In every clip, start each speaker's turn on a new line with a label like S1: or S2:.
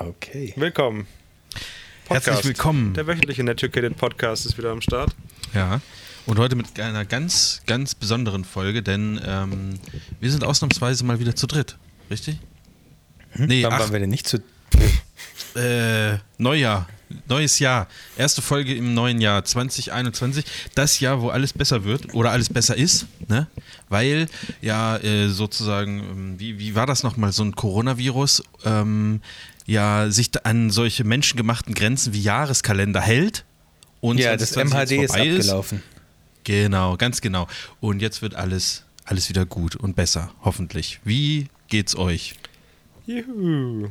S1: Okay.
S2: Willkommen.
S3: Herzlich willkommen.
S2: Der wöchentliche Netucated Podcast ist wieder am Start.
S3: Ja. Und heute mit einer ganz, ganz besonderen Folge, denn ähm, wir sind ausnahmsweise mal wieder zu dritt. Richtig?
S1: Hm? Nee, Wann ach, waren wir denn nicht zu.
S3: Äh, Neujahr. Neues Jahr. Erste Folge im neuen Jahr 2021. Das Jahr, wo alles besser wird oder alles besser ist. Ne? Weil ja äh, sozusagen, ähm, wie, wie war das nochmal, so ein Coronavirus ähm, ja sich an solche menschengemachten Grenzen wie Jahreskalender hält.
S1: Und ja, das MHD ist abgelaufen. Ist.
S3: Genau, ganz genau. Und jetzt wird alles, alles wieder gut und besser, hoffentlich. Wie geht's euch?
S2: Juhu.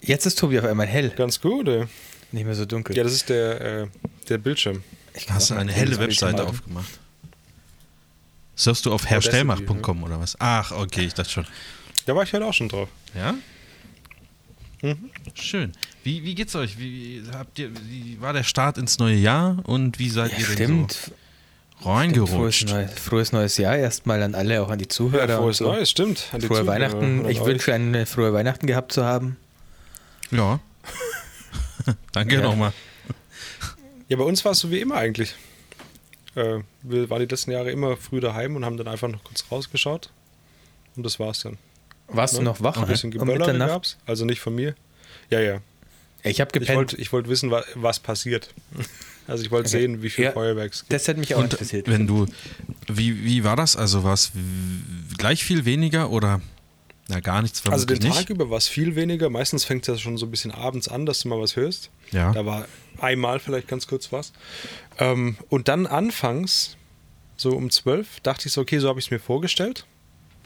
S1: Jetzt ist Tobi auf einmal hell.
S2: Ganz gut, ey.
S1: Nicht mehr so dunkel.
S2: Ja, das ist der, äh, der Bildschirm.
S3: Ich Hast du eine helle Webseite aufgemacht? Surfst du auf herstellmach.com oder was? Ach, okay, ich dachte schon.
S2: Da war ich halt auch schon drauf.
S3: Ja? Mhm. Schön. Wie, wie geht's euch? Wie, habt ihr, wie war der Start ins neue Jahr und wie seid ja, ihr denn stimmt. so reingerutscht?
S1: Frohes, Neu frohes, neues Jahr erstmal an alle, auch an die Zuhörer. Ja,
S2: frohes so. Neues, stimmt.
S1: frohe Zuhörer Weihnachten. Ich wünsche eine frohe Weihnachten gehabt zu haben.
S3: Ja. Danke ja. nochmal.
S2: Ja, bei uns war es so wie immer eigentlich. Äh, wir waren die letzten Jahre immer früh daheim und haben dann einfach noch kurz rausgeschaut. Und das war's dann.
S1: Warst ne? du noch wach?
S2: Ein bisschen Geböller gab's. Also nicht von mir. Ja, ja.
S1: Ich habe gepennt.
S2: Ich wollte ich wollt wissen, was, was, passiert. Also ich wollte okay. sehen, wie viel ja, Feuerwerk es
S1: gibt. Das hätte mich auch und interessiert.
S3: Wenn du, wie, wie war das? Also war es gleich viel weniger oder na, gar nichts
S2: Also den
S3: nicht.
S2: Tag über war es viel weniger. Meistens fängt es ja schon so ein bisschen abends an, dass du mal was hörst.
S3: Ja.
S2: Da war einmal vielleicht ganz kurz was. Ähm, und dann anfangs, so um zwölf, dachte ich so, okay, so habe ich es mir vorgestellt.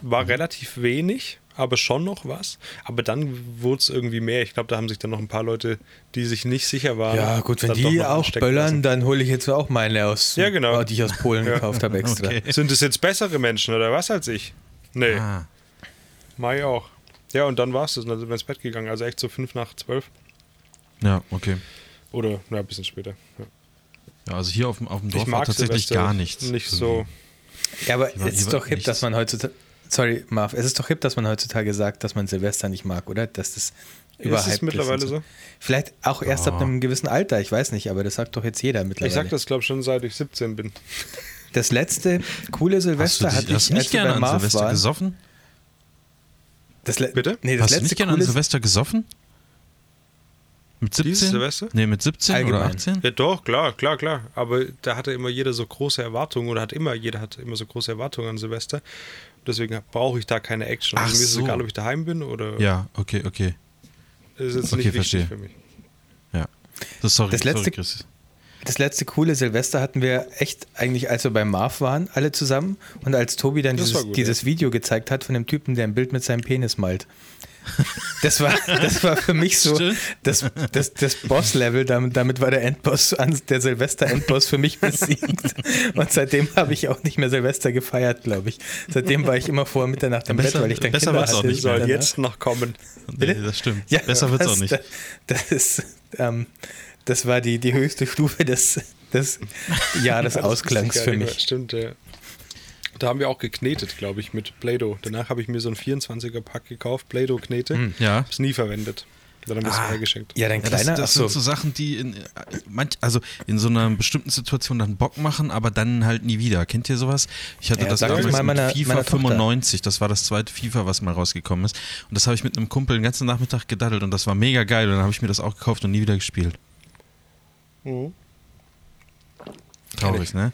S2: War mhm. relativ wenig, aber schon noch was. Aber dann wurde es irgendwie mehr. Ich glaube, da haben sich dann noch ein paar Leute, die sich nicht sicher waren.
S1: Ja, gut, wenn die auch böllern, lassen. dann hole ich jetzt auch meine aus,
S2: ja, genau.
S1: die ich aus Polen ja. gekauft habe extra. Okay.
S2: Sind es jetzt bessere Menschen oder was als ich? Nee. Ah. Mai auch. Ja, und dann war es das. Und dann sind wir ins Bett gegangen. Also echt so fünf nach zwölf.
S3: Ja, okay.
S2: Oder, na, ein bisschen später. Ja,
S3: ja also hier auf dem, auf dem Dorf war tatsächlich gar nichts.
S2: Nicht so.
S1: Ja, aber es ist doch hip, nichts. dass man heutzutage. Sorry, Marv, es ist doch hip, dass man heutzutage sagt, dass man Silvester nicht mag, oder? Dass das überhaupt ist.
S2: Ist mittlerweile so?
S1: Vielleicht auch erst oh. ab einem gewissen Alter, ich weiß nicht, aber das sagt doch jetzt jeder mittlerweile.
S2: Ich sag das, glaube ich, schon seit ich 17 bin.
S1: Das letzte coole Silvester
S3: hatte
S1: ich,
S3: als wir bei Marv Silvester waren. gesoffen?
S2: Das Bitte?
S3: Nee, das Hast letzte du nicht gerne an Silvester gesoffen? Mit 17? Dieses
S2: Silvester?
S3: Nee, mit 17 Allgemein. oder 18?
S2: Ja, doch, klar, klar, klar. Aber da hatte immer jeder so große Erwartungen oder hat immer, jeder hat immer so große Erwartungen an Silvester. Deswegen brauche ich da keine Action. Also
S3: Ach
S2: mir ist
S3: so.
S2: es egal, ob ich daheim bin oder.
S3: Ja, okay, okay.
S2: Das ist jetzt
S3: okay,
S2: nicht
S3: verstehe.
S2: wichtig für mich.
S3: Ja. Das, sorry,
S1: das letzte,
S3: sorry,
S1: das letzte coole Silvester hatten wir echt eigentlich, als wir beim Marv waren, alle zusammen. Und als Tobi dann dieses, gut, dieses ja. Video gezeigt hat von dem Typen, der ein Bild mit seinem Penis malt. Das war, das war für mich so das, das, das Boss-Level. Damit, damit war der Endboss, der Silvester-Endboss für mich besiegt. Und seitdem habe ich auch nicht mehr Silvester gefeiert, glaube ich. Seitdem war ich immer vor Mitternacht im besser, Bett, weil ich dann
S3: besser Kinder hatte. Auch nicht
S2: soll jetzt noch kommen.
S3: Nee, das stimmt. Ja, besser wird es auch nicht. Das,
S1: das ist, ähm, das war die, die höchste Stufe des, des Jahresausklangs für mich.
S2: Stimmt, ja. Da haben wir auch geknetet, glaube ich, mit Play-Doh. Danach habe ich mir so ein 24er-Pack gekauft, Play-Doh-Knete.
S3: Hm, ja.
S2: Hab's nie verwendet. Dann haben wir es ah, hergeschenkt.
S1: Ja, dein kleiner.
S3: Das, das sind so Sachen, die in, manch, also in so einer bestimmten Situation dann Bock machen, aber dann halt nie wieder. Kennt ihr sowas? Ich hatte ja, das damals mal meiner, mit FIFA meiner 95. Das war das zweite FIFA, was mal rausgekommen ist. Und das habe ich mit einem Kumpel den ganzen Nachmittag gedaddelt und das war mega geil. Und dann habe ich mir das auch gekauft und nie wieder gespielt. Mhm. Traurig, ne?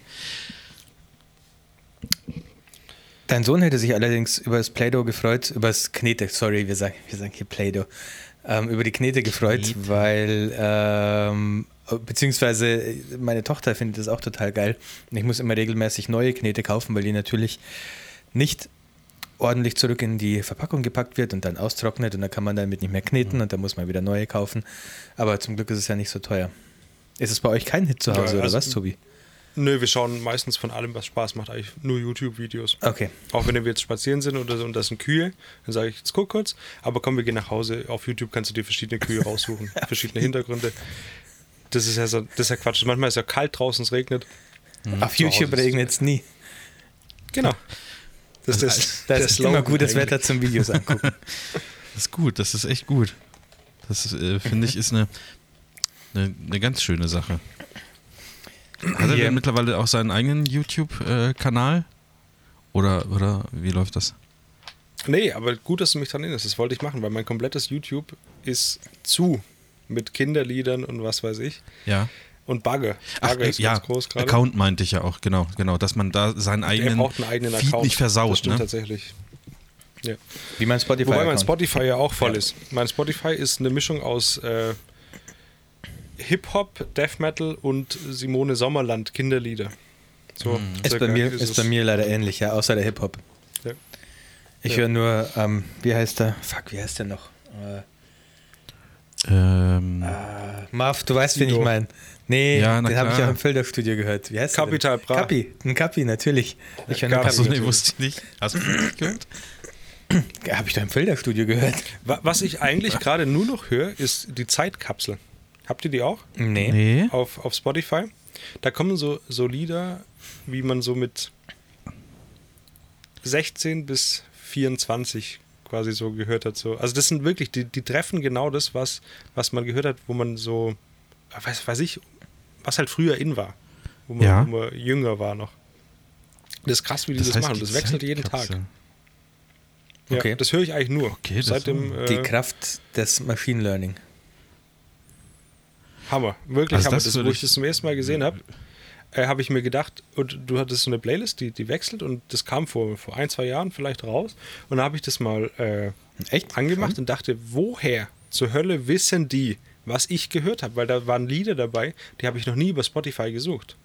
S1: Dein Sohn hätte sich allerdings über das Play-Doh gefreut, über das Knete, sorry, wir sagen, wir sagen hier Play-Doh, ähm, über die Knete gefreut, Knete. weil, ähm, beziehungsweise meine Tochter findet das auch total geil. Und ich muss immer regelmäßig neue Knete kaufen, weil die natürlich nicht ordentlich zurück in die Verpackung gepackt wird und dann austrocknet und dann kann man damit nicht mehr kneten und dann muss man wieder neue kaufen. Aber zum Glück ist es ja nicht so teuer. Ist es bei euch kein Hit zu Hause ja, also, oder was, Tobi?
S2: Nö, wir schauen meistens von allem, was Spaß macht, eigentlich nur YouTube-Videos.
S1: Okay.
S2: Auch wenn wir jetzt spazieren sind oder so und das sind Kühe, dann sage ich, jetzt guck kurz. Aber komm, wir gehen nach Hause. Auf YouTube kannst du dir verschiedene Kühe raussuchen, verschiedene Hintergründe. Das ist ja so, das ist ja Quatsch. Manchmal ist es ja kalt draußen, es regnet.
S1: Mhm. Auf YouTube regnet es nie.
S2: Genau.
S1: Das, das, das, das ist immer gutes eigentlich. Wetter zum Videos angucken.
S3: das ist gut, das ist echt gut. Das äh, finde ich ist eine, eine, eine ganz schöne Sache. Hat er
S1: Ja.
S3: denn mittlerweile auch seinen eigenen YouTube-Kanal? Oder, oder wie läuft das?
S2: Nee, aber gut, dass du mich dran erinnerst. Das wollte ich machen, weil mein komplettes YouTube ist zu mit Kinderliedern und was weiß ich.
S3: Ja.
S2: Und Bagger.
S3: Ach,
S2: Bagger
S3: äh,
S2: ist
S3: ja,
S2: ganz groß gerade.
S3: Account meinte ich ja auch, genau, genau, dass man da seinen
S2: Der
S3: eigenen,
S2: braucht einen eigenen
S3: Feed
S2: Account.
S3: nicht versaut,
S2: Das stimmt
S3: ne?
S2: tatsächlich. Ja.
S1: Wie mein Spotify.
S2: Wobei mein. Spotify ja auch voll
S1: Ja.
S2: ist. Mein Spotify ist eine Mischung aus äh, Hip-Hop, Death Metal und Simone Sommerland Kinderlieder. So,
S1: Ist
S2: circa
S1: bei, mir, ist bei mir leider ähnlich, ja, außer der Hip-Hop.
S2: Ja.
S1: Ich
S2: Ja.
S1: höre nur, ähm, wie heißt der? Fuck, wie heißt der noch? Äh,
S3: ähm,
S1: äh, Marv, du weißt, wen ich meine. Nee,
S3: Ja,
S1: den habe ich auch im Filderstudio gehört. Wie heißt
S2: Capital
S1: der
S2: Bra.
S1: Kapi, ein Kapi, natürlich. Ich höre
S2: Kapi.
S3: achso, nee, wusste ich nicht. Hast du nicht gehört?
S1: Habe ich doch im Filderstudio gehört.
S2: Wa- Was ich eigentlich gerade nur noch höre, ist die Zeitkapsel. Habt ihr die auch?
S1: Nee.
S3: Nee.
S2: auf, auf Spotify. Da kommen so, so Lieder, wie man so mit 16 bis 24 quasi so gehört hat. So. Also das sind wirklich, die, die treffen genau das, was, was man gehört hat, wo man so, weiß, weiß ich, was halt früher in war. Wo man,
S3: Ja.
S2: wo man jünger war noch. Das ist krass, wie die das, machen.
S3: die
S2: Das wechselt jeden Tag. Ja,
S1: Okay.
S2: Das höre ich eigentlich nur.
S3: Okay, das
S2: Seit dem
S3: ist
S1: Die
S2: äh,
S1: Kraft des Machine Learning.
S2: Hammer. Wirklich
S3: Also
S2: Hammer.
S3: das
S2: Das, wo
S3: ich-
S2: das zum ersten Mal gesehen habe, äh, habe ich mir gedacht, und du hattest so eine Playlist, die, die wechselt und das kam vor, vor ein, zwei Jahren vielleicht raus. Und da habe ich das mal äh,
S1: Echt?
S2: angemacht und dachte, woher zur Hölle wissen die, was ich gehört habe? Weil da waren Lieder dabei, die habe ich noch nie über Spotify gesucht.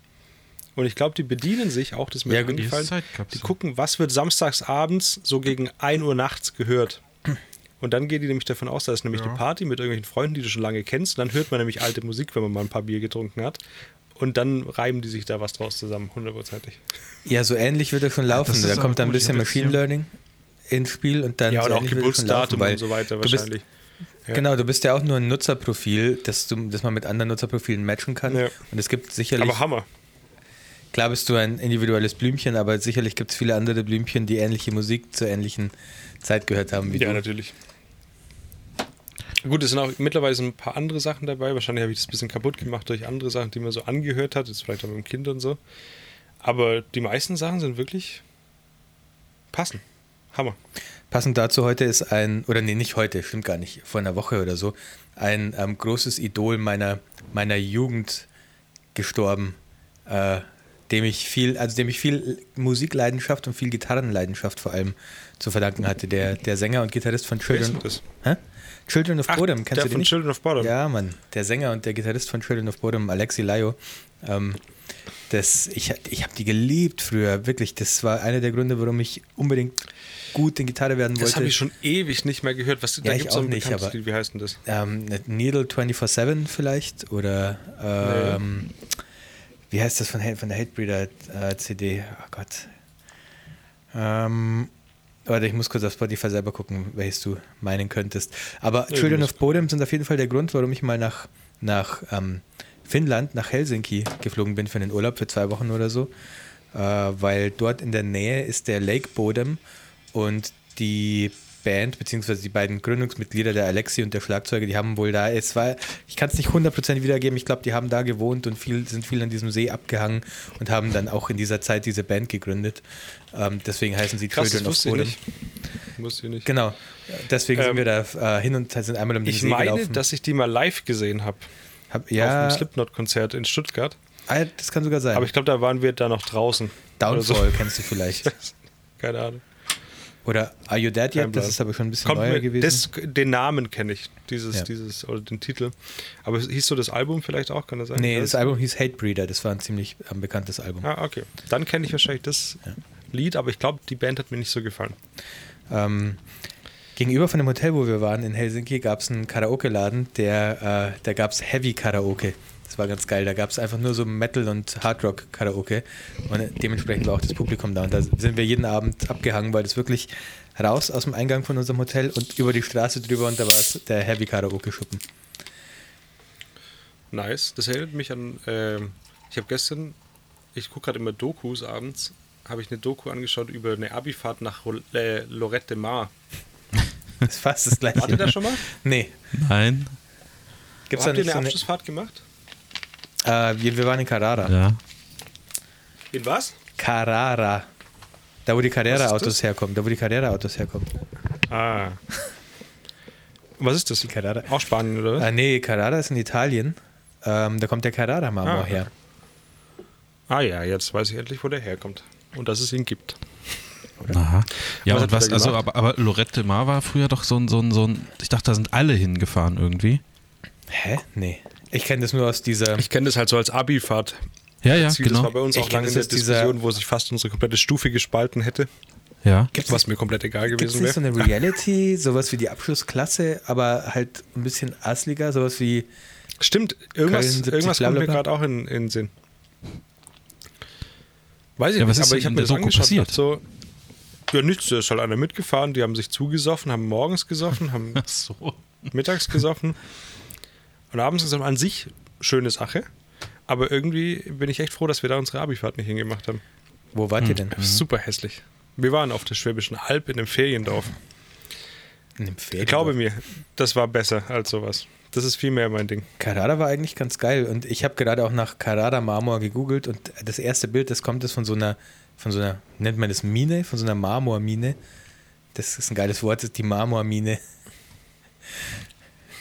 S2: Und ich glaube, die bedienen sich auch, das ist mir
S1: Ja,
S3: Zeitkapsel.
S2: die gucken, was wird samstags abends so gegen 1 Uhr nachts gehört. Und dann geht die nämlich davon aus, da ist nämlich
S3: Ja.
S2: eine Party mit irgendwelchen Freunden, die du schon lange kennst. Und dann hört man nämlich alte Musik, wenn man mal ein paar Bier getrunken hat. Und dann reiben die sich da was draus zusammen, hundertprozentig.
S1: Ja, so ähnlich wird er schon laufen.
S3: das ist
S1: Da kommt dann ein bisschen Machine Learning ins Spiel und dann
S2: Ja,
S1: so
S2: und auch
S1: er schon
S2: Geburtsdatum
S1: laufen,
S2: und so weiter
S1: du bist-
S2: wahrscheinlich. Ja.
S1: Genau, du bist ja auch nur ein Nutzerprofil, das, du, das man mit anderen Nutzerprofilen matchen kann.
S2: Ja.
S1: Und es gibt sicherlich,
S2: Aber Hammer.
S1: klar bist du ein individuelles Blümchen, aber sicherlich gibt es viele andere Blümchen, die ähnliche Musik zur ähnlichen Zeit gehört haben wie
S2: Ja,
S1: du.
S2: natürlich. Gut, es sind auch mittlerweile ein paar andere Sachen dabei. Wahrscheinlich habe ich das ein bisschen kaputt gemacht durch andere Sachen, die man so angehört hat. Jetzt vielleicht auch mit dem Kind und so. Aber die meisten Sachen sind wirklich passen. Hammer.
S1: Passend dazu heute ist ein, oder nee, nicht heute, stimmt gar nicht, vor einer Woche oder so, ein ähm, großes Idol meiner, meiner Jugend gestorben, äh, dem ich viel, also dem ich viel Musikleidenschaft und viel Gitarrenleidenschaft vor allem zu verdanken hatte. Der, der Sänger und Gitarrist von
S2: Wer ist
S1: Children,
S2: das?
S1: Hä? Children of
S2: Ach,
S1: Bodom, kennst
S2: der
S1: du den
S2: von
S1: nicht?
S2: Children of Bodom.
S1: Ja, Mann, der Sänger und der Gitarrist von Children of Bodom, Alexi Laio. Ähm, das, ich ich habe die geliebt früher, wirklich. Das war einer der Gründe, warum ich unbedingt gut in Gitarre werden wollte.
S2: Das habe ich schon ewig nicht mehr gehört. Was, da
S1: Ja, ich
S2: es so
S1: auch
S2: ein
S1: nicht, aber-
S2: Lied. Wie heißt denn das?
S1: ähm, Needle 24-7 vielleicht oder ähm, wie heißt das von, von der Hatebreeder äh, CD? Oh Gott. Ähm, warte, ich muss kurz auf Spotify selber gucken, welches du meinen könntest. Aber
S2: Ja,
S1: Children of Bodom sind auf jeden Fall der Grund, warum ich mal nach, nach ähm, Finnland, nach Helsinki geflogen bin für einen Urlaub für zwei Wochen oder so. Äh, weil dort in der Nähe ist der Lake Bodom und die Band, beziehungsweise die beiden Gründungsmitglieder, der Alexi und der Schlagzeuger, die haben wohl da, es war, ich kann es nicht 100% wiedergeben, ich glaube, die haben da gewohnt und viel, sind viel an diesem See abgehangen und haben dann auch in dieser Zeit diese Band gegründet. Ähm, deswegen heißen sie
S2: Krass,
S1: Children of
S2: ich
S1: Bodom.
S2: nicht. Wusste ich nicht.
S1: Genau, deswegen sind
S2: Ähm,
S1: wir da äh, hin und sind einmal um den
S2: Ich
S1: See
S2: meine,
S1: gelaufen.
S2: dass ich die mal live gesehen habe.
S1: Hab,
S2: Auf
S1: ja,
S2: einem Slipknot-Konzert in Stuttgart.
S1: ah, das kann sogar sein.
S2: Aber ich glaube, da waren wir da noch draußen.
S1: Downfall
S2: so.
S1: kennst du vielleicht.
S2: Keine Ahnung.
S1: Oder Are You Dead Yet? Das ist aber schon ein bisschen
S2: Kommt
S1: neuer
S2: mir,
S1: gewesen.
S2: das, den Namen kenne ich, dieses,
S1: Ja.
S2: dieses, oder den Titel. Aber hieß so das Album vielleicht auch, kann das sein?
S1: nee,
S2: Ja,
S1: das Album hieß Hatebreeder, das war ein ziemlich ähm, bekanntes Album.
S2: Ah, okay. Dann kenne ich wahrscheinlich das Lied, aber ich glaube, die Band hat mir nicht so gefallen.
S1: Ähm, gegenüber von dem Hotel, wo wir waren in Helsinki, gab es einen Karaoke-Laden, der, äh, da gab es Heavy Karaoke. Das war ganz geil. Da gab es einfach nur so Metal- und Hardrock-Karaoke. Und dementsprechend war auch das Publikum da. Und da sind wir jeden Abend abgehangen, weil das wirklich raus aus dem Eingang von unserem Hotel und über die Straße drüber und da war es der Heavy Karaoke-Schuppen.
S2: Nice. Das erinnert mich an, ähm, ich habe gestern, ich gucke gerade immer Dokus abends, habe ich eine Doku angeschaut über eine Abifahrt nach äh, Lorette de Mar.
S1: Das ist fast das gleiche.
S2: Wart ihr da schon mal?
S1: Nee.
S3: Nein.
S1: Gibt's da
S2: Habt ihr eine
S1: so eine,
S2: Abschlussfahrt gemacht?
S1: Äh, wir, wir waren in Carrara.
S3: Ja.
S2: In was?
S1: Carrara. Da, wo die Carrera-Autos herkommen. Da, wo die Carrera-Autos herkommen.
S2: Ah. Was ist das?
S1: Carrara.
S2: Auch Spanien, oder was?
S1: Ah, nee, Carrara ist in Italien. Ähm, da kommt der Carrara-Marmor
S2: Ah.
S1: her.
S2: Ah ja, jetzt weiß ich endlich, wo der herkommt. Und dass es ihn gibt.
S3: Aha. Ja,
S2: Was
S3: und was, also, aber, aber Lorette Mar war früher doch so ein, so ein, so ein, ich dachte, da sind alle hingefahren irgendwie.
S1: Hä? Nee. Ich kenne das nur aus dieser.
S2: Ich kenne das halt so als Abi-Fahrt.
S3: Ja, ja,
S2: Ziel. Das
S3: genau.
S2: war bei uns
S1: Ich
S2: auch lange in
S1: das
S2: der Diskussion, wo sich fast unsere komplette Stufe gespalten hätte.
S3: Ja.
S1: Gibt's
S2: Was mir komplett egal
S1: Gibt es
S2: gewesen
S1: nicht so
S2: wäre.
S1: eine Reality, sowas wie die Abschlussklasse, aber halt ein bisschen assliger, sowas wie.
S2: Stimmt, irgendwas,
S1: Köln 70
S2: irgendwas kommt mir gerade auch in, den Sinn. Weiß ich
S3: Ja,
S2: nicht,
S3: ist
S2: aber ich habe mir das
S3: Doku
S2: angeschaut
S3: passiert?
S2: so, ja nichts, da ist halt einer mitgefahren, die haben sich zugesoffen, haben morgens gesoffen, haben
S3: so.
S2: mittags gesoffen und abends gesoffen. An sich schöne Sache, aber irgendwie bin ich echt froh, dass wir da unsere Abifahrt nicht hingemacht haben.
S1: Wo wart ihr denn?
S2: Super hässlich. Wir waren auf der Schwäbischen Alb in einem Feriendorf.
S1: In einem Pferd.
S2: Glaube mir, das war besser als sowas. Das ist viel mehr mein Ding.
S1: Carrara war eigentlich ganz geil und ich habe gerade auch nach Carrara Marmor gegoogelt und das erste Bild, das kommt, ist von so einer, von so einer, nennt man das Mine, von so einer Marmormine. Das ist ein geiles Wort, das ist die Marmormine.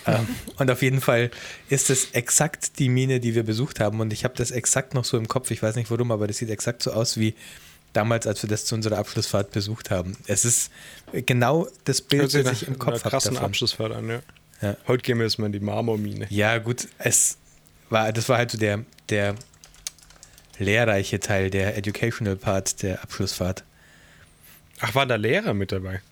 S1: Ähm, und auf jeden Fall ist es exakt die Mine, die wir besucht haben und ich habe das exakt noch so im Kopf. Ich weiß nicht warum, aber das sieht exakt so aus wie damals, als wir das zu unserer Abschlussfahrt besucht haben. Es ist genau das Bild, das ich im Kopf habe.
S2: krassen
S1: davon.
S2: Abschlussfahrt an, ja.
S1: Ja.
S2: Heute gehen wir jetzt mal in die Marmormine.
S1: Ja, gut, es war, das war halt so der, der lehrreiche Teil, der educational Part der Abschlussfahrt.
S2: Ach, waren da Lehrer mit dabei?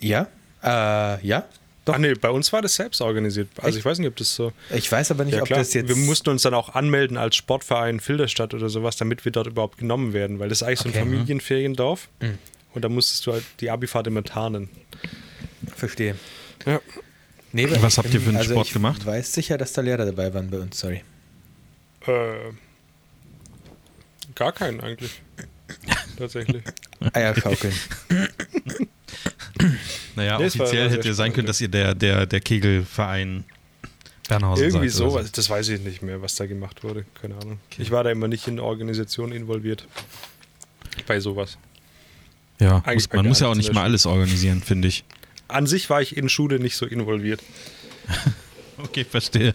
S1: Ja, äh, ja, doch.
S2: Ach nee, bei uns war das selbst organisiert. Also
S1: Echt?
S2: ich weiß nicht, ob das so.
S1: Ich weiß aber nicht,
S2: Ja
S1: ob
S2: klar,
S1: das jetzt.
S2: wir mussten uns dann auch anmelden als Sportverein Filderstadt oder sowas, damit wir dort überhaupt genommen werden, weil das ist eigentlich so
S1: Okay.
S2: ein Familienferiendorf.
S1: Mhm.
S2: Und da musstest du halt die Abifahrt immer tarnen.
S1: Verstehe.
S2: Ja.
S1: Nee,
S3: Was
S1: ich
S3: habt ihr für einen
S1: also
S3: Sport
S1: ich
S3: gemacht?
S1: Ich weiß sicher, dass da Lehrer dabei waren bei uns, sorry.
S2: Äh, gar keinen eigentlich. Tatsächlich.
S1: Eierschaukeln.
S3: Naja,
S2: Nee,
S3: offiziell hätte sein können, dass ihr der, der, der Kegelverein Bernhausen
S2: Irgendwie
S3: seid
S2: sowas. Das weiß ich nicht mehr, was da gemacht wurde. Keine Ahnung.
S3: Okay.
S2: Ich war da immer nicht in Organisationen involviert. Bei sowas.
S3: Ja, muss, man muss ja auch nicht mal alles organisieren, finde ich.
S2: An sich war ich in Schule nicht so involviert.
S3: Okay, verstehe.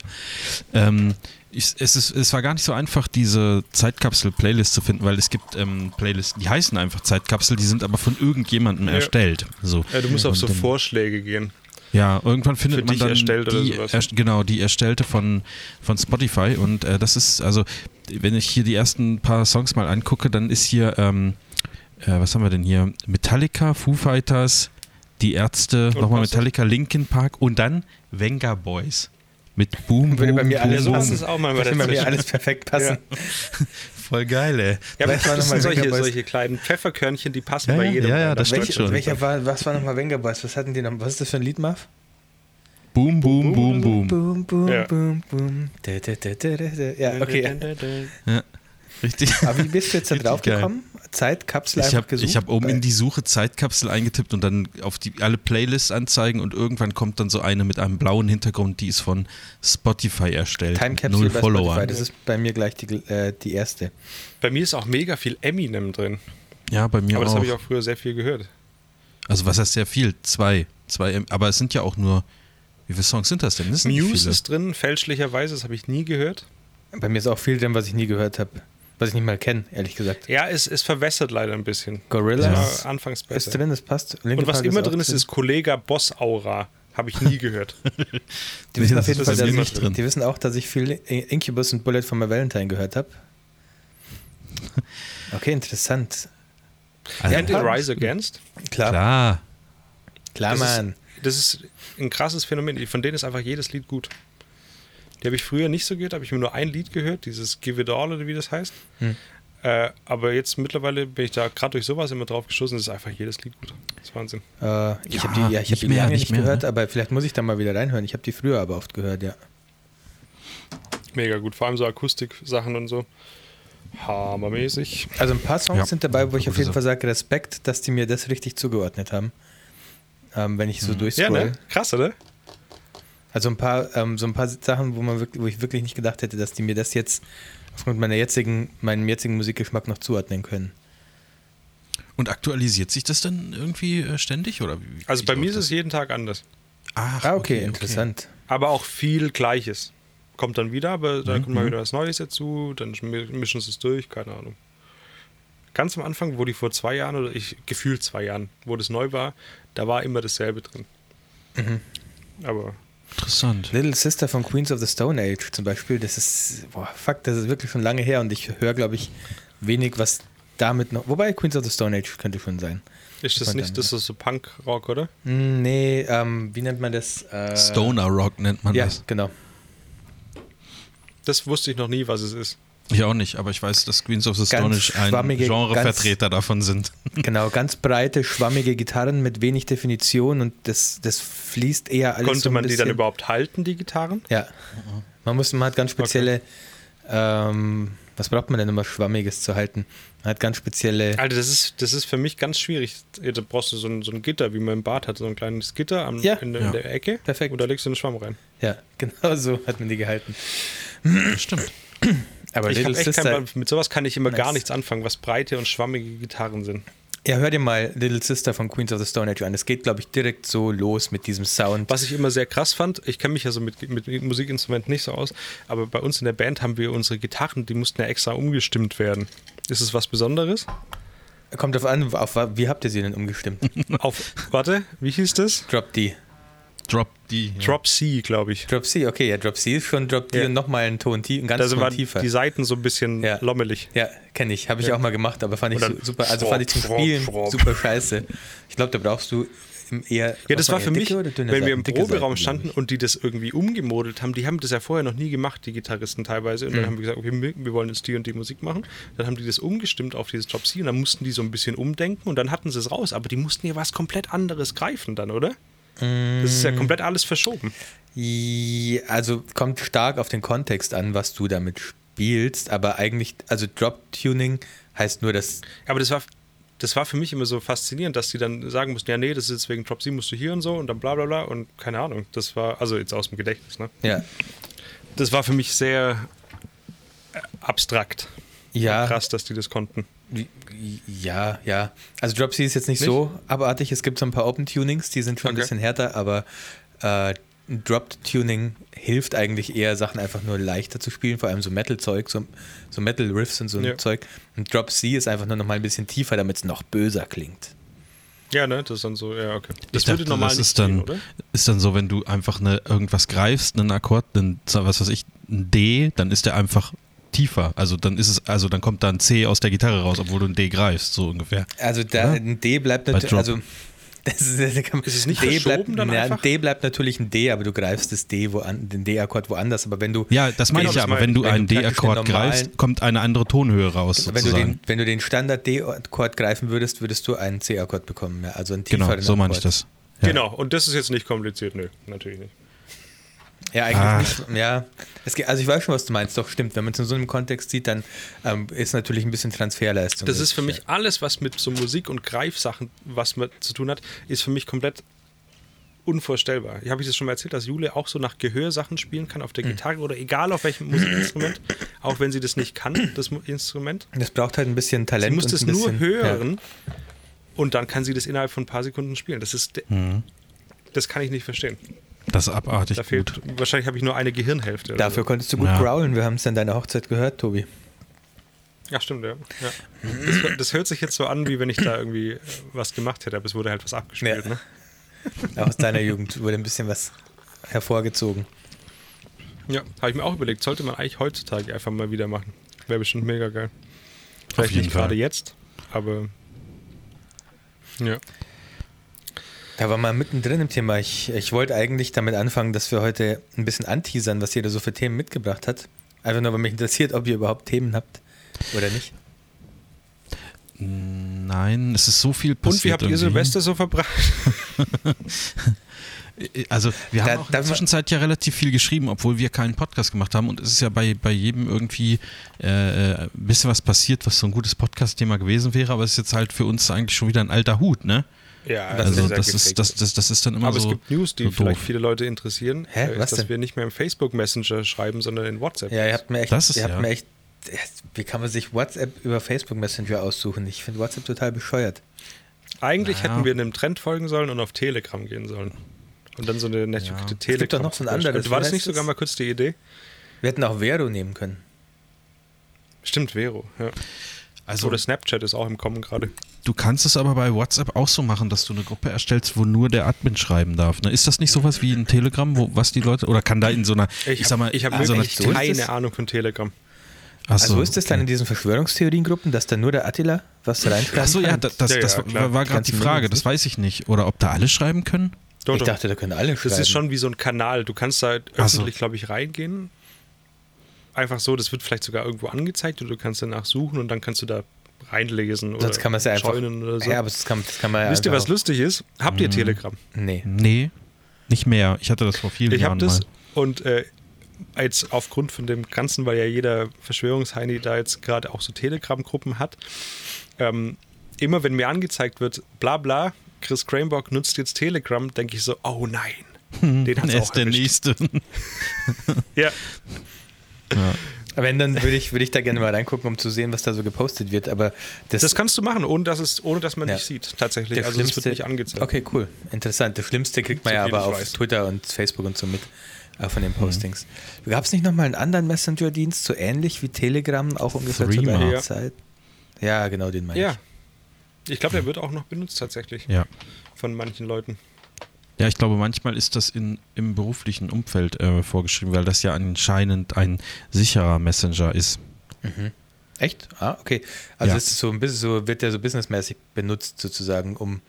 S3: Ähm, ich, es, ist, es war gar nicht so einfach, diese Zeitkapsel-Playlist zu finden, weil es gibt ähm, Playlists, die heißen einfach Zeitkapsel, die sind aber von irgendjemandem
S2: Ja.
S3: erstellt. So.
S2: Ja, du musst auf so
S3: dann-
S2: Vorschläge gehen.
S3: Ja, irgendwann findet man dann
S2: erstellt oder
S3: die,
S2: sowas.
S3: erst- genau, die erstellte von, von Spotify und äh, das ist, also wenn ich hier die ersten paar Songs mal angucke, dann ist hier, ähm, äh, was haben wir denn hier? Metallica, Foo Fighters, Die Ärzte, nochmal? Metallica, Linkin Park und dann Venga Boys. Mit Boom,
S1: Würde
S3: Boom,
S1: bei mir
S3: Boom,
S1: alles passen.
S2: es auch mal bei
S1: Würde
S2: der
S1: bei mir alles perfekt passen.
S3: Voll geil, ey.
S2: Ja, aber das sind solche,
S1: Venga
S2: solche kleinen Pfefferkörnchen, die passen
S3: Ja,
S2: bei
S3: ja,
S2: jedem.
S3: ja, ja, das stimmt
S1: Welche,
S3: schon.
S1: welcher war, was war nochmal Wenger Boys? Was hatten die noch? Was ist das für ein Lied, Marv?
S3: Boom, Boom, Boom, Boom.
S1: Boom, boom,
S2: Ja.
S1: boom, boom. Da, da, da, da, da, da. Ja, okay.
S3: Ja, richtig.
S1: Aber wie bist du jetzt da drauf gekommen? Zeitkapsel
S3: Ich
S1: einfach
S3: habe
S1: gesucht?
S3: hab oben
S1: Bei-
S3: in die Suche Zeitkapsel eingetippt und dann auf die alle Playlists anzeigen und irgendwann kommt dann so eine mit einem blauen Hintergrund, die ist von Spotify erstellt.
S1: Time
S3: Null
S1: Capsule bei
S3: Follower.
S1: Spotify. Das ist bei mir gleich die, äh, die erste.
S2: Bei mir ist auch mega viel Eminem drin.
S3: Ja, bei mir
S2: aber das
S3: auch.
S2: habe ich auch früher sehr viel gehört.
S3: Also was heißt sehr viel? Zwei. Zwei, aber es sind ja auch nur, wie viele Songs sind das denn? Das
S2: Muse
S3: viele.
S2: ist drin, fälschlicherweise, das habe ich nie gehört.
S1: Bei mir ist auch viel drin, was ich nie gehört habe. Was ich nicht mal kenne, ehrlich gesagt.
S2: Ja, es, es verwässert leider ein bisschen.
S1: Gorillaz
S2: Das war anfangs besser.
S1: ist drin, das passt. Linkin
S2: Und was
S1: Park
S2: immer
S1: auch
S2: drin ist, ist Kollega Boss Aura. Habe ich nie gehört.
S1: Die wissen,
S3: Nee,
S1: auf jeden
S3: ist
S1: Fall, dass ich,
S3: drin.
S1: die wissen auch, dass ich viel Incubus und Bullet von My Valentine gehört habe. Okay, interessant.
S3: Also,
S2: Kennt ihr Rise Against?
S1: Klar, klar,
S3: Klar.
S2: Das ist-
S1: Mann.
S2: Das ist ein krasses Phänomen. Von denen ist einfach jedes Lied gut. Die habe ich früher nicht so gehört, habe ich mir nur ein Lied gehört, dieses Give It All oder wie das heißt.
S1: Hm.
S2: Äh, aber jetzt mittlerweile bin ich da gerade durch sowas immer drauf geschossen, es ist einfach jedes Lied gut. Das ist Wahnsinn.
S1: Äh, ich
S3: Ja,
S1: habe die, ja, ich hab die
S3: mehr,
S1: lange
S3: nicht mehr,
S1: gehört,
S3: ne?
S1: aber vielleicht muss ich da mal wieder reinhören. Ich habe die früher aber oft gehört, ja.
S2: Mega gut, vor allem so Akustik-Sachen und so. Hammermäßig.
S1: Also ein paar Songs
S3: Ja,
S1: sind dabei, wo ich auf jeden Fall sage, Respekt, dass die mir das richtig zugeordnet haben. ähm, wenn ich so mhm. durchscroll. Ja, ne?
S2: Krass, oder?
S1: Also ein paar, ähm, so ein paar Sachen, wo man wirklich, wo ich wirklich nicht gedacht hätte, dass die mir das jetzt aufgrund meiner jetzigen, meinem jetzigen Musikgeschmack noch zuordnen können.
S3: Und aktualisiert sich das dann irgendwie äh, ständig oder?
S2: Wie, also bei mir ist es jeden Tag anders.
S1: Ach, ah, okay, okay interessant. Okay.
S2: Aber auch viel Gleiches. Kommt dann wieder, aber da mhm. kommt mal mhm. wieder was Neues dazu, dann mischen sie es durch, keine Ahnung. Ganz am Anfang, wo die vor zwei Jahren oder ich gefühlt zwei Jahren, wo das neu war, da war immer dasselbe drin. Mhm. Aber
S3: Interessant.
S1: Little Sister von Queens of the Stone Age zum Beispiel, das ist, boah, fuck, das ist wirklich schon lange her und ich höre, glaube ich, wenig, was damit noch. Wobei Queens of the Stone Age könnte schon sein.
S2: Ist das nicht, das ist so Punk-Rock, oder?
S1: Hm, nee, ähm, wie nennt man das?
S3: Äh, Stoner-Rock nennt man
S1: ja,
S3: das.
S1: Ja, genau.
S2: Das wusste ich noch nie, was es ist.
S3: Ich auch nicht, aber ich weiß, dass Queens of the Stone ein Genrevertreter davon sind.
S1: Genau, ganz breite, schwammige Gitarren mit wenig Definition und das, das fließt eher alles
S2: Konnte so man die dann überhaupt halten, die Gitarren?
S1: Ja. Man, muss, man hat ganz spezielle, okay. ähm, was braucht man denn, um was Schwammiges zu halten? Man hat ganz spezielle.
S2: Alter, das ist, das ist für mich ganz schwierig. Da brauchst du so ein, so ein Gitter, wie man im Bad hat, so ein kleines Gitter am,
S1: ja.
S2: in, in der Ecke.
S1: Perfekt.
S2: Und da legst du einen Schwamm rein.
S1: Ja, genau so hat man die gehalten.
S3: Stimmt.
S2: Aber ich habe echt kein, mit sowas kann ich immer nice. gar nichts anfangen, was breite und schwammige Gitarren sind.
S1: Ja, hör dir mal Little Sister von Queens of the Stone Age an. Es geht, glaube ich, direkt so los mit diesem Sound.
S2: Was ich immer sehr krass fand, ich kenne mich ja so mit, mit Musikinstrumenten nicht so aus, aber bei uns in der Band haben wir unsere Gitarren, die mussten ja extra umgestimmt werden. Ist es was Besonderes?
S1: Kommt auf an, auf, wie habt ihr sie denn umgestimmt?
S2: auf, warte, wie hieß das?
S1: Drop D.
S3: Drop D.
S2: Ja. Drop C, glaube ich.
S1: Drop C, okay, ja, Drop C ist schon Drop D ja. und nochmal einen Ton, einen ganz
S2: also Ton tiefer. Die Seiten so ein bisschen ja. lommelig.
S1: Ja, kenne ich, habe ich auch mal gemacht, aber fand ich super, also fand ich zum Spielen super scheiße. Ich glaube, da brauchst du eher.
S2: Ja, das war für mich, wenn wir im Proberaum standen und die das irgendwie umgemodelt haben, die haben das ja vorher noch nie gemacht, die Gitarristen teilweise. Und dann mhm. haben wir gesagt, okay, wir wollen jetzt die und die Musik machen. Dann haben die das umgestimmt auf dieses Drop C und dann mussten die so ein bisschen umdenken und dann hatten sie es raus. Aber die mussten ja was komplett anderes greifen dann, oder? Das ist ja komplett alles verschoben.
S1: Also kommt stark auf den Kontext an, was du damit spielst, aber eigentlich, also Drop-Tuning heißt nur, dass.
S2: Aber das war, das war für mich immer so faszinierend, dass die dann sagen mussten, ja, nee, das ist jetzt wegen Drop C musst du hier und so und dann bla bla bla und keine Ahnung. Das war, also jetzt aus dem Gedächtnis, ne?
S1: Ja.
S2: Das war für mich sehr abstrakt.
S1: Ja.
S2: Krass, dass die das konnten.
S1: Ja, ja. Also Drop C ist jetzt nicht, nicht, so abartig. Es gibt so ein paar Open Tunings, die sind schon okay. ein bisschen härter, aber äh, Drop Tuning hilft eigentlich eher, Sachen einfach nur leichter zu spielen, vor allem so Metal-Zeug, so, so Metal-Riffs und so ja. Zeug. Und Drop C ist einfach nur noch mal ein bisschen tiefer, damit es noch böser klingt.
S2: Ja, ne, das ist dann so, ja, okay.
S3: Das ich würde dachte, normal das ist dann, gehen, ist dann so, wenn du einfach eine, irgendwas greifst, einen Akkord, einen, was weiß ich, ein D, dann ist der einfach tiefer. Also dann ist es, also dann kommt da ein C aus der Gitarre raus, obwohl du ein D greifst, so ungefähr.
S1: Also da, ein D bleibt natürlich, also
S2: das ist, das kann, ist es nicht
S1: D bleibt, dann ja, ein D bleibt natürlich ein D, aber du greifst das D wo an, den D-Akkord woanders. Aber wenn du
S3: ja, das meine ich ja. Aber wenn du einen D-Akkord greifst, kommt eine andere Tonhöhe raus.
S1: Wenn du den, wenn du den Standard D-Akkord greifen würdest, würdest du einen C-Akkord bekommen. Ja, also einen tieferen
S3: Genau, so meine ich das.
S2: Ja. Genau. Und das ist jetzt nicht kompliziert, nö, natürlich nicht.
S1: Ja, eigentlich ah. nicht. Ja, geht, also ich weiß schon, was du meinst. Doch, stimmt. Wenn man es in so einem Kontext sieht, dann ähm, ist natürlich ein bisschen Transferleistung.
S2: Das ist für mich alles, was mit so Musik und Greifsachen was man zu tun hat, ist für mich komplett unvorstellbar. Ich habe ich das schon mal erzählt, dass Jule auch so nach Gehörsachen spielen kann auf der mhm. Gitarre oder egal auf welchem Musikinstrument, auch wenn sie das nicht kann, das Instrument.
S1: Das braucht halt ein bisschen Talent.
S2: Sie muss das nur hören ja. und dann kann sie das innerhalb von ein paar Sekunden spielen. Das ist, mhm. das kann ich nicht verstehen.
S3: Das ist abartig.
S2: Da fehlt, gut. Wahrscheinlich habe ich nur eine Gehirnhälfte.
S1: Dafür so. konntest du gut ja. growlen. Wir haben es an deiner Hochzeit gehört, Tobi.
S2: Ja, stimmt, ja. ja. Das, das, hört sich jetzt so an, wie wenn ich da irgendwie was gemacht hätte, aber es wurde halt was abgespielt. Ja. Ne?
S1: Aus deiner Jugend wurde ein bisschen was hervorgezogen.
S2: Ja, habe ich mir auch überlegt, sollte man eigentlich heutzutage einfach mal wieder machen. Wäre bestimmt mega geil. Vielleicht nicht gerade jetzt, aber ja.
S1: Da war mal mittendrin im Thema. Ich, ich wollte eigentlich damit anfangen, dass wir heute ein bisschen anteasern, was jeder so für Themen mitgebracht hat. Einfach nur, weil mich interessiert, ob ihr überhaupt Themen habt oder nicht.
S3: Nein, es ist so viel
S2: passiert. Und wie habt irgendwie. ihr Silvester so verbracht?
S3: Also wir haben da, auch in der Zwischenzeit ja relativ viel geschrieben, obwohl wir keinen Podcast gemacht haben und es ist ja bei, bei jedem irgendwie äh, ein bisschen was passiert, was so ein gutes Podcast-Thema gewesen wäre, aber es ist jetzt halt für uns eigentlich schon wieder ein alter Hut, ne?
S2: Ja,
S1: das
S3: Also
S2: ist
S3: das ist,
S2: gefaked.
S3: das, das, das ist dann immer
S2: Aber
S3: so.
S2: es gibt News, die
S3: so
S2: vielleicht
S3: doof.
S2: viele Leute interessieren.
S1: Hä?
S2: äh,
S1: Was
S2: ist, dass
S1: denn?
S2: wir nicht mehr im Facebook Messenger schreiben, sondern in WhatsApp.
S1: Ja, ihr habt mir echt,
S3: Das ist
S1: ihr habt
S3: ja.
S1: mir echt, wie kann man sich WhatsApp über Facebook Messenger aussuchen? Ich finde WhatsApp total bescheuert.
S2: Eigentlich
S3: Naja.
S2: hätten wir einem Trend folgen sollen und auf Telegram gehen sollen. Und dann so eine nette
S3: Ja.
S2: Telegram.
S1: Es gibt doch noch so ein anderes,
S2: War das nicht sogar mal kurz die Idee?
S1: Wir hätten auch Vero nehmen können.
S2: Stimmt, Vero. Ja.
S3: Also
S2: Oder Snapchat ist auch im Kommen gerade.
S3: du kannst es aber bei WhatsApp auch so machen, dass du eine Gruppe erstellst, wo nur der Admin schreiben darf. Ne? Ist das nicht sowas wie in Telegram, wo was die Leute oder kann da in so einer
S2: Ich,
S3: sag mal,
S2: ich habe
S3: so
S1: ist
S2: keine? Ahnung von Telegram.
S3: Ach so,
S1: also ist es dann
S3: okay.
S1: in diesen Verschwörungstheoriengruppen, dass da nur der Attila was reinschreibt?
S3: Ach so, ja, das, das,
S2: Ja, ja,
S3: das
S2: klar.
S3: war gerade die Frage, das weiß ich nicht. Oder ob da alle schreiben können?
S2: Doch,
S1: Ich
S2: doch.
S1: dachte, da können alle schreiben.
S2: das ist schon wie so ein Kanal. Du kannst da
S3: Ach so.
S2: öffentlich, glaube ich, reingehen. Einfach so, das wird vielleicht sogar irgendwo angezeigt oder du kannst danach suchen und dann kannst du da reinlesen oder
S1: Sonst kann man es ja einfach.
S2: so.
S1: Ja, aber das kann, das kann man ja
S2: Wisst ihr, was lustig ist? Habt ihr Telegram?
S1: auch- Nee.
S3: Nee, nicht mehr. Ich hatte das vor vielen
S2: Ich
S3: Jahren
S2: habe das
S3: mal.
S2: und äh, jetzt aufgrund von dem Ganzen, weil ja jeder Verschwörungsheini da jetzt gerade auch so Telegram-Gruppen hat, ähm, immer wenn mir angezeigt wird, bla bla, Chris Cranebock nutzt jetzt Telegram, denke ich so, oh nein, den hat's
S3: Er
S2: auch
S3: ist der. Nächste.
S2: Ja,
S1: Aber wenn, dann würde ich, würde ich da gerne mal reingucken, um zu sehen, was da so gepostet wird. Aber das,
S2: das kannst du machen, ohne dass, es, ohne dass man
S1: Ja.
S2: dich sieht, tatsächlich.
S1: der
S2: Also es wird nicht angezeigt.
S1: Okay, cool. Interessant. Das Schlimmste kriegt man
S2: So
S1: ja aber auf
S2: weiß.
S1: Twitter und Facebook und so mit äh, von den Postings. Gab es nicht nochmal einen anderen Messenger-Dienst, so ähnlich wie Telegram, auch ungefähr zur
S3: Threema.
S1: gleichen
S2: Ja.
S1: Zeit? Ja, genau, den meine
S2: Ja.
S1: ich.
S2: Ich glaube, der wird auch noch benutzt tatsächlich
S3: Ja.
S2: von manchen Leuten.
S3: Ja, ich glaube, manchmal ist das in, im beruflichen Umfeld äh, vorgeschrieben, weil das ja anscheinend ein sicherer Messenger ist.
S1: Echt? Ah, okay. Also
S3: Ja.
S1: es ist so ein bisschen so, wird der so businessmäßig benutzt sozusagen, um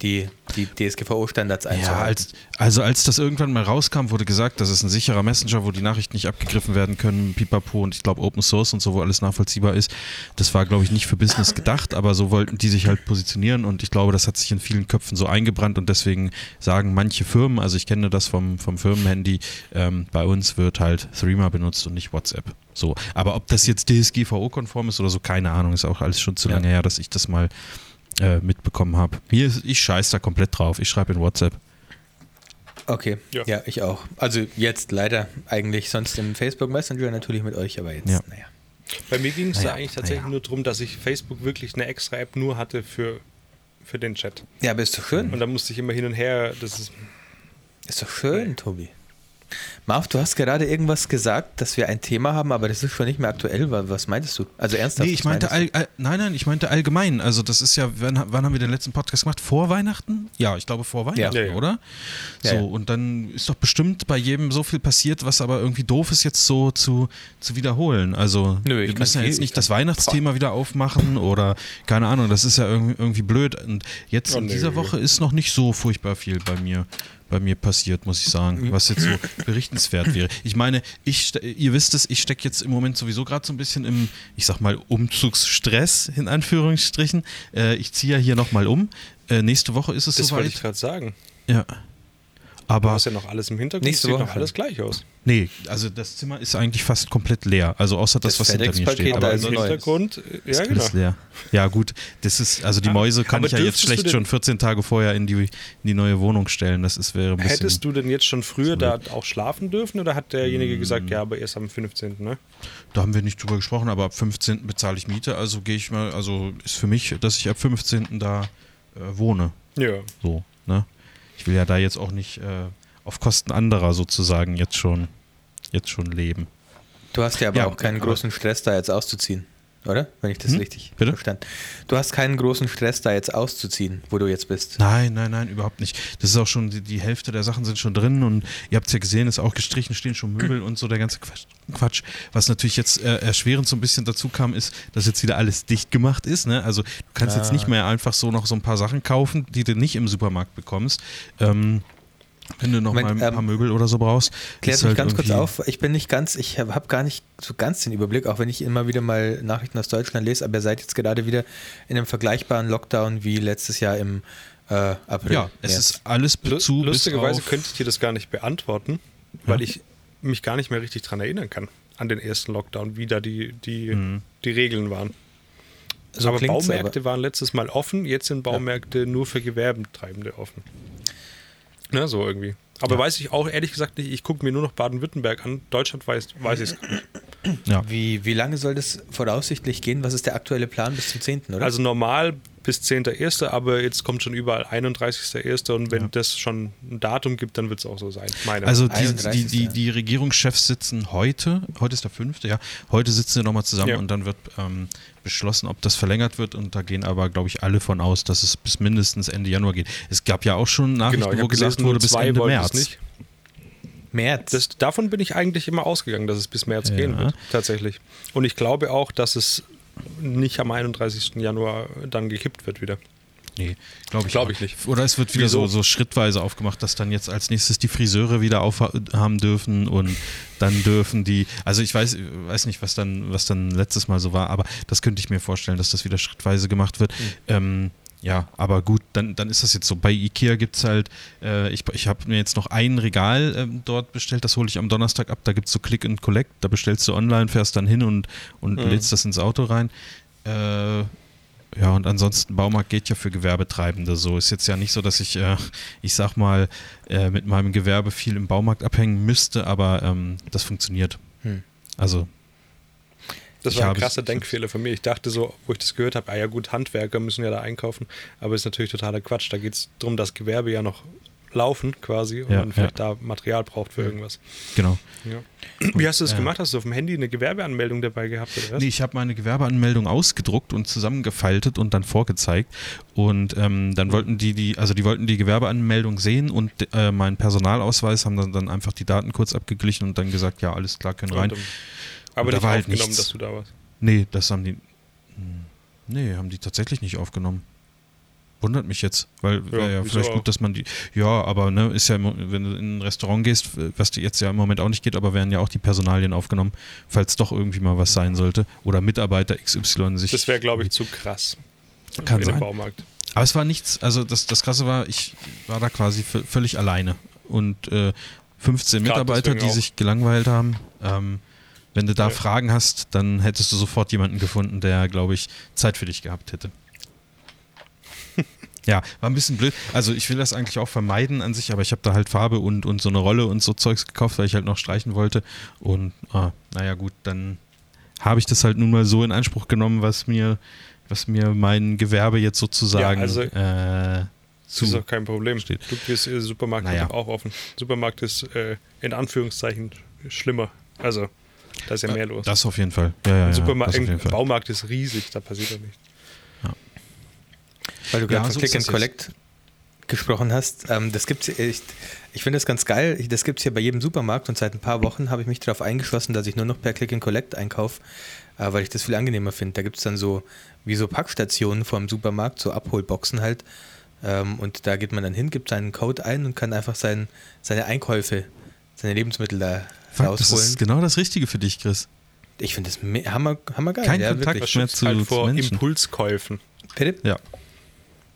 S1: die, die DSGVO-Standards
S3: Ja,
S1: einzuhalten.
S3: als, also als das irgendwann mal rauskam, wurde gesagt, das ist ein sicherer Messenger, wo die Nachrichten nicht abgegriffen werden können, pipapo und ich glaube Open Source und so, wo alles nachvollziehbar ist. Das war, glaube ich, nicht für Business gedacht, aber so wollten die sich halt positionieren und ich glaube, das hat sich in vielen Köpfen so eingebrannt und deswegen sagen manche Firmen, also ich kenne das vom, vom Firmenhandy, ähm, bei uns wird halt Threema benutzt und nicht WhatsApp. So, aber ob das jetzt DSGVO-konform ist oder so, keine Ahnung, ist auch alles schon zu
S1: Ja.
S3: lange her, dass ich das mal äh, mitbekommen habe. Mir ist, ich scheiß da komplett drauf. Ich schreibe in WhatsApp.
S1: Okay, ja.
S2: Ja.
S1: ich auch. Also jetzt leider eigentlich, sonst im Facebook Messenger natürlich mit euch, aber jetzt,
S3: Ja.
S1: naja.
S2: Bei mir ging es
S3: Naja,
S2: da eigentlich tatsächlich
S3: naja.
S2: nur darum, dass ich Facebook wirklich eine extra App nur hatte für, für den Chat.
S1: Ja, aber ist doch schön.
S2: Und da musste ich immer hin und her, das ist,
S1: Ist doch schön, Tobi. Marv, du hast gerade irgendwas gesagt, dass wir ein Thema haben, aber das ist schon nicht mehr aktuell. Wa- Was meintest du? Also ernsthaft?
S3: Nee, ich meinte, all, all, nein, nein, ich meinte allgemein. Also das ist ja, wann, wann haben wir den letzten Podcast gemacht? Vor Weihnachten? Ja, ich glaube vor Weihnachten,
S2: Ja,
S3: oder?
S1: Ja,
S3: so,
S1: ja.
S3: und dann ist doch bestimmt bei jedem so viel passiert, was aber irgendwie doof ist, jetzt so zu, zu wiederholen. Also
S1: Nö,
S3: wir müssen ja
S1: viel-
S3: jetzt
S1: ich
S3: nicht das Weihnachtsthema wieder aufmachen oder keine Ahnung, das ist ja irgendwie, irgendwie blöd. Und jetzt
S2: Oh,
S3: in dieser Woche ist noch nicht so furchtbar viel bei mir bei mir passiert, muss ich sagen, was jetzt so berichtenswert wäre. Ich meine, ich, ihr wisst es, ich stecke jetzt im Moment sowieso gerade so ein bisschen im, ich sag mal, Umzugsstress, in Anführungsstrichen. Äh, ich ziehe ja hier nochmal um. Äh, nächste Woche ist es
S2: das wollte ich
S3: soweit.
S2: gerade sagen.
S3: Ja.
S2: Du
S3: Aber
S2: hast ja noch alles im Hintergrund,
S1: Nächste
S2: sieht
S1: Woche
S2: noch alles gleich aus.
S3: nee, also das Zimmer ist eigentlich fast komplett leer. Also außer das,
S1: Das
S3: was hinter mir steht. Aber
S2: im. Hintergrund, äh,
S3: ist
S2: ja genau.
S3: alles leer. Ja, gut. Das ist, also die Mäuse kann
S2: aber
S3: ich ja jetzt
S2: du
S3: schlecht schon 14 Tage vorher in die, in die neue Wohnung stellen. Das ist, wäre ein bisschen.
S2: Hättest du denn jetzt schon früher da auch schlafen dürfen oder hat derjenige
S3: Mm.
S2: gesagt, ja, aber erst am 15., ne?
S3: Da haben wir nicht drüber gesprochen, aber ab 15. bezahle ich Miete, also gehe ich mal, also ist für mich, dass ich ab 15. da äh, wohne.
S2: Ja.
S3: So, ne? Ich will ja da jetzt auch nicht äh, auf Kosten anderer sozusagen jetzt schon, jetzt schon leben.
S1: Du hast ja aber
S3: Ja,
S1: auch keinen großen Stress, da jetzt auszuziehen, oder? Wenn ich das
S3: Hm?
S1: richtig
S3: Bitte?
S1: verstanden Du hast keinen großen Stress, da jetzt auszuziehen, wo du jetzt bist.
S3: Nein, nein, nein, überhaupt nicht. Das ist auch schon, die, die Hälfte der Sachen sind schon drin und ihr habt es ja gesehen, ist auch gestrichen, stehen schon Möbel und so der ganze Quatsch. Quatsch. Was natürlich jetzt äh, erschwerend so ein bisschen dazu kam, ist, dass jetzt wieder alles dicht gemacht ist. Ne? Also du kannst jetzt
S1: Ah.
S3: nicht mehr einfach so noch so ein paar Sachen kaufen, die du nicht im Supermarkt bekommst. Ähm, wenn du noch
S1: Moment,
S3: mal ein paar
S1: ähm,
S3: Möbel oder so brauchst.
S1: Klärt mich
S3: halt
S1: ganz kurz auf. Ich bin nicht ganz, ich habe hab gar nicht so ganz den Überblick, auch wenn ich immer wieder mal Nachrichten aus Deutschland lese, aber ihr seid jetzt gerade wieder in einem vergleichbaren Lockdown wie letztes Jahr im äh, April.
S3: Ja, es
S1: März.
S3: ist alles zu.
S2: Lustigerweise könnte ich dir das gar nicht beantworten, weil ich mich gar nicht mehr richtig dran erinnern kann, an den ersten Lockdown, wie da die, die,
S3: Mhm.
S2: die Regeln waren. So aber Baumärkte aber. waren letztes Mal offen, jetzt sind Baumärkte ja. nur für Gewerbetreibende offen. Ja, so irgendwie. Aber ja. weiß ich auch ehrlich gesagt nicht, ich gucke mir nur noch Baden-Württemberg an. Deutschland weiß, weiß ich es gar nicht.
S1: Ja. Wie, wie lange soll das voraussichtlich gehen? Was ist der aktuelle Plan bis zum 10., oder?
S2: Also normal bis 10.1., aber jetzt kommt schon überall 31.1. und wenn ja. das schon ein Datum gibt, dann wird es auch so sein.
S3: also die, die, die, die, Regierungschefs sitzen heute, heute ist der 5., ja, heute sitzen sie nochmal zusammen ja. und dann wird ähm, beschlossen, ob das verlängert wird und da gehen aber, glaube ich, alle von aus, dass es bis mindestens Ende Januar geht. Es gab ja auch schon Nachrichten, genau, wo gesagt wurde, bis Ende März. Nicht.
S2: März. Das, davon bin ich eigentlich immer ausgegangen, dass es bis März ja. gehen wird, tatsächlich. Und ich glaube auch, dass es nicht am 31. Januar dann gekippt wird wieder.
S3: Nee, glaube ich, glaub ich nicht. Oder es wird wieder so, so schrittweise aufgemacht, dass dann jetzt als nächstes die Friseure wieder aufhaben dürfen und dann dürfen die, also ich weiß, weiß nicht, was dann, was dann letztes Mal so war, aber das könnte ich mir vorstellen, dass das wieder schrittweise gemacht wird. Mhm. Ähm, ja, aber gut, dann, dann ist das jetzt so. Bei Ikea gibt es halt, äh, ich, ich habe mir jetzt noch ein Regal äh, dort bestellt, das hole ich am Donnerstag ab. Da gibt es so Click and Collect, da bestellst du online, fährst dann hin und, und mhm. lädst das ins Auto rein. Äh, ja, und ansonsten, Baumarkt geht ja für Gewerbetreibende so. Ist jetzt ja nicht so, dass ich, äh, ich sag mal, äh, mit meinem Gewerbe viel im Baumarkt abhängen müsste, aber ähm, das funktioniert. Hm. Also
S2: das war ein krasser Denkfehler von mir. Ich dachte so, wo ich das gehört habe, ah ja gut, Handwerker müssen ja da einkaufen, aber ist natürlich totaler Quatsch. Da geht es darum, dass Gewerbe ja noch laufen quasi und ja, man vielleicht ja. da Material braucht für irgendwas.
S3: Genau.
S2: Ja. Wie hast du das gemacht? Hast du auf dem Handy eine Gewerbeanmeldung dabei gehabt? Oder
S3: was? Nee, ich habe meine Gewerbeanmeldung ausgedruckt und zusammengefaltet und dann vorgezeigt. Und ähm, dann wollten die, die, also die wollten die Gewerbeanmeldung sehen und äh, meinen Personalausweis, haben dann, dann einfach die Daten kurz abgeglichen und dann gesagt, ja, alles klar, können rein. Und,
S2: aber nicht halt aufgenommen, dass du da warst.
S3: Nee, das haben die. Hm, nee, haben die tatsächlich nicht aufgenommen. Wundert mich jetzt, weil wäre ja, ja vielleicht gut, dass man die. Ja, aber ne, ist ja, wenn du in ein Restaurant gehst, was jetzt ja im Moment auch nicht geht, aber werden ja auch die Personalien aufgenommen, falls doch irgendwie mal was sein sollte. Oder Mitarbeiter XY sich.
S2: Das wäre, glaube ich, zu krass.
S3: Kann sein. Baumarkt. Aber es war nichts, also das, das Krasse war, ich war da quasi völlig alleine. Und äh, 15 Mitarbeiter, die auch. sich gelangweilt haben. Ähm, wenn du da ja. Fragen hast, dann hättest du sofort jemanden gefunden, der, glaube ich, Zeit für dich gehabt hätte. ja, war ein bisschen blöd. Also ich will das eigentlich auch vermeiden an sich, aber ich habe da halt Farbe und, und so eine Rolle und so Zeugs gekauft, weil ich halt noch streichen wollte. Und ah, naja gut, dann habe ich das halt nun mal so in Anspruch genommen, was mir, was mir mein Gewerbe jetzt sozusagen ja, also
S2: äh, zu ist auch kein Problem. Steht. Du bist Supermarkt naja. auch offen. Supermarkt ist äh, in Anführungszeichen schlimmer. Also da ist ja mehr los.
S3: Das auf jeden Fall. Ja, ja,
S2: Supermarkt, ja, ein Baumarkt ist riesig, da passiert doch nichts. Ja.
S1: Weil du gerade ja, von Click and Collect gesprochen hast, ähm, das gibt's echt. Ich finde das ganz geil. Das gibt es hier bei jedem Supermarkt und seit ein paar Wochen habe ich mich darauf eingeschlossen, dass ich nur noch per Click and Collect einkaufe, äh, weil ich das viel angenehmer finde. Da gibt es dann so wie so Packstationen vom Supermarkt, so Abholboxen halt. Ähm, und da geht man dann hin, gibt seinen Code ein und kann einfach sein, seine Einkäufe, seine Lebensmittel da
S3: Fuck, Das ist genau das Richtige für dich, Chris.
S1: Ich finde das hammer, hammergeil.
S3: Kein ja, Kontakt wirklich. mehr zu,
S2: halt vor
S3: zu
S2: Menschen. Impulskäufen.
S1: Bitte?
S3: Ja.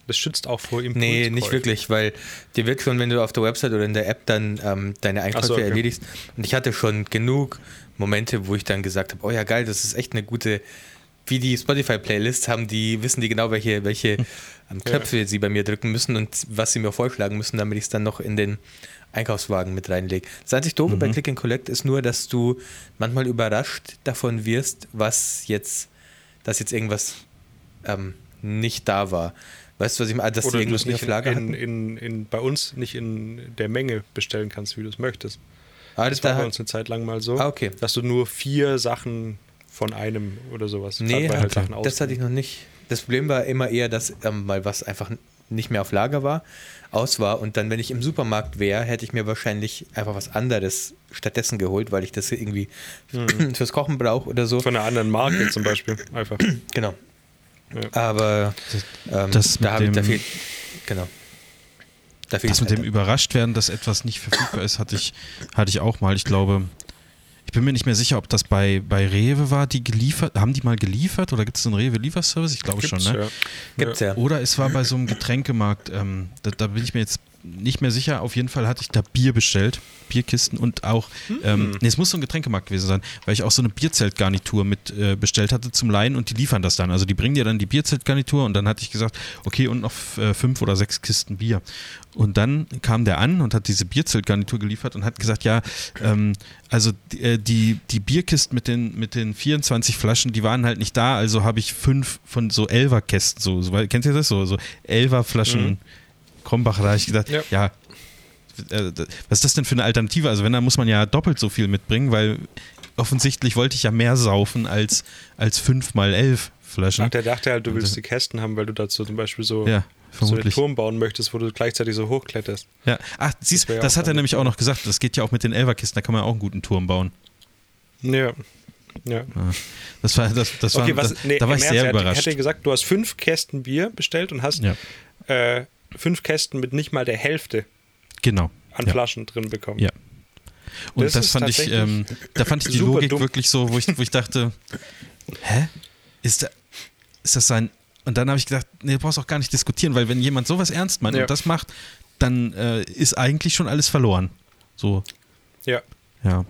S2: Das schützt auch vor Impulskäufen. Nee,
S1: nicht wirklich, weil dir wird schon, wenn du auf der Website oder in der App dann ähm, deine Einkäufe so, okay. erledigst. Und ich hatte schon genug Momente, wo ich dann gesagt habe, oh ja geil, das ist echt eine gute, wie die Spotify-Playlist haben, die wissen die genau, welche, welche ähm, Knöpfe ja. sie bei mir drücken müssen und was sie mir vorschlagen müssen, damit ich es dann noch in den Einkaufswagen mit reinlege. Das einzig Doofe mhm. bei Click and Collect ist nur, dass du manchmal überrascht davon wirst, was jetzt, dass jetzt irgendwas ähm, nicht da war. Weißt du, was ich meine? Dass
S2: Oder die irgendwas nicht auf Lager in, in, in, bei uns nicht in der Menge bestellen kannst, wie du es möchtest. Ah, das, das war da bei uns eine Zeit lang mal so,
S1: ah, okay.
S2: dass du nur vier Sachen von einem oder sowas.
S1: Nee, halt okay. das hatte ich noch nicht. Das Problem war immer eher, dass ähm, mal was einfach nicht mehr auf Lager war aus war. Und dann, wenn ich im Supermarkt wäre, hätte ich mir wahrscheinlich einfach was anderes stattdessen geholt, weil ich das irgendwie mhm. fürs Kochen brauche oder so.
S2: Von einer anderen Marke zum Beispiel, einfach.
S1: Genau. Ja. Aber ähm, das da, ich, da fehlt, genau.
S3: Da das mit dem Überraschtwerden, dass etwas nicht verfügbar ist, hatte ich, hatte ich auch mal. Ich glaube, ich bin mir nicht mehr sicher, ob das bei, bei Rewe war, die geliefert, haben die mal geliefert oder gibt es einen Rewe-Lieferservice? Ich glaube schon, ne?
S1: Ja. Gibt's ja.
S3: Oder es war bei so einem Getränkemarkt, ähm, da, da, bin ich mir jetzt nicht mehr sicher. Auf jeden Fall hatte ich da Bier bestellt, Bierkisten und auch,
S2: Hm.
S3: ähm, nee, es muss so ein Getränkemarkt gewesen sein, weil ich auch so eine Bierzeltgarnitur mit äh, bestellt hatte zum Leihen und die liefern das dann. Also die bringen dir dann die Bierzeltgarnitur und dann hatte ich gesagt, okay, und noch äh, fünf oder sechs Kisten Bier. Und dann kam der an und hat diese Bierzeltgarnitur geliefert und hat gesagt, ja, ähm, also die, äh, die, die Bierkisten mit den, mit den 24 Flaschen, die waren halt nicht da, also habe ich fünf von so Elfer-Kästen, so, so, kennt ihr das? So, so Elfer-Flaschen
S2: Mhm.
S3: Krombacher, da habe ich gedacht,
S2: Ja.
S3: ja, äh, was ist das denn für eine Alternative? Also wenn, dann muss man ja doppelt so viel mitbringen, weil offensichtlich wollte ich ja mehr saufen als, als fünf mal elf Flaschen.
S2: Ach, der dachte halt, du willst die Kästen haben, weil du dazu zum Beispiel so,
S3: ja,
S2: so einen. Turm bauen möchtest, wo du gleichzeitig so hochkletterst.
S3: Ja. Ach, siehst,
S2: Das
S3: das hat er nämlich auch noch gesagt. Das geht ja auch mit den Elferkisten, da kann man auch einen guten Turm bauen.
S2: Ja. Ja.
S3: Das war, das, das war,
S2: Okay, was,
S3: das,
S2: nee,
S3: da war ich
S2: Ernst,
S3: sehr
S2: er hat-
S3: überrascht.
S2: Er hat dir gesagt, du hast fünf Kästen Bier bestellt und hast
S3: Ja,
S2: äh, fünf Kästen mit nicht mal der Hälfte
S3: genau.
S2: an
S3: Ja.
S2: Flaschen drin bekommen.
S3: Ja. Und
S2: Das
S3: das, fand ich, ähm, da fand ich die Logik
S2: dumm.
S3: wirklich so, wo ich, wo ich dachte, hä? Ist, da, ist das sein. Und dann habe ich gedacht, nee, du brauchst auch gar nicht diskutieren, weil wenn jemand sowas ernst meint
S2: Ja.
S3: und das macht, dann äh, ist eigentlich schon alles verloren. So,
S2: Ja.
S3: ja.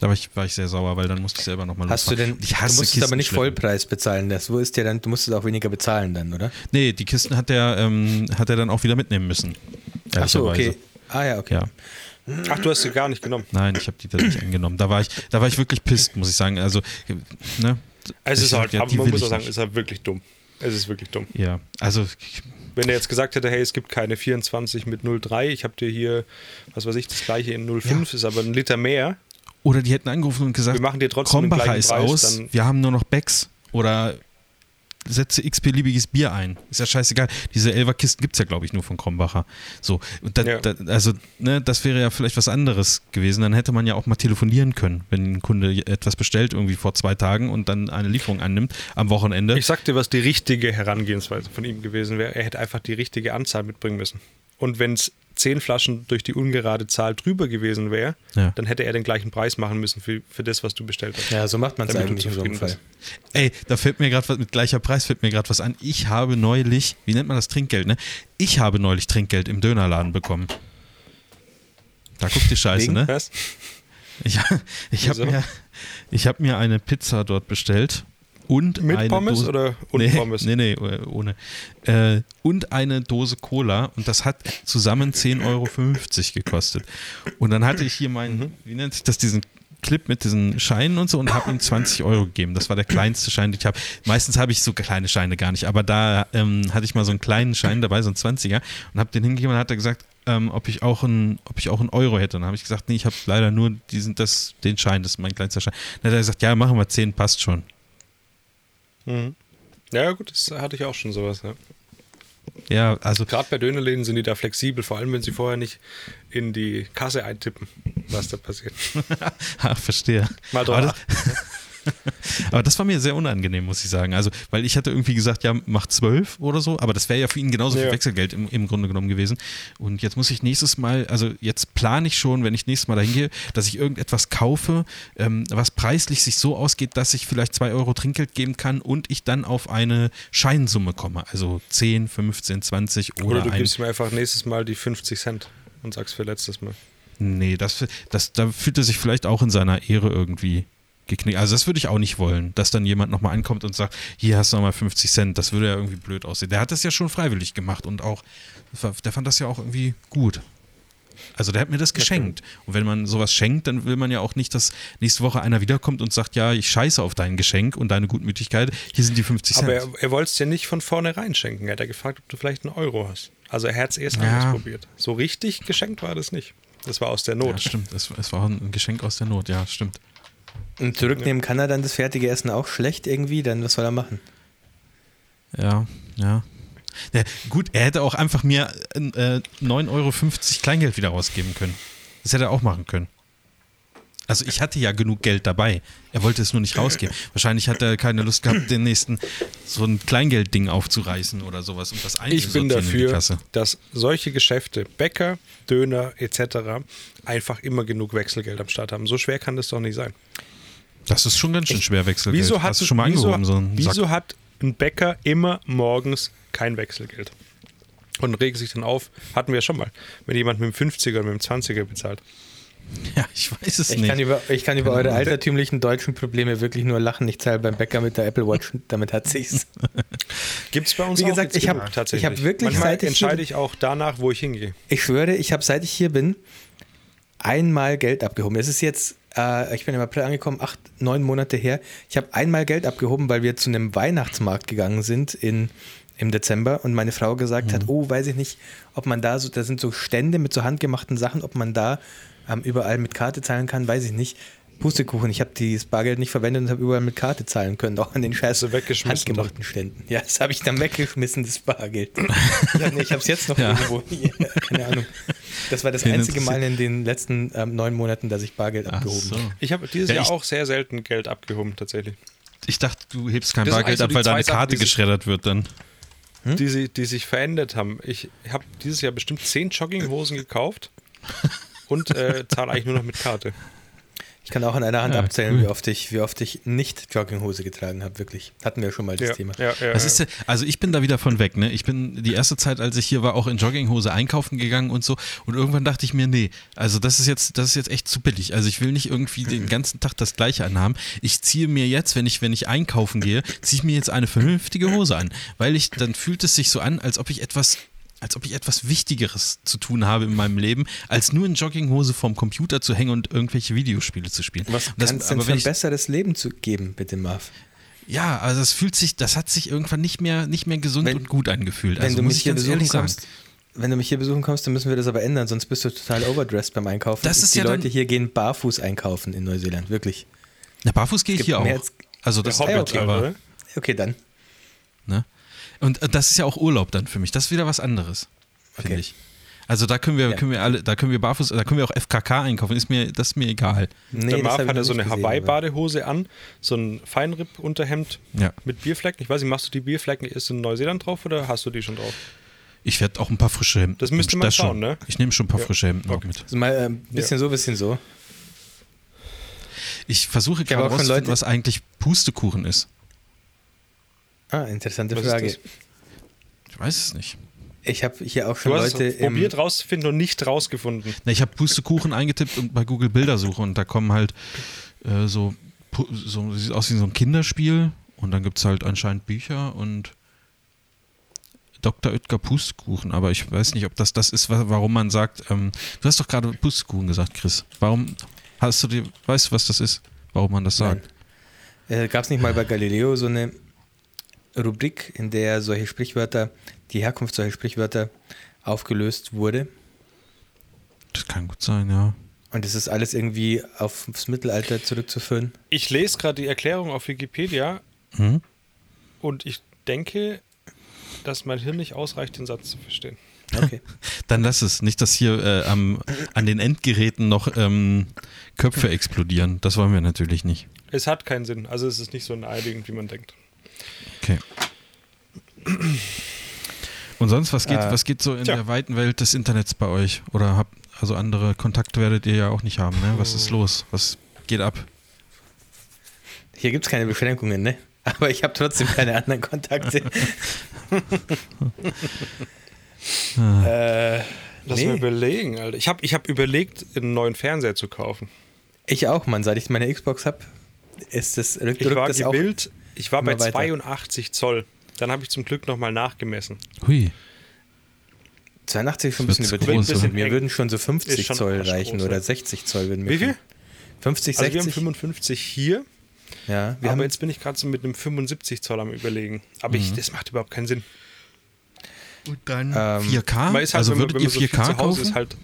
S3: Da war ich, war ich sehr sauer, weil dann musste ich selber nochmal
S1: Hast du denn,
S3: Ich
S1: du
S3: hasse
S1: musstest aber nicht
S3: Kistenschleppen.
S1: Vollpreis bezahlen. Das, wo ist der dann, du musstest auch weniger bezahlen dann, oder?
S3: Nee, die Kisten hat er, ähm, hat er dann auch wieder mitnehmen müssen.
S1: Ach so, okay. Ah ja, okay.
S3: Ja.
S2: Ach, du hast sie gar nicht genommen.
S3: Nein, ich habe die da nicht angenommen. Da war ich, da war ich wirklich pisst, muss ich sagen. Also, ne?
S2: Also es
S3: Ich
S2: ist halt,
S3: ja,
S2: aber man muss auch sagen, es ist halt wirklich dumm. Es ist wirklich dumm.
S3: Ja, also
S2: Wenn er jetzt gesagt hätte, hey, es gibt keine 24 mit 0,3, ich habe dir hier, was weiß ich, das gleiche in 0,5, ist aber ein Liter mehr.
S3: Oder die hätten angerufen und gesagt,
S2: Wir machen dir trotzdem
S3: Krombacher ist
S2: Preis,
S3: aus, wir haben nur noch Becks. Oder setze x-beliebiges Bier ein. Ist ja scheißegal. Diese Elferkisten gibt es ja, glaube ich, nur von Krombacher. So, da,
S2: Ja.
S3: da, also, ne, das wäre ja vielleicht was anderes gewesen. Dann hätte man ja auch mal telefonieren können, wenn ein Kunde etwas bestellt, irgendwie vor zwei Tagen und dann eine Lieferung annimmt am Wochenende.
S2: Ich sag dir, was die richtige Herangehensweise von ihm gewesen wäre. Er hätte einfach die richtige Anzahl mitbringen müssen. Und wenn es zehn Flaschen durch die ungerade Zahl drüber gewesen wäre,
S3: Ja.
S2: dann hätte er den gleichen Preis machen müssen für, für das, was du bestellt hast.
S1: Ja, so macht man es eigentlich in so einem Fall.
S2: bist.
S3: Ey, da fällt mir gerade was mit gleicher Preis fällt mir gerade was an. Ich habe neulich, wie nennt man das Trinkgeld, ne? Ich habe neulich Trinkgeld im Dönerladen bekommen. Da guckt die Scheiße,
S1: Wegen?
S3: ne?
S2: Was?
S3: Ich, ich habe mir, ich hab mir eine Pizza dort bestellt und
S2: Mit
S3: eine
S2: Pommes
S3: Dose,
S2: oder ohne
S3: nee,
S2: Pommes?
S3: Nee, nee, ohne. Äh, und eine Dose Cola und das hat zusammen 10,50 Euro gekostet. Und dann hatte ich hier meinen,
S2: Mhm.
S3: wie nennt sich das, diesen Clip mit diesen Scheinen und so und habe ihm 20 Euro gegeben. Das war der kleinste Schein, den ich habe. Meistens habe ich so kleine Scheine gar nicht, aber da ähm, hatte ich mal so einen kleinen Schein dabei, so einen 20er und habe den hingegeben und hat er gesagt, ähm, ob ich auch einen, ob ich auch einen Euro hätte. Und dann habe ich gesagt, nee, ich habe leider nur diesen, das, den Schein, das ist mein kleinster Schein. Dann hat er gesagt, ja, machen wir 10, passt schon.
S2: Mhm. Ja, gut, das hatte ich auch schon sowas. Ja.
S3: Ja, also
S2: Gerade bei Dönerläden sind die da flexibel, vor allem wenn sie vorher nicht in die Kasse eintippen, was da passiert.
S3: Ah, verstehe.
S2: Mal drauf
S3: aber das war mir sehr unangenehm, muss ich sagen. Also, weil ich hatte irgendwie gesagt, ja, mach zwölf oder so, aber das wäre ja für ihn genauso viel
S2: Ja.
S3: Wechselgeld im, im Grunde genommen gewesen. Und jetzt muss ich nächstes Mal, also jetzt plane ich schon, wenn ich nächstes Mal dahin gehe, dass ich irgendetwas kaufe, ähm, was preislich sich so ausgeht, dass ich vielleicht zwei Euro Trinkgeld geben kann und ich dann auf eine Scheinsumme komme. Also 10, 15, 20 oder,
S2: Oder du
S3: ein,
S2: gibst mir einfach nächstes Mal die 50 Cent und sagst für letztes Mal.
S3: Nee, das, das, da fühlt er sich vielleicht auch in seiner Ehre irgendwie geknickt. Also das würde ich auch nicht wollen, dass dann jemand nochmal ankommt und sagt, hier hast du nochmal 50 Cent. Das würde ja irgendwie blöd aussehen. Der hat das ja schon freiwillig gemacht und auch, der fand das ja auch irgendwie gut. Also der hat mir das geschenkt. Und wenn man sowas schenkt, dann will man ja auch nicht, dass nächste Woche einer wiederkommt und sagt, ja, ich scheiße auf dein Geschenk und deine Gutmütigkeit. Hier sind die 50 Cent.
S2: Aber er, er wollte es dir nicht von vornherein schenken. Er hat ja gefragt, ob du vielleicht einen Euro hast. Also er hat es erst
S3: Ja.
S2: ausprobiert. So richtig geschenkt war das nicht. Das war aus der
S3: ja,
S2: Not.
S3: stimmt. Es, es war ein Geschenk aus der Not. Ja, stimmt.
S1: Und zurücknehmen kann er dann das fertige Essen auch schlecht irgendwie, dann was soll er machen?
S3: Ja, ja. ja gut, er hätte auch einfach mir äh, 9,50 Euro Kleingeld wieder rausgeben können. Das hätte er auch machen können. Also ich hatte ja genug Geld dabei. Er wollte es nur nicht rausgeben. Wahrscheinlich hat er keine Lust gehabt, den nächsten so ein Kleingeldding aufzureißen oder sowas und das
S2: Ich bin
S3: einzusortieren in die
S2: dafür,
S3: Kasse.
S2: dass solche Geschäfte, Bäcker, Döner etc. einfach immer genug Wechselgeld am Start haben. So schwer kann das doch nicht sein.
S3: Das ist schon ganz schön schwer Wechselgeld.
S2: Wieso hat,
S3: Hast du schon mal
S2: wieso,
S3: angehoben, so
S2: wieso hat ein Bäcker immer morgens kein Wechselgeld? und regen sich dann auf. Hatten wir ja schon mal, wenn jemand mit dem 50er oder mit dem 20er bezahlt.
S3: Ja, ich weiß es
S1: Ich
S3: nicht.
S1: kann über, ich kann über eure altertümlichen deutschen Probleme wirklich nur lachen. Ich zahle beim Bäcker mit der Apple Watch, damit hat sich's.
S2: Gibt es bei uns
S1: Wie
S2: auch
S1: gesagt,
S2: jetzt
S1: ich hab-
S2: immer, tatsächlich.
S1: ich hab wirklich,
S2: Manchmal
S1: seit ich hier-
S2: entscheide ich auch danach, wo ich hingehe.
S1: Ich schwöre, ich habe seit ich hier bin einmal Geld abgehoben. Es ist jetzt, äh, ich bin im April angekommen, acht, neun Monate her. Ich habe einmal Geld abgehoben, weil wir zu einem Weihnachtsmarkt gegangen sind in, im Dezember und meine Frau gesagt hat, oh, weiß ich nicht, ob man da so, da sind so Stände mit so handgemachten Sachen, ob man da ähm, überall mit Karte zahlen kann, weiß ich nicht. Pustekuchen, ich habe das Bargeld nicht verwendet und habe überall mit Karte zahlen können, auch an den scheiß handgemachten Ständen. Ja, das habe ich dann weggeschmissen, das Bargeld. ja, nee, ich habe es jetzt noch
S3: Ja.
S1: irgendwo. hier. Keine Ahnung. Das war das
S3: Den
S1: einzige Mal in den letzten ähm, neun Monaten, dass ich Bargeld
S3: Ach
S1: abgehoben
S3: so.
S1: habe.
S2: Ich habe dieses
S3: Ja,
S2: Jahr auch sehr selten Geld abgehoben, tatsächlich.
S3: Ich dachte, du hebst kein
S2: Das
S3: Bargeld
S2: eigentlich so
S3: ab,
S2: die
S3: weil deine Karte
S2: die
S3: geschreddert wird dann.
S2: Die, sie, die sich verändert haben. Ich habe dieses Jahr bestimmt zehn Jogginghosen gekauft und äh, zahle eigentlich nur noch mit Karte.
S1: Ich kann auch an einer Hand
S3: Ja,
S1: abzählen,
S3: cool.
S1: wie oft ich, wie oft ich nicht Jogginghose getragen habe, wirklich. Hatten wir schon mal das
S2: Ja,
S1: Thema.
S2: ja, ja.
S3: ist also ich bin da wieder von weg, ne? Ich bin die erste Zeit, als ich hier war, auch in Jogginghose einkaufen gegangen und so. Und irgendwann dachte ich mir, nee, also das ist jetzt, das ist jetzt echt zu billig. Also ich will nicht irgendwie den ganzen Tag das Gleiche anhaben. Ich ziehe mir jetzt, wenn ich, wenn ich einkaufen gehe, ziehe ich mir jetzt eine vernünftige Hose an. Weil ich, dann fühlt es sich so an, als ob ich etwas als ob ich etwas Wichtigeres zu tun habe in meinem Leben, als nur in Jogginghose vorm Computer zu hängen und irgendwelche Videospiele zu spielen.
S1: Was
S3: Und das-
S1: kann es denn
S3: aber
S1: für
S3: wenn
S1: ein
S3: ich-
S1: besseres Leben zu geben, bitte, Marv?
S3: Ja, also es fühlt sich, das hat sich irgendwann nicht mehr, nicht mehr gesund
S1: Wenn-
S3: und gut angefühlt.
S1: Wenn
S3: also
S1: du
S3: muss
S1: mich
S3: ich
S1: hier
S3: ganz sagen.
S1: kommst, wenn du mich hier besuchen kommst, dann müssen wir das aber ändern, sonst bist du total overdressed beim Einkaufen.
S3: Das ist
S1: Die
S3: ja dann-
S1: Leute hier gehen barfuß einkaufen in Neuseeland, wirklich.
S3: Na, barfuß gehe ich hier auch.
S1: als-
S3: Also das ist
S2: Hobbit,
S3: ja, aber,
S2: oder?
S1: Okay, dann.
S3: ne? Und äh, das ist ja auch Urlaub dann für mich. Das ist wieder was anderes, finde
S1: Okay.
S3: ich. Also da können wir,
S1: Ja.
S3: können wir alle, da können wir barfuß, da können wir auch FKK einkaufen. Ist mir, das ist mir egal.
S1: Nee,
S2: der
S1: das
S2: Marv hat ja so eine Hawaii-Badehose an, so ein Feinripp-Unterhemd
S3: Ja.
S2: mit Bierflecken. Ich weiß nicht, machst du die Bierflecken ist in Neuseeland drauf oder hast du die schon drauf?
S3: Ich werde auch ein paar frische Hemden.
S2: Das müsste man
S3: schon.
S2: schauen, ne?
S3: Ich nehme schon ein paar
S2: Ja.
S3: frische Hemden auch
S2: Okay.
S3: mit.
S1: Also mal ein bisschen so, bisschen so.
S3: Ich versuche gerade
S1: auch schon
S3: rauszufinden,
S1: Leute-
S3: was eigentlich Pustekuchen ist.
S1: Ah, interessante
S2: Was
S1: Frage.
S3: Ich weiß es nicht.
S1: Ich habe hier auch schon
S2: Du hast
S1: Leute
S2: probiert rauszufinden und nicht rausgefunden.
S3: Na, ich habe Pustekuchen eingetippt und bei Google Bilder suche und da kommen halt äh, so, so, sieht aus wie so ein Kinderspiel und dann gibt es halt anscheinend Bücher und Dr. Oetker Pustekuchen, aber ich weiß nicht, ob das das ist, wa- warum man sagt, ähm, du hast doch gerade Pustekuchen gesagt, Chris. Warum hast du dir, weißt du, was das ist? Warum man das sagt?
S1: Äh, Gab es nicht mal bei Galileo so eine Rubrik, in der solche Sprichwörter, die Herkunft solcher Sprichwörter aufgelöst wurde?
S3: Das kann gut sein, ja.
S1: Und es ist alles irgendwie aufs Mittelalter zurückzuführen?
S2: Ich lese gerade die Erklärung auf Wikipedia
S3: Hm?
S2: und ich denke, dass mein Hirn nicht ausreicht, den Satz zu verstehen.
S1: Okay.
S3: Dann lass es. Nicht, dass hier äh, am, an den Endgeräten noch ähm, Köpfe explodieren. Das wollen wir natürlich nicht.
S2: Es hat keinen Sinn. Also es ist nicht so naheliegend, wie man denkt.
S3: Okay. Und sonst, was geht,
S1: Äh,
S3: was geht so in
S2: tja.
S3: der weiten Welt des Internets bei euch? Oder habt, also andere Kontakte werdet ihr ja auch nicht haben, ne? Was ist los? Was geht ab?
S1: Hier gibt es keine Beschränkungen, ne? Aber ich habe trotzdem keine anderen Kontakte. äh,
S2: Lass
S1: nee,
S2: mal überlegen, Alter. Ich habe ich hab überlegt, einen neuen Fernseher zu kaufen.
S1: ich auch, Mann. Seit ich meine Xbox habe, ist das rückt,
S2: Ich
S1: rückt
S2: war
S1: das auch.
S2: Ich war bei
S1: weiter.
S2: 82 Zoll. Dann habe ich zum Glück nochmal nachgemessen.
S3: Hui.
S1: 82 ist ein bisschen übertrieben.
S3: groß?
S1: Mir würden schon so 50
S2: Ist schon
S1: Zoll reichen
S2: ja.
S1: oder 60 Zoll würden mir
S2: Wie viel?
S1: schon- 50,
S2: Also wir haben
S1: 60?
S2: 55 hier,
S1: ja, wir
S2: aber
S1: haben
S2: jetzt bin ich gerade so mit einem 75 Zoll am überlegen. Aber ich, das macht überhaupt keinen Sinn.
S3: Und dann
S1: Ähm,
S3: 4K?
S2: Man ist halt,
S3: also
S2: wenn man,
S3: würdet
S2: wenn
S3: ihr
S2: man so viel
S3: 4K
S2: zu Hause
S3: kaufen?
S2: ist, halt.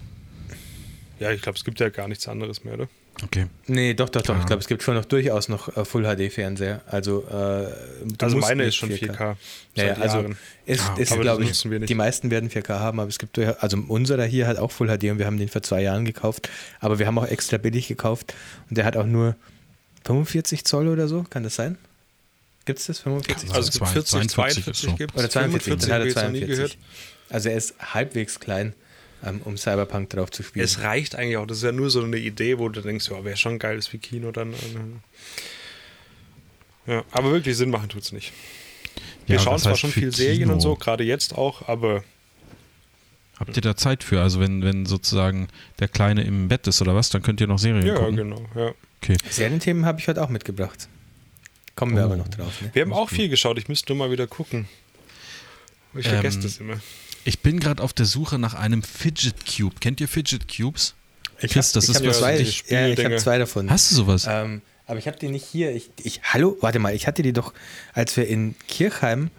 S2: Ja, ich glaube, es gibt ja gar nichts anderes mehr, oder?
S3: Okay.
S1: Nee, doch, doch, doch.
S3: Ja.
S1: Ich glaube, es gibt schon noch durchaus noch äh, Full-HD-Fernseher. Also, äh, du
S2: Also
S1: musst
S2: meine ist schon 4K.
S1: Ja,
S2: seit
S1: ja, also
S2: Jahren.
S1: ist,
S3: Ah,
S1: ist glaube ich,
S2: nutzen wir nicht.
S1: die meisten werden 4K haben, aber es gibt durchaus, also unserer hier hat auch Full HD und wir haben den vor zwei Jahren gekauft, aber wir haben auch extra billig gekauft und der hat auch nur 45 Zoll oder so, kann das sein? Gibt es das? 45 Zoll?
S2: Also es gibt 40,
S3: 42
S2: 42
S3: ist so.
S2: gibt
S1: oder 42, dann hat er
S2: habe ich jetzt noch nie
S1: 42.
S2: gehört.
S1: Also er ist halbwegs klein, ähm, um Cyberpunk drauf zu spielen.
S2: Es reicht eigentlich auch. Das ist ja nur so eine Idee, wo du denkst, ja, wäre schon geil, ist wie Kino dann. Ja, aber wirklich Sinn machen tut es nicht. Wir
S3: Ja,
S2: schauen zwar
S3: heißt
S2: schon viel Serien
S3: Kino?
S2: und so, gerade jetzt auch, aber
S3: Habt ihr da Zeit für? Also wenn, wenn sozusagen der Kleine im Bett ist oder was, dann könnt ihr noch Serien
S2: Ja,
S3: gucken.
S2: genau. Ja.
S3: Okay.
S1: Serienthemen habe ich heute auch mitgebracht. Kommen wir
S3: Oh.
S1: aber noch drauf. Ne?
S2: Wir haben auch viel geschaut, ich müsste nur mal wieder gucken. Ich vergesse
S3: Ähm,
S2: das immer.
S3: Ich bin gerade auf der Suche nach einem Fidget Cube. Kennt ihr Fidget Cubes?
S1: Ich
S3: Chris,
S1: hab-
S3: das
S1: ich
S3: ist
S1: hab
S2: was-
S1: zwei, ja, ich habe zwei davon.
S3: Hast du sowas?
S1: Ähm, aber ich habe die nicht hier. Ich, ich, hallo, warte mal, ich hatte die doch, als wir in Kirchheim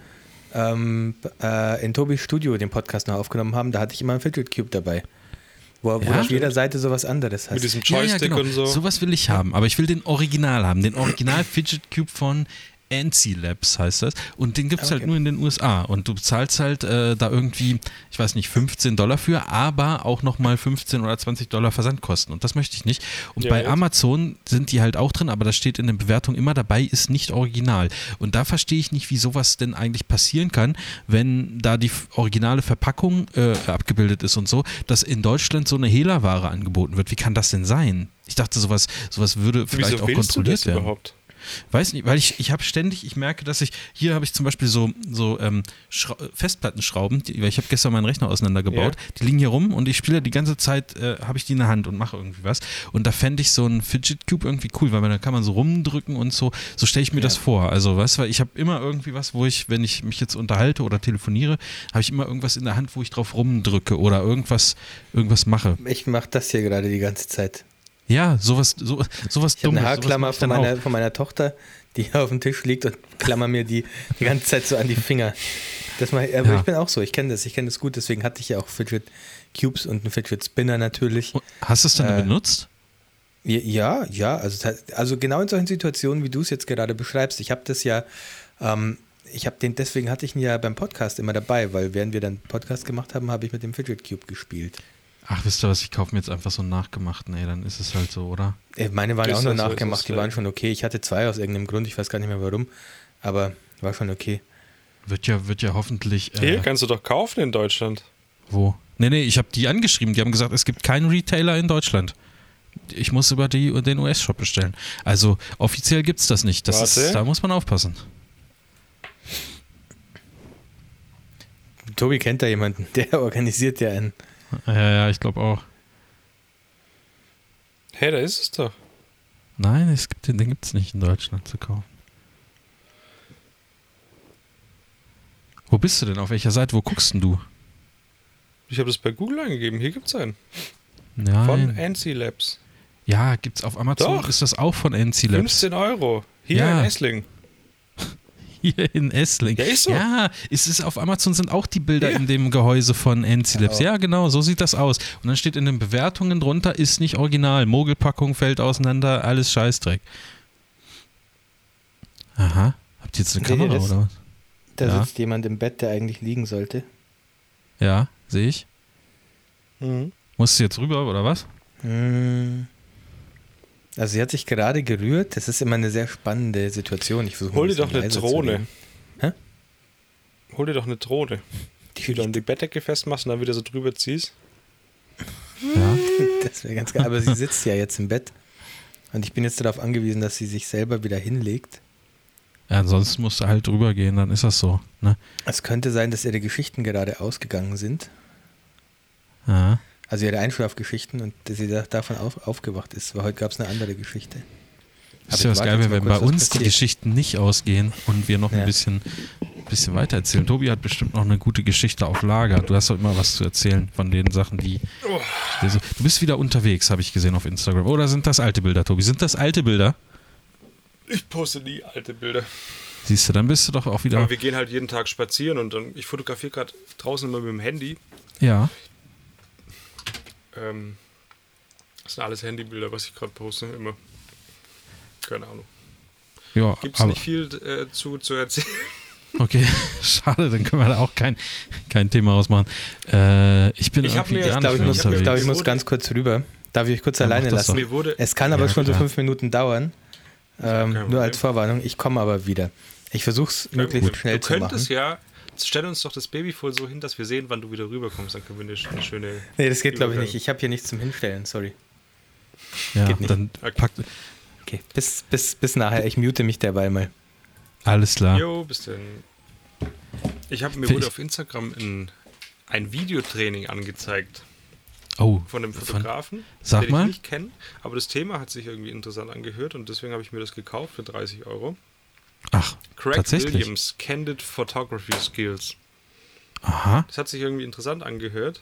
S1: ähm, äh, in Tobis Studio den Podcast noch aufgenommen haben, da hatte ich immer einen Fidget Cube dabei. Wo, wo
S3: Ja?
S1: auf jeder Seite sowas anderes
S2: Mit
S1: hast.
S2: diesem
S3: Ja, ja,
S2: Joystick
S3: genau.
S2: und so.
S3: Sowas will ich haben, aber ich will den Original haben. Den Original Fidget Cube von Ansi Labs heißt das. Und den gibt es halt
S1: Okay.
S3: nur in den USA. Und du bezahlst halt äh, da irgendwie, ich weiß nicht, 15 Dollar für, aber auch nochmal 15 oder 20 Dollar Versandkosten. Und das möchte ich nicht. Und
S2: Ja,
S3: bei
S2: jetzt.
S3: Amazon sind die halt auch drin, aber da steht in den Bewertungen immer dabei, ist nicht original. Und da verstehe ich nicht, wie sowas denn eigentlich passieren kann, wenn da die originale Verpackung äh, abgebildet ist und so, dass in Deutschland so eine Hehlerware angeboten wird. Wie kann das denn sein? Ich dachte, sowas, sowas würde vielleicht
S2: Wieso
S3: auch
S2: willst du
S3: kontrolliert
S2: das
S3: werden.
S2: überhaupt?
S3: Weiß nicht, weil ich, ich habe ständig, ich merke, dass ich, hier habe ich zum Beispiel so, so ähm, Schra Festplattenschrauben, die, weil ich habe gestern meinen Rechner auseinandergebaut, die liegen hier rum und ich spiele die ganze Zeit, äh, habe ich die in der Hand und mache irgendwie was. Und da fände ich so ein Fidget Cube irgendwie cool, weil man, da kann man so rumdrücken und so, so stelle ich mir
S1: Ja.
S3: das vor. Also, weißt du, weil ich habe immer irgendwie was, wo ich, wenn ich mich jetzt unterhalte oder telefoniere, habe ich immer irgendwas in der Hand, wo ich drauf rumdrücke oder irgendwas, irgendwas mache.
S1: Ich mache das hier gerade die ganze Zeit.
S3: Ja, sowas, so, sowas
S1: Ich habe eine
S3: Dummes, sowas
S1: Haarklammer von meiner, von meiner Tochter, die auf dem Tisch liegt und klammer mir die die ganze Zeit so an die Finger. Das ich, aber
S3: Ja.
S1: ich bin auch so, ich kenne das, ich kenne das gut, deswegen hatte ich ja auch Fidget Cubes und einen Fidget Spinner natürlich.
S3: Hast du es dann
S1: Äh,
S3: benutzt?
S1: Ja, ja, also, also genau in solchen Situationen, wie du es jetzt gerade beschreibst. Ich habe das ja, ähm, ich habe den, deswegen hatte ich ihn ja beim Podcast immer dabei, weil während wir dann Podcast gemacht haben, habe ich mit dem Fidget Cube gespielt.
S3: Ach, wisst ihr was, ich kaufe mir jetzt einfach so einen nachgemachten, ey, dann ist es halt so, oder?
S1: Meine waren
S2: Ist
S1: auch nur
S2: so,
S1: nachgemacht,
S2: das
S1: die
S2: so.
S1: waren schon okay. Ich hatte zwei aus irgendeinem Grund, ich weiß gar nicht mehr warum, aber war schon okay.
S3: Wird ja, wird ja hoffentlich.
S2: Hier
S3: Äh,
S2: kannst du doch kaufen in Deutschland.
S3: wo? Nee, nee, ich habe die angeschrieben, die haben gesagt, es gibt keinen Retailer in Deutschland. Ich muss über die, den US-Shop bestellen. Also offiziell gibt es das nicht. Das ist, da muss man aufpassen.
S1: Tobi kennt da jemanden, der organisiert ja einen.
S3: Ja, ja, ich glaube auch.
S2: Hey, da ist es doch.
S3: Nein, es gibt den, den gibt es nicht in Deutschland zu kaufen. Wo bist du denn? Auf welcher Seite? Wo guckst denn du?
S2: Ich habe das bei Google eingegeben. Hier gibt es einen.
S3: Nein.
S2: Von Ansi Labs.
S3: ja, gibt's auf Amazon.
S2: Doch.
S3: Ist das auch von NC Labs?
S2: 15 Euro. Hier
S3: Ja.
S2: in Essling.
S3: Hier in Essling.
S2: Ja, ist so.
S3: Ja, es ist auf Amazon sind auch die Bilder
S2: Ja.
S3: in dem Gehäuse von NC Labs.
S1: Genau.
S3: Ja, genau, so sieht das aus. Und dann steht in den Bewertungen drunter, ist nicht original. Mogelpackung fällt auseinander, alles Scheißdreck. Aha. Habt ihr jetzt eine Kamera
S1: das?
S3: oder was?
S1: Da
S3: Ja.
S1: sitzt jemand im Bett, der eigentlich liegen sollte.
S3: Ja, sehe ich.
S2: Mhm.
S3: Musst du jetzt rüber oder was?
S1: Hm. Also sie hat sich gerade gerührt. Das ist immer eine sehr spannende Situation. Ich versuche
S2: Hol dir
S1: ein
S2: doch eine Drohne.
S1: Hä?
S2: Hol dir doch eine Drohne. Die du an die Bettdecke festmachst und dann wieder so drüber ziehst.
S3: Ja.
S1: Das wäre ganz geil. Aber sie sitzt ja jetzt im Bett. Und ich bin jetzt darauf angewiesen, dass sie sich selber wieder hinlegt.
S3: ja ansonsten musst du halt drüber gehen, dann ist das so. Ne?
S1: Es könnte sein, dass ihre Geschichten gerade ausgegangen sind.
S3: Ja.
S1: Also ihre Einschlafgeschichten und dass sie da, davon auf, aufgewacht ist. Weil heute gab es eine andere Geschichte.
S3: Ist ja was geil, wenn bei uns die. Geschichten nicht ausgehen und wir noch ein
S1: Ja.
S3: bisschen, bisschen weiter erzählen. Tobi hat bestimmt noch eine gute Geschichte auf Lager. Du hast doch immer was zu erzählen von den Sachen, die. die so- Du bist wieder unterwegs, habe ich gesehen auf Instagram. Oder sind das alte Bilder, Tobi? Sind das alte Bilder?
S2: Ich poste nie alte Bilder.
S3: Siehst du, dann bist du doch auch wieder.
S2: Aber wir gehen halt jeden Tag spazieren und dann, ich fotografiere gerade draußen immer mit dem Handy.
S3: Ja.
S2: Ähm, das sind alles Handybilder, was ich gerade poste, immer. Keine Ahnung.
S3: Ja,
S2: Gibt es nicht viel äh, zu, zu erzählen.
S3: okay, schade, dann können wir da auch kein, kein Thema ausmachen. Äh, ich bin
S2: Ich
S3: irgendwie
S2: mir-
S3: gar
S1: Ich glaube,
S3: nicht
S1: ich,
S3: mehr
S1: muss, ich, glaub, ich muss ganz kurz rüber. Darf ich euch kurz
S3: mach
S1: alleine lassen?
S3: doch.
S2: Mir wurde,
S1: Es kann aber
S3: Ja,
S1: schon so fünf Minuten dauern. Ähm, nur als Vorwarnung. Ich komme aber wieder. Ich versuche es möglichst
S2: du
S1: schnell zu machen.
S2: könntest ja, stell uns doch das Babyfohl so hin, dass wir sehen, wann du wieder rüberkommst. Dann können wir eine, eine schöne.
S1: Nee, das geht glaube ich nicht. Ich habe hier nichts zum Hinstellen. Sorry.
S3: Ja,
S1: geht nicht.
S3: dann
S2: Okay.
S3: packt.
S1: Okay, bis, bis, bis nachher. Ich mute mich derweil mal.
S3: Alles klar.
S2: Jo, bis denn. Ich habe mir wurde auf Instagram ein ein Videotraining angezeigt
S3: Oh,
S2: von einem Fotografen,
S3: Sag
S2: den
S3: mal.
S2: ich nicht kenne. Aber das Thema hat sich irgendwie interessant angehört und deswegen habe ich mir das gekauft für 30 Euro.
S3: Ach,
S2: Craig
S3: tatsächlich.
S2: Williams, Candid Photography Skills.
S3: Aha,
S2: Das hat sich irgendwie interessant angehört.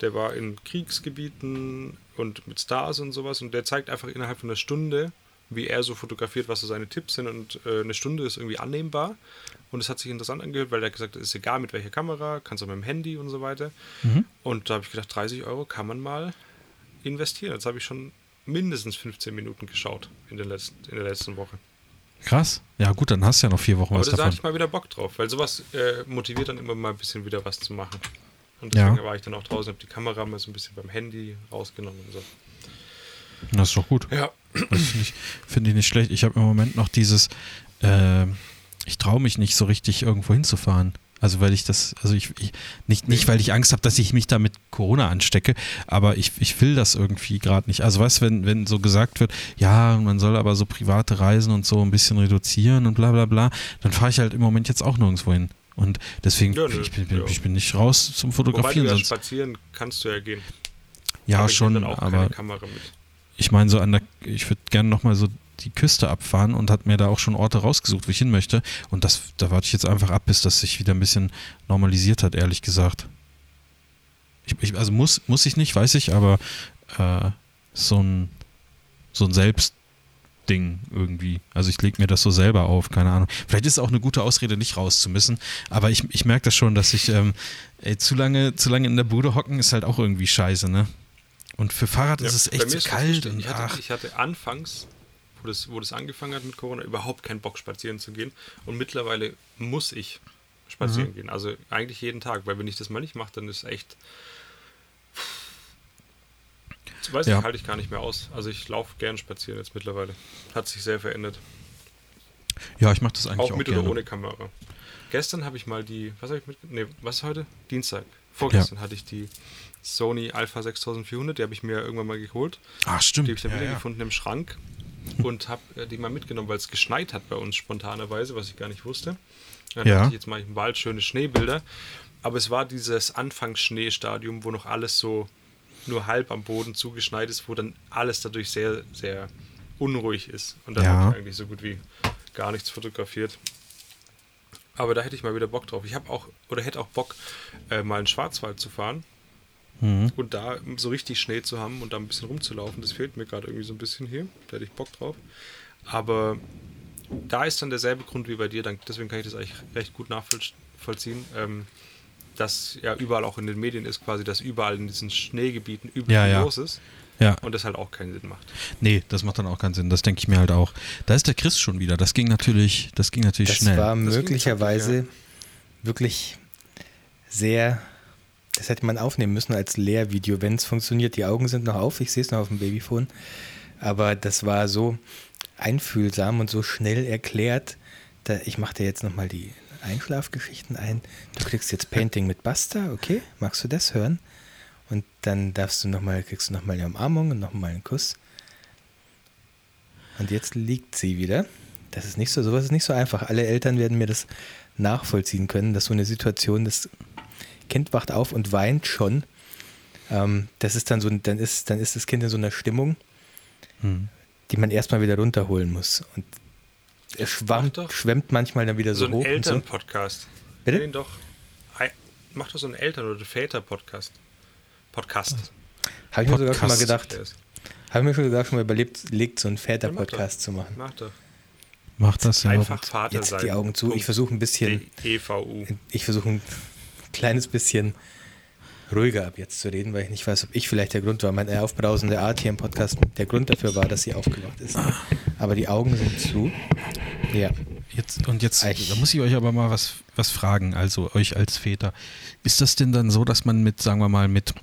S2: Der war in Kriegsgebieten und mit Stars und sowas und der zeigt einfach innerhalb von einer Stunde, wie er so fotografiert, was so seine Tipps sind und äh, eine Stunde ist irgendwie annehmbar. Und es hat sich interessant angehört, weil er gesagt hat, ist egal mit welcher Kamera, kannst auch mit dem Handy und so weiter. Und da habe ich gedacht, 30 Euro kann man mal investieren. Jetzt habe ich schon mindestens 15 Minuten geschaut in, den letzten, in der letzten Woche.
S3: Krass. Ja gut, dann hast du ja noch vier Wochen
S2: Aber
S3: was
S2: da hatte
S3: davon.
S2: ich mal wieder Bock drauf, weil sowas äh, motiviert dann immer mal ein bisschen wieder was zu machen. Und
S3: Ja.
S2: deswegen war ich dann auch draußen, habe die Kamera mal so ein bisschen beim Handy rausgenommen und so.
S3: Das ist doch gut.
S2: Ja,
S3: finde ich, find ich nicht schlecht. Ich habe im Moment noch dieses, äh, ich traue mich nicht so richtig irgendwo hinzufahren. Also weil ich das, also ich, ich nicht, nicht weil ich Angst habe, dass ich mich da mit Corona anstecke, aber ich, ich will das irgendwie gerade nicht. Also weißt, wenn, wenn so gesagt wird, ja, man soll aber so private Reisen und so ein bisschen reduzieren und bla bla bla, dann fahre ich halt im Moment jetzt auch nirgendwo hin. Und deswegen,
S2: Ja, nö,
S3: ich, bin,
S2: ja.
S3: ich bin nicht raus zum
S2: wobei du
S3: Fotografieren.
S2: ja
S3: Sonst,
S2: spazieren kannst du ja gehen.
S3: ja,
S2: Aber
S3: schon, aber
S2: keine Kamera mit.
S3: ich meine, so an der, ich würde gerne nochmal so die Küste abfahren und hat mir da auch schon Orte rausgesucht, wo ich hin möchte. Und das, da warte ich jetzt einfach ab, bis das sich wieder ein bisschen normalisiert hat, ehrlich gesagt. Ich, ich, also muss, muss ich nicht, weiß ich, aber äh, so ein, so ein Selbstding irgendwie. Also ich lege mir das so selber auf, keine Ahnung. Vielleicht ist es auch eine gute Ausrede, nicht raus zu müssen, aber ich, ich merke das schon, dass ich ähm, ey, zu, lange, zu lange in der Bude hocken ist halt auch irgendwie scheiße, ne? Und für Fahrrad ist es echt
S2: mir
S3: so kalt.
S2: ich, hatte,
S3: ach,
S2: ich hatte anfangs, wo das, wo das angefangen hat mit Corona, überhaupt keinen Bock spazieren zu gehen. Und mittlerweile muss ich spazieren
S3: Mhm.
S2: gehen. Also eigentlich jeden Tag, weil wenn ich das mal nicht mache, dann ist echt. Das weiß
S3: Ja.
S2: ich, halte ich gar nicht mehr aus. Also ich laufe gern spazieren jetzt mittlerweile. Hat sich sehr verändert.
S3: ja, ich mache das eigentlich
S2: Auch
S3: auch,
S2: mit
S3: gerne.
S2: oder ohne Kamera. Gestern habe ich mal die, was habe ich mit, nee, was ist heute? Dienstag. Vorgestern hatte ich die Sony Alpha 6400, die habe ich mir irgendwann mal geholt.
S3: Ach, stimmt.
S2: Die habe ich dann
S3: ja,
S2: wieder
S3: ja.
S2: gefunden im Schrank und habe äh, die mal mitgenommen, weil es geschneit hat bei uns spontanerweise, was ich gar nicht wusste. Dann
S3: Ja.
S2: dachte ich, jetzt mache ich im Wald schöne Schneebilder. Aber es war dieses Anfangsschneestadium, wo noch alles so nur halb am Boden zugeschneit ist, wo dann alles dadurch sehr, sehr unruhig ist. Und dann
S3: Ja.
S2: habe ich eigentlich so gut wie gar nichts fotografiert. Aber da hätte ich mal wieder Bock drauf. Ich habe auch, oder hätte auch Bock, äh, mal in Schwarzwald zu fahren
S3: Mhm.
S2: und da so richtig Schnee zu haben und da ein bisschen rumzulaufen, das fehlt mir gerade irgendwie so ein bisschen hier. Da hätte ich Bock drauf. Aber da ist dann derselbe Grund wie bei dir, dann, deswegen kann ich das eigentlich recht gut nachvollziehen, ähm, dass ja überall auch in den Medien ist quasi, dass überall in diesen Schneegebieten übel
S3: Ja,
S2: los ist
S3: Ja,
S2: und das halt auch keinen Sinn macht.
S3: nee, das macht dann auch keinen Sinn. Das denke ich mir halt auch. Da ist der Chris schon wieder. Das ging natürlich, das ging natürlich
S1: Das
S3: schnell.
S1: war
S2: ging
S1: möglicherweise
S2: zackig,
S1: wirklich sehr. Das hätte man aufnehmen müssen als Lehrvideo, wenn es funktioniert. Die Augen sind noch auf, ich sehe es noch auf dem Babyphone. Aber das war so einfühlsam und so schnell erklärt. Da, ich mache dir jetzt nochmal die Einschlafgeschichten ein. Du kriegst jetzt Painting mit Buster, okay? Magst du das hören? Und dann darfst du noch mal, kriegst du nochmal eine Umarmung und nochmal einen Kuss. Und jetzt liegt sie wieder. Das ist nicht so, sowas ist nicht so einfach. Alle Eltern werden mir das nachvollziehen können, dass so eine Situation, das Kind wacht auf und weint schon. Ähm, das ist dann so, dann ist, dann ist das Kind in so einer Stimmung,
S3: Hm.
S1: die man erstmal wieder runterholen muss. Und es schwammt, schwemmt manchmal dann wieder
S2: So
S1: so,
S2: ein
S1: hoch. Und so.
S2: Eltern-Podcast.
S1: Bitte?
S2: Ihn doch. Mach doch so einen Eltern- oder Väter-Podcast. Podcast.
S1: Habe ich mir sogar schon mal
S3: Podcast.
S1: gedacht. Habe ich mir schon sogar schon mal überlebt, legt so einen
S2: Ja, mach
S1: Väter-Podcast
S2: doch.
S1: zu machen.
S2: Mach doch.
S3: Macht das ja.
S2: Einfach Vater
S1: Jetzt
S2: sein.
S1: die Augen zu. Ich versuche ein bisschen,
S2: EVU.
S1: ich versuche ein kleines bisschen ruhiger ab jetzt zu reden, weil ich nicht weiß, ob ich vielleicht der Grund war. Meine aufbrausende Art hier im Podcast der Grund dafür war, dass sie aufgewacht ist. Aber die Augen sind zu. Ja.
S3: Jetzt, und jetzt,
S1: Ich-
S3: da muss ich euch aber mal was, was fragen, also euch als Väter. Ist das denn dann so, dass man mit, sagen wir mal, mit,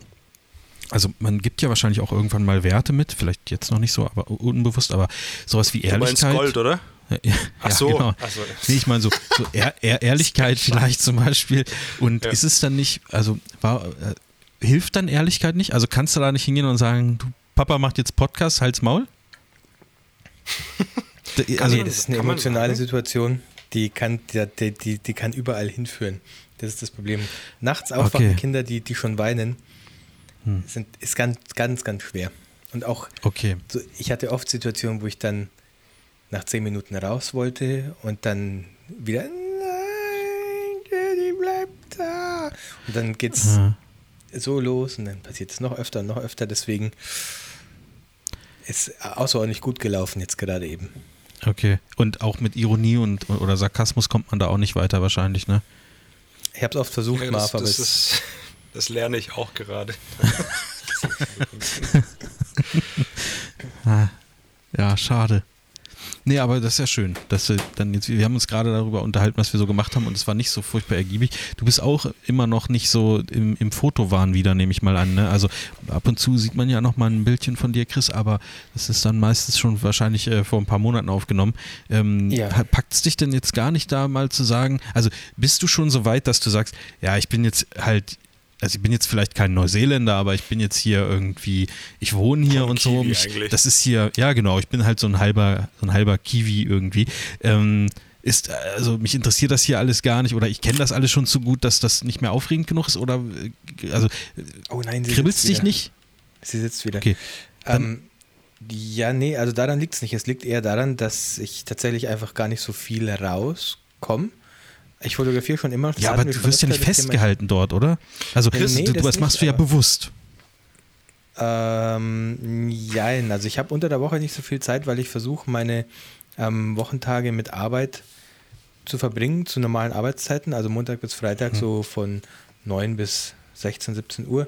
S3: also man gibt ja wahrscheinlich auch irgendwann mal Werte mit, vielleicht jetzt noch nicht so, aber unbewusst, aber sowas wie
S2: Du meinst
S3: Ehrlichkeit.
S2: Gold, oder?
S3: Ja,
S2: Ach
S3: ja,
S2: so.
S3: genau.
S2: Ach so.
S3: Nee, ich meine so, so Ehr Ehr Ehrlichkeit vielleicht zum Beispiel. Und
S2: Ja.
S3: ist es dann nicht, also war, äh, hilft dann Ehrlichkeit nicht? Also kannst du da nicht hingehen und sagen, du Papa macht jetzt Podcast, halt's Maul?
S2: Kann
S3: also,
S1: nee, das ist eine emotionale
S2: sagen?
S1: Situation, Die kann, die, die, die kann überall hinführen. Das ist das Problem. Nachts aufwachende okay. Kinder, die, die schon weinen, hm. sind, ist ganz, ganz, ganz schwer. Und auch,
S3: okay.
S1: so, ich hatte oft Situationen, wo ich dann nach zehn Minuten raus wollte und dann wieder, nein, die bleibt da. Und dann geht's ja. so los und dann passiert es noch öfter und noch öfter. Deswegen ist außerordentlich gut gelaufen jetzt gerade eben.
S3: Okay. Und auch mit Ironie und oder Sarkasmus kommt man da auch nicht weiter wahrscheinlich, ne?
S1: Ich habe es oft versucht, ja, das, Marv, aber
S2: das, ist, das lerne ich auch gerade.
S3: Ah, ja, schade. Nee, aber das ist ja schön, dass wir dann jetzt, wir haben uns gerade darüber unterhalten, was wir so gemacht haben und es war nicht so furchtbar ergiebig. Du bist auch immer noch nicht so im, im Fotowahn wieder, nehme ich mal an. Ne? Also ab und zu sieht man ja noch mal ein Bildchen von dir, Chris, aber das ist dann meistens schon wahrscheinlich äh, vor ein paar Monaten aufgenommen. Ähm, ja. Packt es dich denn jetzt gar nicht da mal zu sagen, also bist du schon so weit, dass du sagst, ja, ich bin jetzt halt also ich bin jetzt vielleicht kein Neuseeländer, aber ich bin jetzt hier irgendwie, ich wohne hier und so. Mich, das ist hier, ja genau, ich bin halt so ein halber, so ein halber Kiwi irgendwie. Ähm, ist, also mich interessiert das hier alles gar nicht oder ich kenne das alles schon zu gut, dass das nicht mehr aufregend genug ist oder also
S1: oh nein,
S3: kribbelst dich nicht?
S1: Sie sitzt wieder.
S3: Okay.
S1: Ähm, ja, nee, also daran liegt es nicht. Es liegt eher daran, dass ich tatsächlich einfach gar nicht so viel rauskomme. Ich fotografiere schon immer.
S3: Ja, aber du wirst ja nicht festgehalten dort, oder? Also, Chris, nee, du, das, das machst du ja bewusst.
S1: Ähm, nein, also ich habe unter der Woche nicht so viel Zeit, weil ich versuche, meine ähm, Wochentage mit Arbeit zu verbringen, zu normalen Arbeitszeiten, also Montag bis Freitag, mhm. so von 9 bis 16, 17 Uhr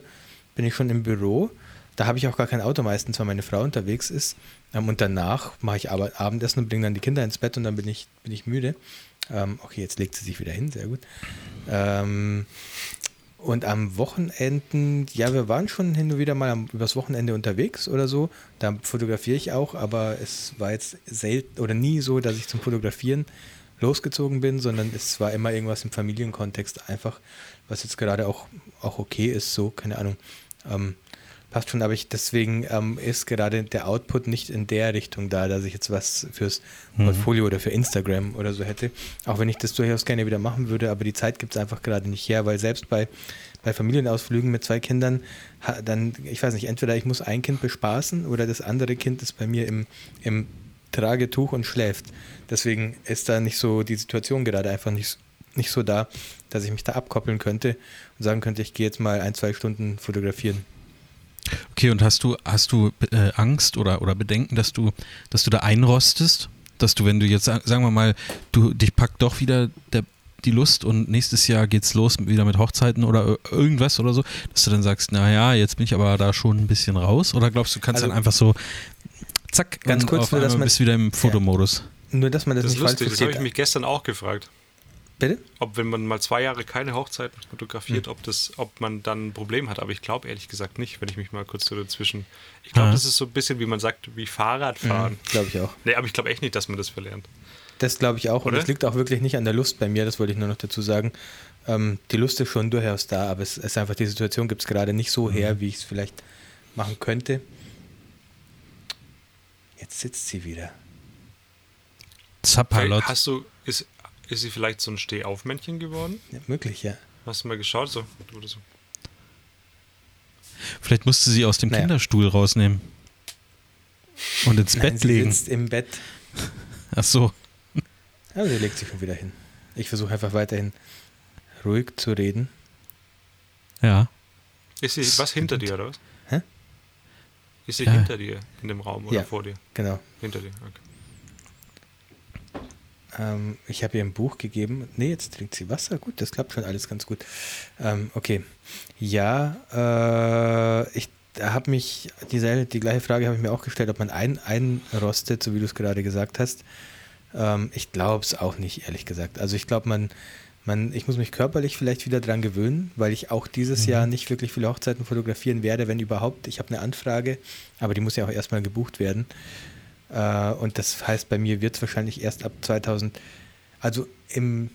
S1: bin ich schon im Büro. Da habe ich auch gar kein Auto meistens, weil meine Frau unterwegs ist. Ähm, und danach mache ich Abendessen und bringe dann die Kinder ins Bett und dann bin ich, bin ich müde. Ähm, okay, jetzt legt sie sich wieder hin, sehr gut. Ähm, und am Wochenenden, ja, wir waren schon hin und wieder mal am, übers Wochenende unterwegs oder so. Da fotografiere ich auch, aber es war jetzt selten oder nie so, dass ich zum Fotografieren losgezogen bin, sondern es war immer irgendwas im Familienkontext einfach, was jetzt gerade auch, auch okay ist, so, keine Ahnung. Ähm, passt schon, aber ich deswegen ähm, ist gerade der Output nicht in der Richtung da, dass ich jetzt was fürs mhm. Portfolio mhm. oder für Instagram oder so hätte. Auch wenn ich das durchaus gerne wieder machen würde, aber die Zeit gibt es einfach gerade nicht her, weil selbst bei, bei Familienausflügen mit zwei Kindern, dann, ich weiß nicht, entweder ich muss ein Kind bespaßen oder das andere Kind ist bei mir im, im Tragetuch und schläft. Deswegen ist da nicht so die Situation gerade einfach nicht, nicht so da, dass ich mich da abkoppeln könnte und sagen könnte, ich gehe jetzt mal ein, zwei Stunden fotografieren.
S3: Okay, und hast du, hast du äh, Angst oder, oder Bedenken, dass du, dass du da einrostest? Dass du, wenn du jetzt, sagen wir mal, du dich packt doch wieder der, die Lust und nächstes Jahr geht's los wieder mit Hochzeiten oder irgendwas oder so, dass du dann sagst, naja, jetzt bin ich aber da schon ein bisschen raus? Oder glaubst du, kannst also, dann einfach so zack,
S1: ganz kurz, nur, dass man
S3: bist wieder im Fotomodus?
S1: Ja, nur, dass man das,
S2: das
S1: nicht
S2: lustig, falsch versteht. Das habe ich mich gestern auch gefragt.
S1: Bitte?
S2: Ob wenn man mal zwei Jahre keine Hochzeit fotografiert, mhm. ob das, ob man dann ein Problem hat. Aber ich glaube ehrlich gesagt nicht, wenn ich mich mal kurz so dazwischen. Ich glaube, ja. das ist so ein bisschen, wie man sagt, wie Fahrradfahren. Mhm,
S1: glaube ich auch.
S2: Nee, aber ich glaube echt nicht, dass man das verlernt.
S1: Das glaube ich auch. Oder? Und es liegt auch wirklich nicht an der Lust bei mir, das wollte ich nur noch dazu sagen. Ähm, die Lust ist schon durchaus da, aber es ist einfach, die Situation gibt es gerade nicht so her, mhm. wie ich es vielleicht machen könnte. Jetzt sitzt sie wieder.
S3: Zapalot.
S2: Hast du, ist, ist sie vielleicht so ein Stehaufmännchen geworden?
S1: Ja, möglich, ja.
S2: Hast du mal geschaut? So, oder so.
S3: Vielleicht musste sie aus dem naja. Kinderstuhl rausnehmen. Und ins Nein, Bett sie legen.
S1: Sitzt im Bett.
S3: Ach so.
S1: Aber sie legt sich schon wieder hin. Ich versuche einfach weiterhin ruhig zu reden.
S3: Ja.
S2: Ist sie was hinter dir, oder was?
S1: Hä?
S2: Ist sie ja. hinter dir in dem Raum oder
S1: ja,
S2: vor dir?
S1: Genau.
S2: Hinter dir, okay.
S1: Ähm, ich habe ihr ein Buch gegeben. Nee, jetzt trinkt sie Wasser. Gut, das klappt schon alles ganz gut. Ähm, okay. Ja, äh, ich habe mich, dieselbe, die gleiche Frage habe ich mir auch gestellt, ob man ein, einrostet, so wie du es gerade gesagt hast. Ähm, ich glaube es auch nicht, ehrlich gesagt. Also ich glaube, man, man, ich muss mich körperlich vielleicht wieder dran gewöhnen, weil ich auch dieses mhm. Jahr nicht wirklich viele Hochzeiten fotografieren werde, wenn überhaupt. Ich habe eine Anfrage, aber die muss ja auch erstmal gebucht werden. Äh, und das heißt, bei mir wird es wahrscheinlich erst ab 2000, also im,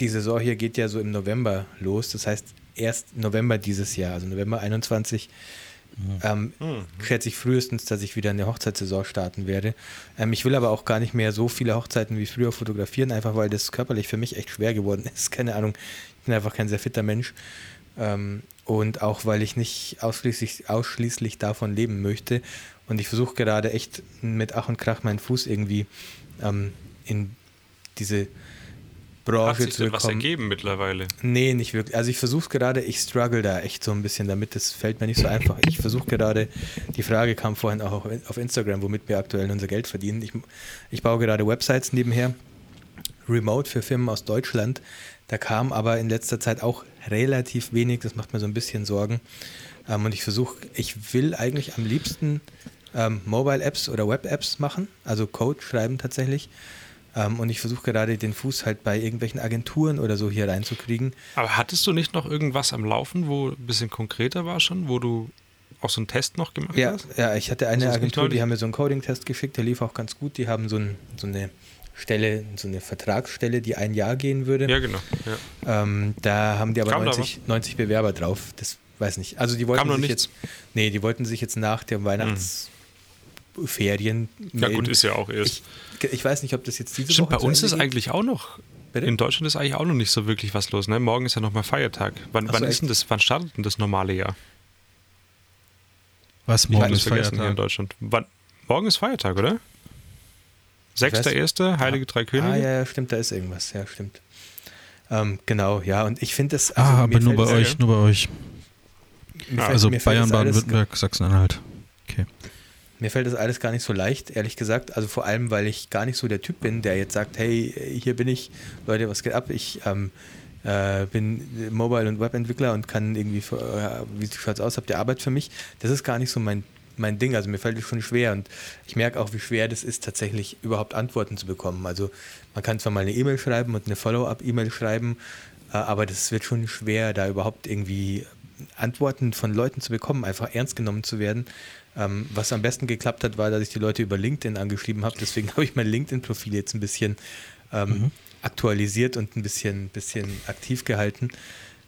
S1: die Saison hier geht ja so im November los. Das heißt, erst November dieses Jahr, also November 21, ähm, schätze ich frühestens, dass ich wieder eine Hochzeitssaison starten werde. Ähm, ich will aber auch gar nicht mehr so viele Hochzeiten wie früher fotografieren, einfach weil das körperlich für mich echt schwer geworden ist. Keine Ahnung, ich bin einfach kein sehr fitter Mensch. Ähm, und auch weil ich nicht ausschließlich, ausschließlich davon leben möchte. Und ich versuche gerade echt mit Ach und Krach meinen Fuß irgendwie ähm, in diese Branche
S2: Hat sich
S1: zu
S2: was ergeben mittlerweile?
S1: Nee, nicht wirklich. Also ich versuche gerade, ich struggle da echt so ein bisschen damit. Das fällt mir nicht so einfach. Ich versuche gerade, die Frage kam vorhin auch auf Instagram, womit wir aktuell unser Geld verdienen. Ich, ich baue gerade Websites nebenher, remote für Firmen aus Deutschland. Da kam aber in letzter Zeit auch relativ wenig. Das macht mir so ein bisschen Sorgen. Ähm, und ich versuche, ich will eigentlich am liebsten ähm, Mobile-Apps oder Web-Apps machen, also Code schreiben tatsächlich. Ähm, und ich versuche gerade den Fuß halt bei irgendwelchen Agenturen oder so hier reinzukriegen.
S2: Aber hattest du nicht noch irgendwas am Laufen, wo ein bisschen konkreter war schon, wo du auch so einen Test noch gemacht
S1: Ja,
S2: hast?
S1: ja, ich hatte eine
S2: nicht
S1: Agentur, die haben mir so einen Coding-Test geschickt, der lief auch ganz gut. Die haben so, ein, so eine Stelle, so eine Vertragsstelle, die ein Jahr gehen würde.
S2: Ja, genau. Ja.
S1: Ähm, da haben die aber
S2: Kam da
S1: 90, 90 Bewerber drauf. Das weiß nicht. Also die wollten
S2: Kam noch
S1: sich
S2: nichts?
S1: jetzt, nee, die wollten sich jetzt nach der Weihnachtsferien
S2: ja, gut, ist ja auch erst.
S1: Ich, ich weiß nicht, ob das jetzt diese
S2: Stimmt,
S1: Woche
S2: bei uns ist
S1: geht.
S2: eigentlich auch noch.
S1: Bitte?
S2: In Deutschland ist eigentlich auch noch nicht so wirklich was los. Ne? Morgen ist ja nochmal Feiertag. Wann,
S1: so,
S2: wann ist denn das? Wann startet denn das normale Jahr?
S3: Was morgen ist
S2: vergessen hier in
S3: Feiertag?
S2: Deutschland. Wann, morgen ist Feiertag, oder?
S1: weiß-
S2: 6.1. Heilige Drei Könige?
S1: Ah, ja, ja, stimmt, da ist irgendwas. Ja, stimmt. Ähm, genau, ja, und ich finde das.
S3: ah,
S1: mir
S3: aber nur bei euch, nur bei euch.
S1: mir fällt-
S3: Also
S1: fällt
S3: Bayern, Baden-Württemberg, Sachsen-Anhalt. Okay.
S1: Mir fällt das alles gar nicht so leicht, ehrlich gesagt. Also vor allem, weil ich gar nicht so der Typ bin, der jetzt sagt, hey, hier bin ich, Leute, was geht ab? Ich ähm, äh, bin Mobile- und Webentwickler und kann irgendwie, äh, wie schaut's aus, habt ihr Arbeit für mich? Das ist gar nicht so mein, mein Ding. Also mir fällt es schon schwer und ich merke auch, wie schwer das ist, tatsächlich überhaupt Antworten zu bekommen. Also man kann zwar mal eine E-Mail schreiben und eine Follow-up-E-Mail schreiben, äh, aber das wird schon schwer, da überhaupt irgendwie Antworten von Leuten zu bekommen, einfach ernst genommen zu werden. Ähm, was am besten geklappt hat, war, dass ich die Leute über LinkedIn angeschrieben habe. Deswegen habe ich mein LinkedIn-Profil jetzt ein bisschen ähm, aktualisiert und ein bisschen, bisschen aktiv gehalten.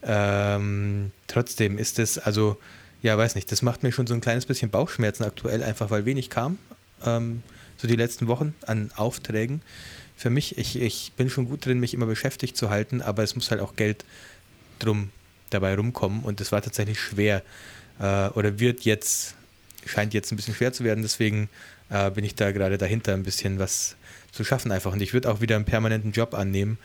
S1: Ähm, trotzdem ist es, also, ja, weiß nicht, das macht mir schon so ein kleines bisschen Bauchschmerzen aktuell, einfach weil wenig kam. Ähm, so die letzten Wochen an Aufträgen. Für mich, ich, ich bin schon gut drin, mich immer beschäftigt zu halten, aber es muss halt auch Geld drum dabei rumkommen und das war tatsächlich schwer äh, oder wird jetzt, scheint jetzt ein bisschen schwer zu werden, deswegen äh, bin ich da gerade dahinter, ein bisschen was zu schaffen einfach und ich würde auch wieder einen permanenten Job annehmen,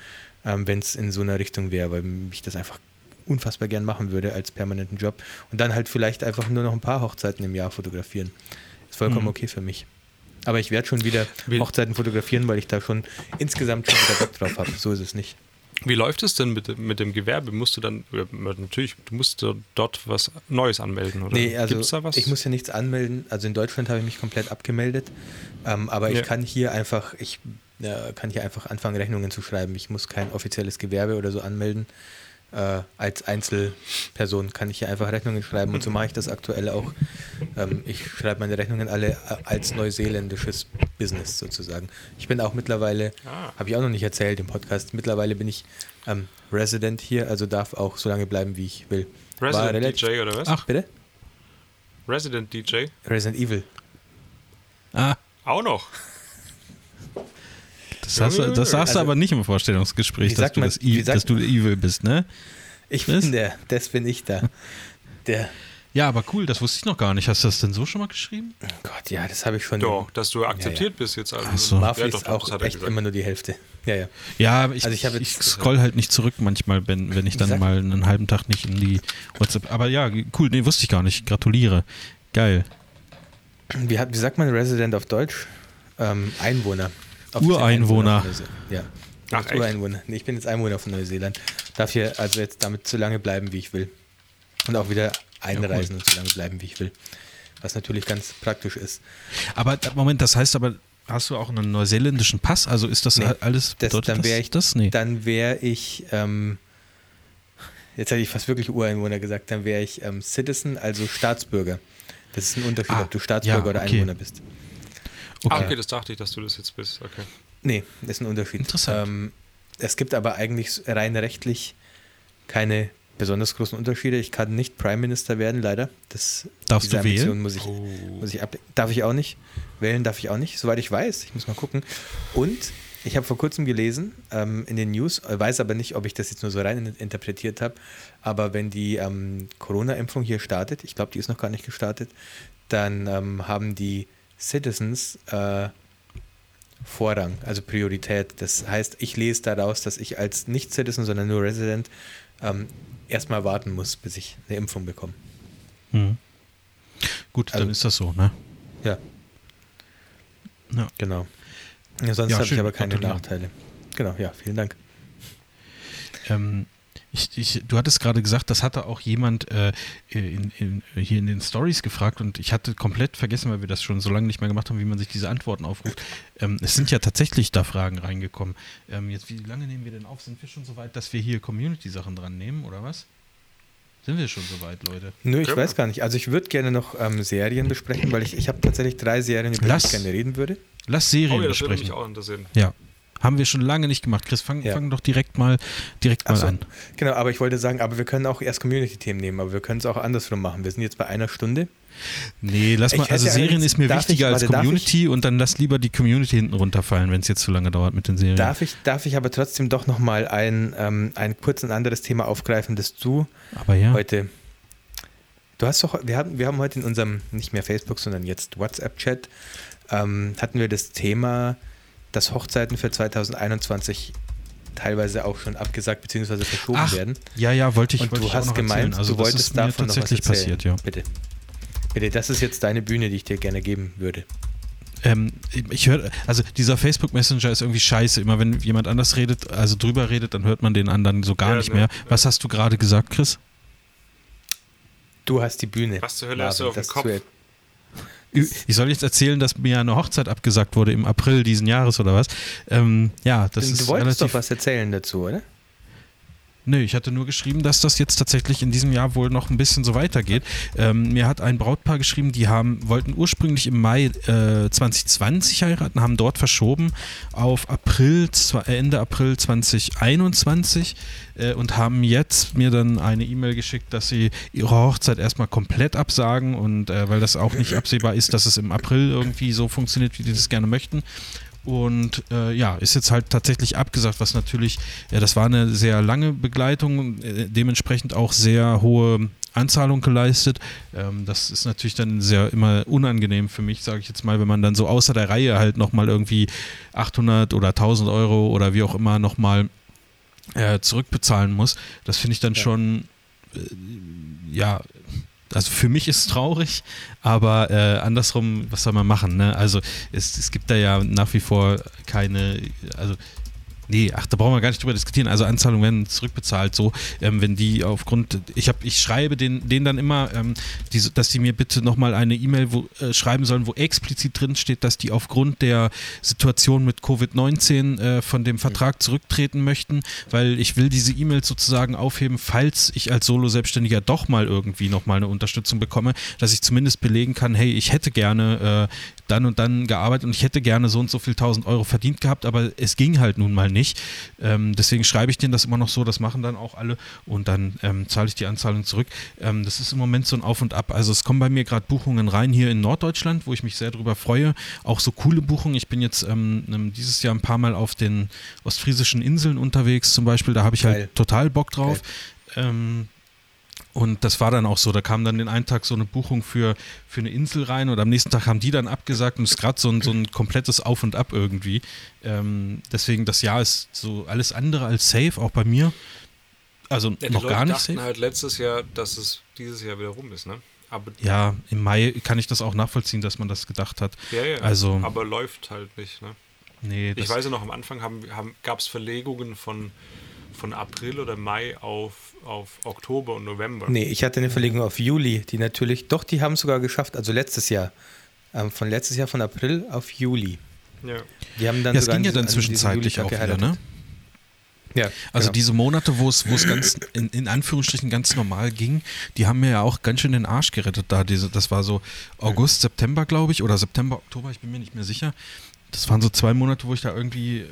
S1: ähm, wenn es in so einer Richtung wäre, weil ich das einfach unfassbar gern machen würde als permanenten Job und dann halt vielleicht einfach nur noch ein paar Hochzeiten im Jahr fotografieren. Ist vollkommen
S3: Mhm.
S1: okay für mich. Aber ich werde schon wieder
S2: Wie-
S1: Hochzeiten fotografieren, weil ich da schon insgesamt schon wieder Bock drauf habe. So ist es nicht.
S2: Wie läuft es denn mit, mit dem Gewerbe? Musst du dann, ja, natürlich, du musst dort was Neues anmelden, oder?
S1: Nee, also
S2: Gibt's da was?
S1: ich muss ja nichts anmelden. Also in Deutschland habe ich mich komplett abgemeldet. Ähm, aber
S2: Ja.
S1: ich kann hier einfach, ich äh, kann hier einfach anfangen, Rechnungen zu schreiben. Ich muss kein offizielles Gewerbe oder so anmelden. Äh, als Einzelperson kann ich hier einfach Rechnungen schreiben und so mache ich das aktuell auch. Ähm, ich schreibe meine Rechnungen alle äh, als neuseeländisches Business sozusagen. Ich bin auch mittlerweile,
S2: Ah.
S1: habe ich auch noch nicht erzählt im Podcast, mittlerweile bin ich ähm, Resident hier, also darf auch so lange bleiben, wie ich will.
S2: Resident DJ oder was?
S3: Ach.
S1: Bitte?
S2: Resident DJ?
S1: Resident Evil.
S3: Ah,
S2: Auch noch.
S3: Das, hast, du- das sagst
S1: Also,
S3: du aber nicht im Vorstellungsgespräch, dass
S1: sagt
S3: du,
S1: man-
S3: das dass du evil bist, ne?
S1: Ich bin der, das bin ich da. Der,
S3: Ja, aber cool, das wusste ich noch gar nicht. Hast du das denn so schon mal geschrieben?
S1: oh Gott, ja, das habe ich schon.
S2: Doch, dass du akzeptiert bist jetzt. Also,
S3: Ach so.
S1: Marvel
S2: Ja,
S1: ist
S2: doch,
S1: auch echt immer nur die Hälfte. Ja, ja.
S3: Ja, aber ich,
S1: Also ich habe
S3: ich scroll halt nicht zurück manchmal, wenn, wenn ich dann mal einen halben Tag nicht in die WhatsApp. Aber ja, cool, nee, wusste ich gar nicht. Gratuliere. Geil.
S1: Wie, hat, wie sagt man Resident auf Deutsch? Ähm, Einwohner.
S3: Ureinwohner.
S1: Ja.
S2: Ach, echt?
S1: Ureinwohner. Nee, ich bin jetzt Einwohner von Neuseeland. Darf hier also jetzt damit so lange bleiben, wie ich will. Und auch wieder einreisen und so lange bleiben, wie ich will. Was natürlich ganz praktisch ist.
S3: Aber Moment, das heißt aber, hast du auch einen neuseeländischen Pass? Also ist das
S1: Nee,
S3: alles
S1: Das, dann wäre ich,
S3: das? Nee.
S1: dann wäre ich, ähm, jetzt hätte ich fast wirklich Ureinwohner gesagt, dann wäre ich ähm, Citizen, also Staatsbürger. Das ist ein Unterschied,
S3: Ah,
S1: ob du Staatsbürger
S3: ja,
S1: oder
S3: okay.
S1: Einwohner bist.
S2: Ah,
S3: okay.
S2: okay, das dachte ich, dass du das jetzt bist. Okay.
S1: Nee, das ist ein Unterschied.
S3: Interessant.
S1: Ähm, es gibt aber eigentlich rein rechtlich keine besonders großen Unterschiede. Ich kann nicht Prime Minister werden, leider. Das,
S3: Darfst du wählen?
S1: Muss ich, oh. muss ich darf ich auch nicht. Wählen darf ich auch nicht, soweit ich weiß. Ich muss mal gucken. Und ich habe vor kurzem gelesen ähm, in den News, weiß aber nicht, ob ich das jetzt nur so rein interpretiert habe, aber wenn die ähm, Corona-Impfung hier startet, ich glaube, die ist noch gar nicht gestartet, dann ähm, haben die Citizens äh, Vorrang, also Priorität. Das heißt, ich lese daraus, dass ich als Nicht-Citizen, sondern nur Resident ähm, erstmal warten muss, bis ich eine Impfung bekomme.
S3: Mhm. Gut, also, dann ist das so, ne?
S1: Ja. ja. Genau. Ja, sonst ja, habe ich aber keine Nachteile. Genau, ja, vielen Dank.
S3: Ähm, ich, ich, du hattest gerade gesagt, das hatte auch jemand äh, in, in, hier in den Stories gefragt und ich hatte komplett vergessen, weil wir das schon so lange nicht mehr gemacht haben, wie man sich diese Antworten aufruft. Ähm, es sind ja tatsächlich da Fragen reingekommen. Ähm, jetzt, wie lange nehmen wir denn auf? Sind wir schon so weit, dass wir hier Community-Sachen dran nehmen oder was? Sind wir schon so weit, Leute?
S1: Nö, ich weiß gar nicht. Also ich würde gerne noch ähm, Serien besprechen, weil ich, ich habe tatsächlich drei Serien, über die ich gerne reden würde.
S3: Lass Serien oh, ja, das besprechen. Würde mich auch interessieren. Ja. Haben wir schon lange nicht gemacht. Chris, fang, ja. fang doch direkt mal, direkt mal so, an.
S1: Genau, aber ich wollte sagen, aber wir können auch erst Community-Themen nehmen, aber wir können es auch andersrum machen. Wir sind jetzt bei einer Stunde.
S3: Nee, lass mal, also Serien ist mir wichtiger ich, als warte, Community und dann lass lieber die Community hinten runterfallen, wenn es jetzt zu lange dauert mit den Serien.
S1: Darf ich, darf ich aber trotzdem doch nochmal ein, ähm, ein kurz ein anderes Thema aufgreifen, das du
S3: ja.
S1: heute. Du hast doch, wir haben, wir haben heute in unserem, nicht mehr Facebook, sondern jetzt WhatsApp-Chat, ähm, hatten wir das Thema dass Hochzeiten für 2021 teilweise auch schon abgesagt bzw. verschoben
S3: Ach,
S1: werden.
S3: Ja, ja, wollte ich.
S1: Und
S3: wollte
S1: du hast gemeint, also du wolltest davon tatsächlich noch was erzählen. passiert, ja. Bitte. Bitte, das ist jetzt deine Bühne, die ich dir gerne geben würde.
S3: Ähm, ich höre, also dieser Facebook Messenger ist irgendwie scheiße. Immer wenn jemand anders redet, also drüber redet, dann hört man den anderen so gar ja, nicht ne, mehr. Was hast du gerade gesagt, Chris?
S1: Du hast die Bühne.
S2: Was zur Hölle hast du auf dem Kopf?
S3: Ich soll jetzt erzählen, dass mir eine Hochzeit abgesagt wurde im April diesen Jahres oder was. Ähm, ja, das du ist.
S1: Du wolltest doch was erzählen dazu, oder?
S3: Nö, ich hatte nur geschrieben, dass das jetzt tatsächlich in diesem Jahr wohl noch ein bisschen so weitergeht. Ähm, mir hat ein Brautpaar geschrieben, die haben, wollten ursprünglich im Mai äh, 2020 heiraten, haben dort verschoben auf April, äh, Ende April 2021 äh, und haben jetzt mir dann eine E-Mail geschickt, dass sie ihre Hochzeit erstmal komplett absagen und äh, weil das auch nicht absehbar ist, dass es im April irgendwie so funktioniert, wie die das gerne möchten. Und äh, ja, ist jetzt halt tatsächlich abgesagt, was natürlich, ja, das war eine sehr lange Begleitung, äh, dementsprechend auch sehr hohe Anzahlung geleistet. Ähm, das ist natürlich dann sehr immer unangenehm für mich, sage ich jetzt mal, wenn man dann so außer der Reihe halt nochmal irgendwie 800 oder 1000 Euro oder wie auch immer nochmal äh, zurückbezahlen muss. Das finde ich dann ja. schon, äh, ja, also für mich ist es traurig, aber äh, andersrum, was soll man machen? Ne? Also es, es gibt da ja nach wie vor keine, also Nee, ach, da brauchen wir gar nicht drüber diskutieren. Also Anzahlungen werden zurückbezahlt, so, ähm, wenn die aufgrund, ich habe, ich schreibe den, denen dann immer, ähm, die, dass die mir bitte nochmal eine E-Mail äh, schreiben sollen, wo explizit drin steht, dass die aufgrund der Situation mit Covid-19 äh, von dem Vertrag zurücktreten möchten, weil ich will diese E-Mails sozusagen aufheben, falls ich als Solo-Selbstständiger doch mal irgendwie nochmal eine Unterstützung bekomme, dass ich zumindest belegen kann, hey, ich hätte gerne äh, dann und dann gearbeitet und ich hätte gerne so und so viel tausend Euro verdient gehabt, aber es ging halt nun mal nicht. Ähm, deswegen schreibe ich denen das immer noch so, das machen dann auch alle und dann ähm, zahle ich die Anzahlung zurück. Ähm, das ist im Moment so ein Auf und Ab. Also es kommen bei mir gerade Buchungen rein hier in Norddeutschland, wo ich mich sehr darüber freue. Auch so coole Buchungen. Ich bin jetzt ähm, dieses Jahr ein paar Mal auf den ostfriesischen Inseln unterwegs zum Beispiel. Da habe ich halt Geil. halt total Bock drauf. Ähm, und das war dann auch so. Da kam dann den einen Tag so eine Buchung für, für eine Insel rein und am nächsten Tag haben die dann abgesagt und es ist gerade so ein, so ein komplettes Auf und Ab irgendwie. Ähm, deswegen, das Jahr ist so alles andere als safe, auch bei mir. Also ja, noch
S2: Leute
S3: gar nicht
S2: safe. halt letztes Jahr, dass es dieses Jahr wieder rum ist, ne?
S3: Aber ja, im Mai kann ich das auch nachvollziehen, dass man das gedacht hat.
S2: Ja, ja.
S3: Also,
S2: aber läuft halt nicht, ne?
S3: Nee,
S2: ich weiß ja noch, am Anfang haben, haben, gab es Verlegungen von, von April oder Mai auf auf Oktober und November.
S1: Nee, ich hatte eine Verlegung auf Juli, die natürlich, doch, die haben sogar geschafft, also letztes Jahr. Ähm, von letztes Jahr von April auf Juli.
S2: Ja.
S1: Die haben dann
S3: ja, es ging ja dann zwischenzeitlich auch wieder, ne? Ja, also genau. diese Monate, wo es, wo es ganz in, in, Anführungsstrichen ganz normal ging, die haben mir ja auch ganz schön den Arsch gerettet da. Diese, das war so August, September, glaube ich, oder September, Oktober, ich bin mir nicht mehr sicher. Das waren so zwei Monate, wo ich da irgendwie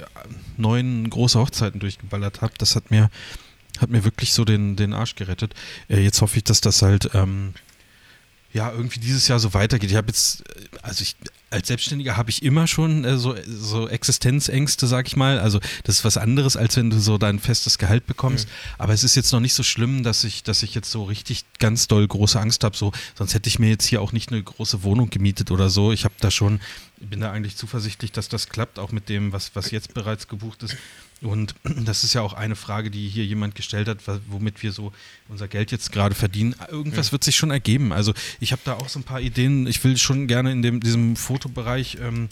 S3: neun große Hochzeiten durchgeballert habe. Das hat mir hat mir wirklich so den, den Arsch gerettet. Äh, jetzt hoffe ich, dass das halt ähm, ja irgendwie dieses Jahr so weitergeht. Ich habe jetzt, äh, also ich als Selbstständiger habe ich immer schon äh, so, so Existenzängste, sag ich mal. Also das ist was anderes, als wenn du so dein festes Gehalt bekommst. Mhm. Aber es ist jetzt noch nicht so schlimm, dass ich, dass ich jetzt so richtig ganz doll große Angst habe. So, sonst hätte ich mir jetzt hier auch nicht eine große Wohnung gemietet oder so. Ich habe da schon, bin da eigentlich zuversichtlich, dass das klappt, auch mit dem, was, was jetzt bereits gebucht ist. Und das ist ja auch eine Frage, die hier jemand gestellt hat, womit wir so unser Geld jetzt gerade verdienen. Irgendwas ja. wird sich schon ergeben. Also ich habe da auch so ein paar Ideen. Ich will schon gerne in dem, diesem Fotobereich ähm,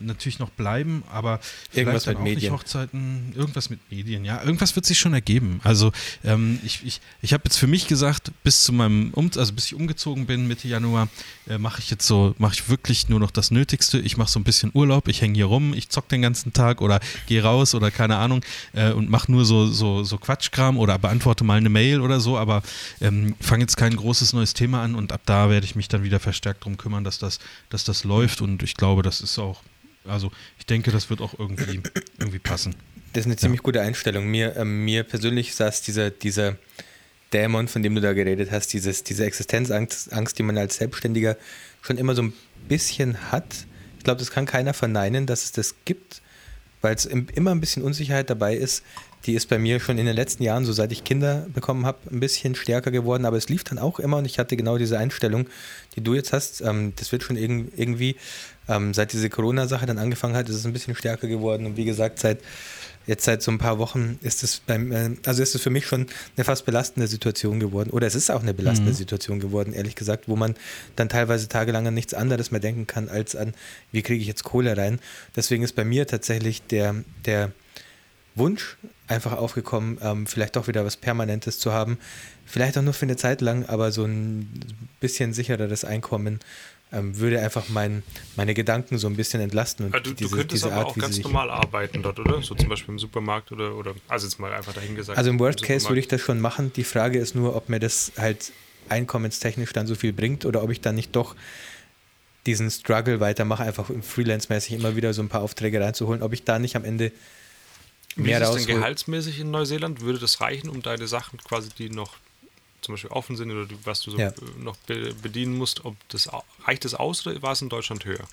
S3: natürlich noch bleiben, aber
S1: irgendwas mit Medien.
S3: Hochzeiten, irgendwas mit Medien, ja, irgendwas wird sich schon ergeben. Also ähm, ich, ich, ich habe jetzt für mich gesagt, bis zu meinem, um, also bis ich umgezogen bin Mitte Januar, äh, mache ich jetzt so, mache ich wirklich nur noch das Nötigste. Ich mache so ein bisschen Urlaub, ich hänge hier rum, ich zock den ganzen Tag oder gehe raus oder keine Ahnung äh, und mache nur so, so, so Quatschkram oder beantworte mal eine Mail oder so, aber ähm, fange jetzt kein großes neues Thema an und ab da werde ich mich dann wieder verstärkt darum kümmern, dass das, dass das läuft und ich glaube, das ist auch also ich denke, das wird auch irgendwie, irgendwie passen.
S1: Das ist eine ziemlich ja. gute Einstellung. Mir, äh, mir persönlich saß dieser, dieser Dämon, von dem du da geredet hast, dieses, diese Existenzangst, Angst, die man als Selbstständiger schon immer so ein bisschen hat. Ich glaube, das kann keiner verneinen, dass es das gibt, weil es immer ein bisschen Unsicherheit dabei ist. Die ist bei mir schon in den letzten Jahren, so seit ich Kinder bekommen habe, ein bisschen stärker geworden. Aber es lief dann auch immer und ich hatte genau diese Einstellung, die du jetzt hast. Ähm, das wird schon irgendwie ähm, seit diese Corona-Sache dann angefangen hat, ist es ein bisschen stärker geworden. Und wie gesagt, seit jetzt seit so ein paar Wochen ist es beim, äh, also ist es für mich schon eine fast belastende Situation geworden. Oder es ist auch eine belastende mhm. Situation geworden, ehrlich gesagt, wo man dann teilweise tagelang an nichts anderes mehr denken kann, als an, wie kriege ich jetzt Kohle rein. Deswegen ist bei mir tatsächlich der, der Wunsch einfach aufgekommen, ähm, vielleicht doch wieder was Permanentes zu haben. Vielleicht auch nur für eine Zeit lang, aber so ein bisschen sichereres Einkommen ähm, würde einfach mein, meine Gedanken so ein bisschen entlasten.
S2: Und also, diese, du könntest diese aber Art, auch ganz normal arbeiten dort, oder? So zum Beispiel im Supermarkt oder, oder also jetzt mal einfach dahingesagt.
S1: Also im Worst im Case würde ich das schon machen. Die Frage ist nur, ob mir das halt einkommenstechnisch dann so viel bringt oder ob ich dann nicht doch diesen Struggle weitermache, einfach freelance-mäßig immer wieder so ein paar Aufträge reinzuholen, ob ich da nicht am Ende
S2: Wie ist es denn gehaltsmäßig in Neuseeland? Würde das reichen, um deine Sachen quasi, die noch zum Beispiel offen sind oder was du so ja. noch bedienen musst, ob das reicht das aus oder war es in Deutschland höher?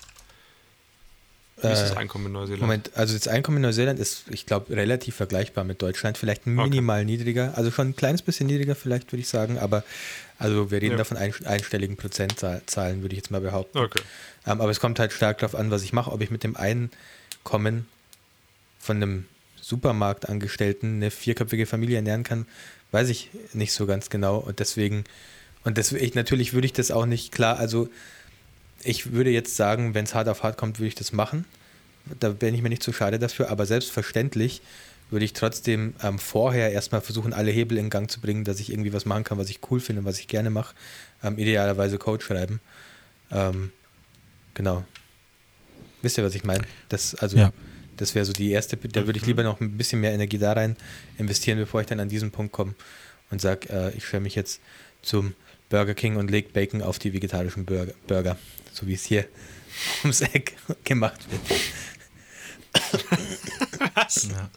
S1: Wie ist das äh, Einkommen in Neuseeland? Moment, also das Einkommen in Neuseeland ist, ich glaube, relativ vergleichbar mit Deutschland. Vielleicht minimal okay. niedriger, also schon ein kleines bisschen niedriger vielleicht, würde ich sagen, aber also wir reden ja. da von ein, einstelligen Prozentzahlen, würde ich jetzt mal behaupten. Okay. Ähm, aber es kommt halt stark darauf an, was ich mache, ob ich mit dem Einkommen von einem Supermarktangestellten eine vierköpfige Familie ernähren kann, weiß ich nicht so ganz genau. Und deswegen, und deswegen, natürlich würde ich das auch nicht klar, also ich würde jetzt sagen, wenn es hart auf hart kommt, würde ich das machen. Da bin ich mir nicht zu schade dafür, aber selbstverständlich würde ich trotzdem ähm, vorher erstmal versuchen, alle Hebel in Gang zu bringen, dass ich irgendwie was machen kann, was ich cool finde, was ich gerne mache. Ähm, idealerweise Code schreiben. Ähm, genau. Wisst ihr, was ich meine? Das, also, ja. Das wäre so die erste, da würde ich lieber noch ein bisschen mehr Energie da rein investieren, bevor ich dann an diesen Punkt komme und sage, äh, ich stelle mich jetzt zum Burger King und lege Bacon auf die vegetarischen Burger, Burger so wie es hier ums Eck gemacht wird.
S3: Was? Ja.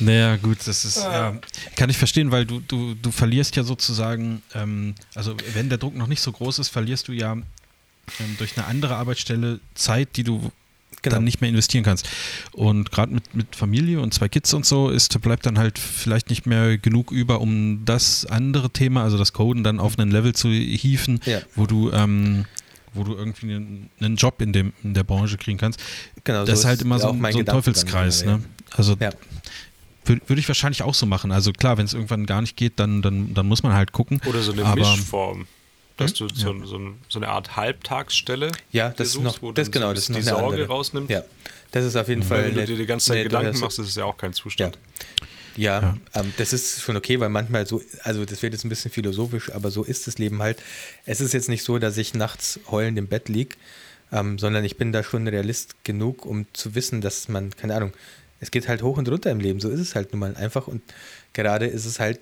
S3: Naja, gut, das ist, ja, kann ich verstehen, weil du, du, du verlierst ja sozusagen, ähm, also wenn der Druck noch nicht so groß ist, verlierst du ja ähm, durch eine andere Arbeitsstelle Zeit, die du genau. dann nicht mehr investieren kannst. Und gerade mit, mit Familie und zwei Kids und so ist, bleibt dann halt vielleicht nicht mehr genug über, um das andere Thema, also das Coden, dann auf einen Level zu hieven, ja. wo du ähm, wo du irgendwie einen, einen, Job in, dem, in der Branche kriegen kannst. Genau, das so ist halt immer so, so ein Teufelskreis. Dann, ne? Also ja. würde würd ich wahrscheinlich auch so machen. Also klar, wenn es irgendwann gar nicht geht, dann, dann, dann muss man halt gucken.
S2: Oder so eine aber, Mischform dass hm? du so, ja. so, so, eine Art Halbtagsstelle
S1: ja, das besuchst, noch, wo das du genau, so das
S2: ist die Sorge andere. rausnimmst.
S1: Ja, das ist auf jeden mhm. Fall.
S2: Wenn du dir die ganze Zeit Gedanken machst, ist es ja auch kein Zustand.
S1: Ja, ja, ja. Ähm, das ist schon okay, weil manchmal so, also das wird jetzt ein bisschen philosophisch, aber so ist das Leben halt. Es ist jetzt nicht so, dass ich nachts heulend im Bett liege, ähm, sondern ich bin da schon Realist genug, um zu wissen, dass man, keine Ahnung, es geht halt hoch und runter im Leben, so ist es halt nun mal einfach und gerade ist es halt,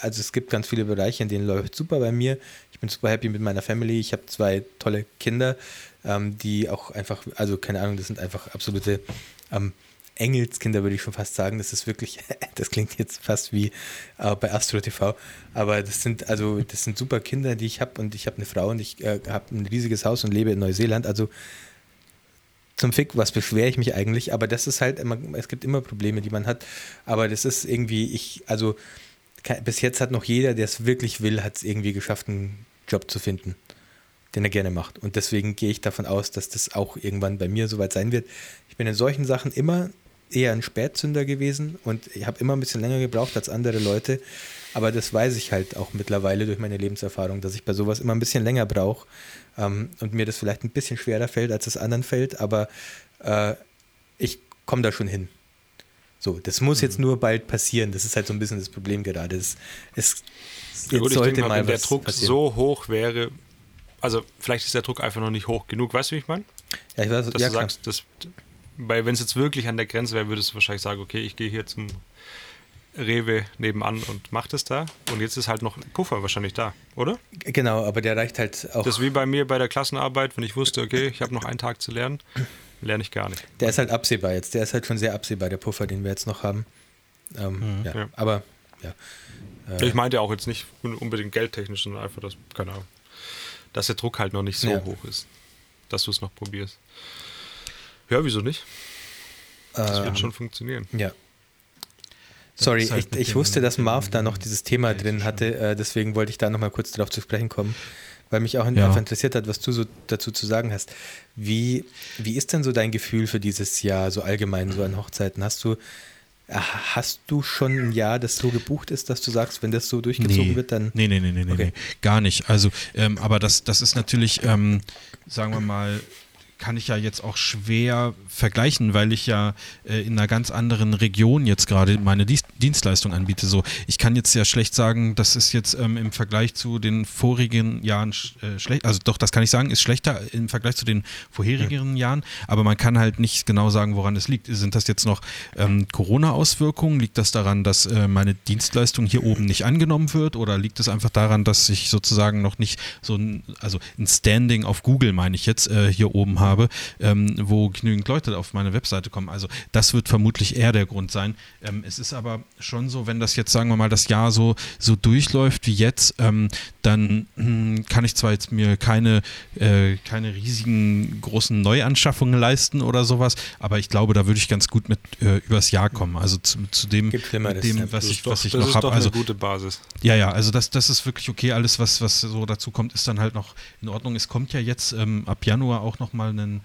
S1: also es gibt ganz viele Bereiche, in denen läuft super bei mir. Bin super happy mit meiner Family. Ich habe zwei tolle Kinder, ähm, die auch einfach, also keine Ahnung, das sind einfach absolute ähm, Engelskinder, würde ich schon fast sagen. Das ist wirklich, das klingt jetzt fast wie äh, bei Astro TV, aber das sind also das sind super Kinder, die ich habe und ich habe eine Frau und ich äh, habe ein riesiges Haus und lebe in Neuseeland. Also zum Fick, was beschwere ich mich eigentlich? Aber das ist halt immer, es gibt immer Probleme, die man hat. Aber das ist irgendwie, ich, also bis jetzt hat noch jeder, der es wirklich will, hat es irgendwie geschafft, einen Job zu finden, den er gerne macht. Und deswegen gehe ich davon aus, dass das auch irgendwann bei mir soweit sein wird. Ich bin in solchen Sachen immer eher ein Spätzünder gewesen und ich habe immer ein bisschen länger gebraucht als andere Leute. Aber das weiß ich halt auch mittlerweile durch meine Lebenserfahrung, dass ich bei sowas immer ein bisschen länger brauche ähm, und mir das vielleicht ein bisschen schwerer fällt, als es anderen fällt. Aber äh, ich komme da schon hin. So, das muss mhm. jetzt nur bald passieren. Das ist halt so ein bisschen das Problem gerade. Es, es
S2: ja, gut, sollte mal, mal wenn der Druck passieren. so hoch wäre, also vielleicht ist der Druck einfach noch nicht hoch genug. Weißt du, wie ich meine?
S1: Ja, ich weiß,
S2: Dass
S1: ja,
S2: du sagst, dass, wenn es jetzt wirklich an der Grenze wäre, würdest du wahrscheinlich sagen, okay, ich gehe hier zum Rewe nebenan und mach das da. Und jetzt ist halt noch Puffer wahrscheinlich da, oder?
S1: Genau, aber der reicht halt auch.
S2: Das ist wie bei mir bei der Klassenarbeit, wenn ich wusste, okay, ich habe noch einen Tag zu lernen, lerne ich gar nicht.
S1: Der ist halt absehbar jetzt. Der ist halt schon sehr absehbar, der Puffer, den wir jetzt noch haben. Ähm, mhm. ja. ja. Aber ja.
S2: Äh, ich meinte auch jetzt nicht unbedingt geldtechnisch, sondern einfach, dass, keine Ahnung, dass der Druck halt noch nicht so ja. hoch ist, dass du es noch probierst. Ja, wieso nicht? Das ähm, wird schon funktionieren.
S1: Ja. Sorry, halt ich, ich wusste, dass Marv da noch dieses Thema drin hatte, äh, deswegen wollte ich da nochmal kurz darauf zu sprechen kommen, weil mich auch ja. interessiert hat, was du so dazu zu sagen hast. Wie, wie ist denn so dein Gefühl für dieses Jahr, so allgemein, so an Hochzeiten? Hast du, hast du schon ein Jahr, das so gebucht ist, dass du sagst, wenn das so durchgezogen
S3: nee.
S1: wird, dann.
S3: Nee, nee, nee, nee, okay. nee, gar nicht. Also, ähm, aber das, das ist natürlich, ähm, sagen wir mal, kann ich ja jetzt auch schwer vergleichen, weil ich ja äh, in einer ganz anderen Region jetzt gerade meine Dienstleistung anbiete. So, ich kann jetzt ja schlecht sagen, das ist jetzt ähm, im Vergleich zu den vorigen Jahren äh, schlecht. Also doch, das kann ich sagen, ist schlechter im Vergleich zu den vorherigen ja. Jahren. Aber man kann halt nicht genau sagen, woran es liegt. Sind das jetzt noch ähm, Corona-Auswirkungen? Liegt das daran, dass äh, meine Dienstleistung hier oben nicht angenommen wird? Oder liegt es einfach daran, dass ich sozusagen noch nicht so ein, also ein Standing auf Google, meine ich jetzt, äh, hier oben habe? Habe, ähm, wo genügend Leute auf meine Webseite kommen. Also das wird vermutlich eher der Grund sein. Ähm, es ist aber schon so, wenn das jetzt, sagen wir mal, das Jahr so, so durchläuft wie jetzt, ähm, dann mh, hm, kann ich zwar jetzt mir keine, äh, keine riesigen großen Neuanschaffungen leisten oder sowas, aber ich glaube, da würde ich ganz gut mit äh, übers Jahr kommen. Also zu, zu dem, dem was ich, was ich noch habe.
S2: Also eine gute Basis.
S3: Ja, ja, also das, das ist wirklich okay. Alles, was, was so dazu kommt, ist dann halt noch in Ordnung. Es kommt ja jetzt ähm, ab Januar auch nochmal ein einen,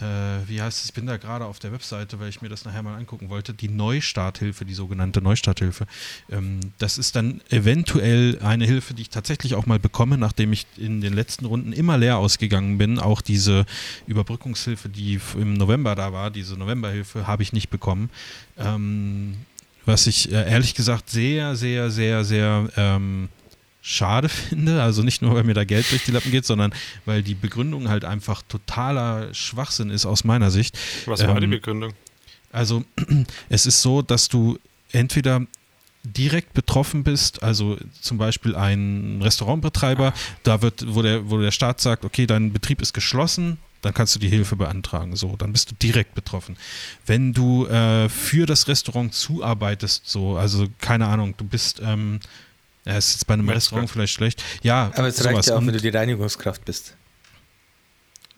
S3: äh, wie heißt es, ich bin da gerade auf der Webseite, weil ich mir das nachher mal angucken wollte, die Neustarthilfe, die sogenannte Neustarthilfe. Ähm, das ist dann eventuell eine Hilfe, die ich tatsächlich auch mal bekomme, nachdem ich in den letzten Runden immer leer ausgegangen bin. Auch diese Überbrückungshilfe, die im November da war, diese Novemberhilfe, habe ich nicht bekommen. Ähm, was ich äh, ehrlich gesagt sehr, sehr, sehr, sehr ähm, schade finde. Also nicht nur, weil mir da Geld durch die Lappen geht, sondern weil die Begründung halt einfach totaler Schwachsinn ist aus meiner Sicht.
S2: Was war ähm, die Begründung?
S3: Also es ist so, dass du entweder direkt betroffen bist, also zum Beispiel ein Restaurantbetreiber, da wird, wo der, wo der Staat sagt, okay, dein Betrieb ist geschlossen, dann kannst du die Hilfe beantragen. So, dann bist du direkt betroffen. Wenn du äh, für das Restaurant zuarbeitest, so, also keine Ahnung, du bist ähm, ja, ist jetzt bei einem Restaurant vielleicht schlecht. Ja,
S1: aber es reicht ja auch, wenn du die Reinigungskraft bist.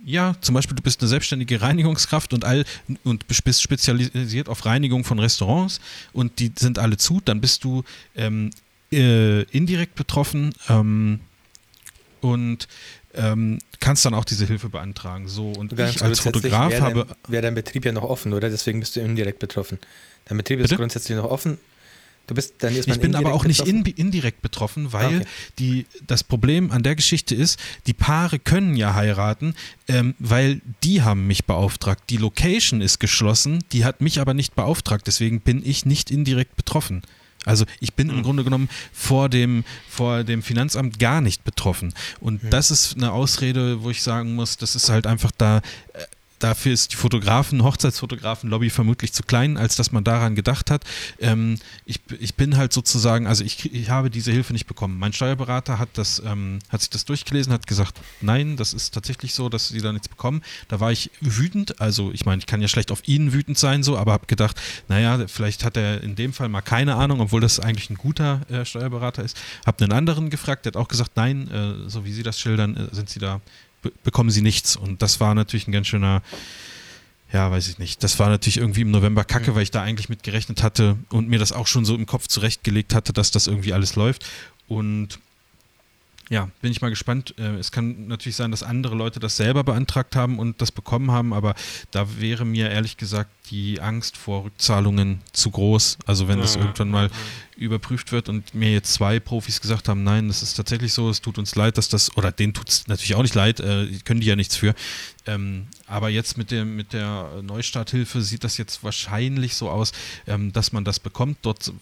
S3: Ja, zum Beispiel, du bist eine selbstständige Reinigungskraft und all und bist spezialisiert auf Reinigung von Restaurants und die sind alle zu, dann bist du ähm, äh, indirekt betroffen ähm, und ähm, kannst dann auch diese Hilfe beantragen. So und ich als Fotograf wär habe.
S1: Wäre dein Betrieb ja noch offen, oder? Deswegen bist du indirekt betroffen. Dein Betrieb Bitte? ist grundsätzlich noch offen Du bist, dann ist
S3: ich bin aber auch nicht in, indirekt betroffen, weil okay. die, das Problem an der Geschichte ist, die Paare können ja heiraten, ähm, weil die haben mich beauftragt. Die Location ist geschlossen, die hat mich aber nicht beauftragt, deswegen bin ich nicht indirekt betroffen. Also ich bin im Grunde genommen vor dem, vor dem Finanzamt gar nicht betroffen. Und das ist eine Ausrede, wo ich sagen muss, das ist halt einfach da. Dafür ist die Fotografen, Hochzeitsfotografen-Lobby vermutlich zu klein, als dass man daran gedacht hat. Ähm, ich, ich bin halt sozusagen, also ich, ich habe diese Hilfe nicht bekommen. Mein Steuerberater hat das, ähm, hat sich das durchgelesen, hat gesagt, nein, das ist tatsächlich so, dass sie da nichts bekommen. Da war ich wütend, also ich meine, ich kann ja schlecht auf ihn wütend sein, so, aber habe gedacht, naja, vielleicht hat er in dem Fall mal keine Ahnung, obwohl das eigentlich ein guter äh, Steuerberater ist. Habe einen anderen gefragt, der hat auch gesagt, nein, äh, so wie Sie das schildern, äh, sind Sie da bekommen sie nichts. Und das war natürlich ein ganz schöner, ja, weiß ich nicht. Das war natürlich irgendwie im November kacke, mhm. weil ich da eigentlich mit gerechnet hatte und mir das auch schon so im Kopf zurechtgelegt hatte, dass das irgendwie alles läuft. Und ja, bin ich mal gespannt. Äh, es kann natürlich sein, dass andere Leute das selber beantragt haben und das bekommen haben, aber da wäre mir ehrlich gesagt die Angst vor Rückzahlungen zu groß. Also wenn ja, das irgendwann mal überprüft wird und mir jetzt zwei Profis gesagt haben, nein, das ist tatsächlich so, es tut uns leid, dass das, oder denen tut es natürlich auch nicht leid, äh, können die ja nichts für. Ähm, aber jetzt mit, dem, mit der Neustarthilfe sieht das jetzt wahrscheinlich so aus, ähm, dass man das bekommt. Dort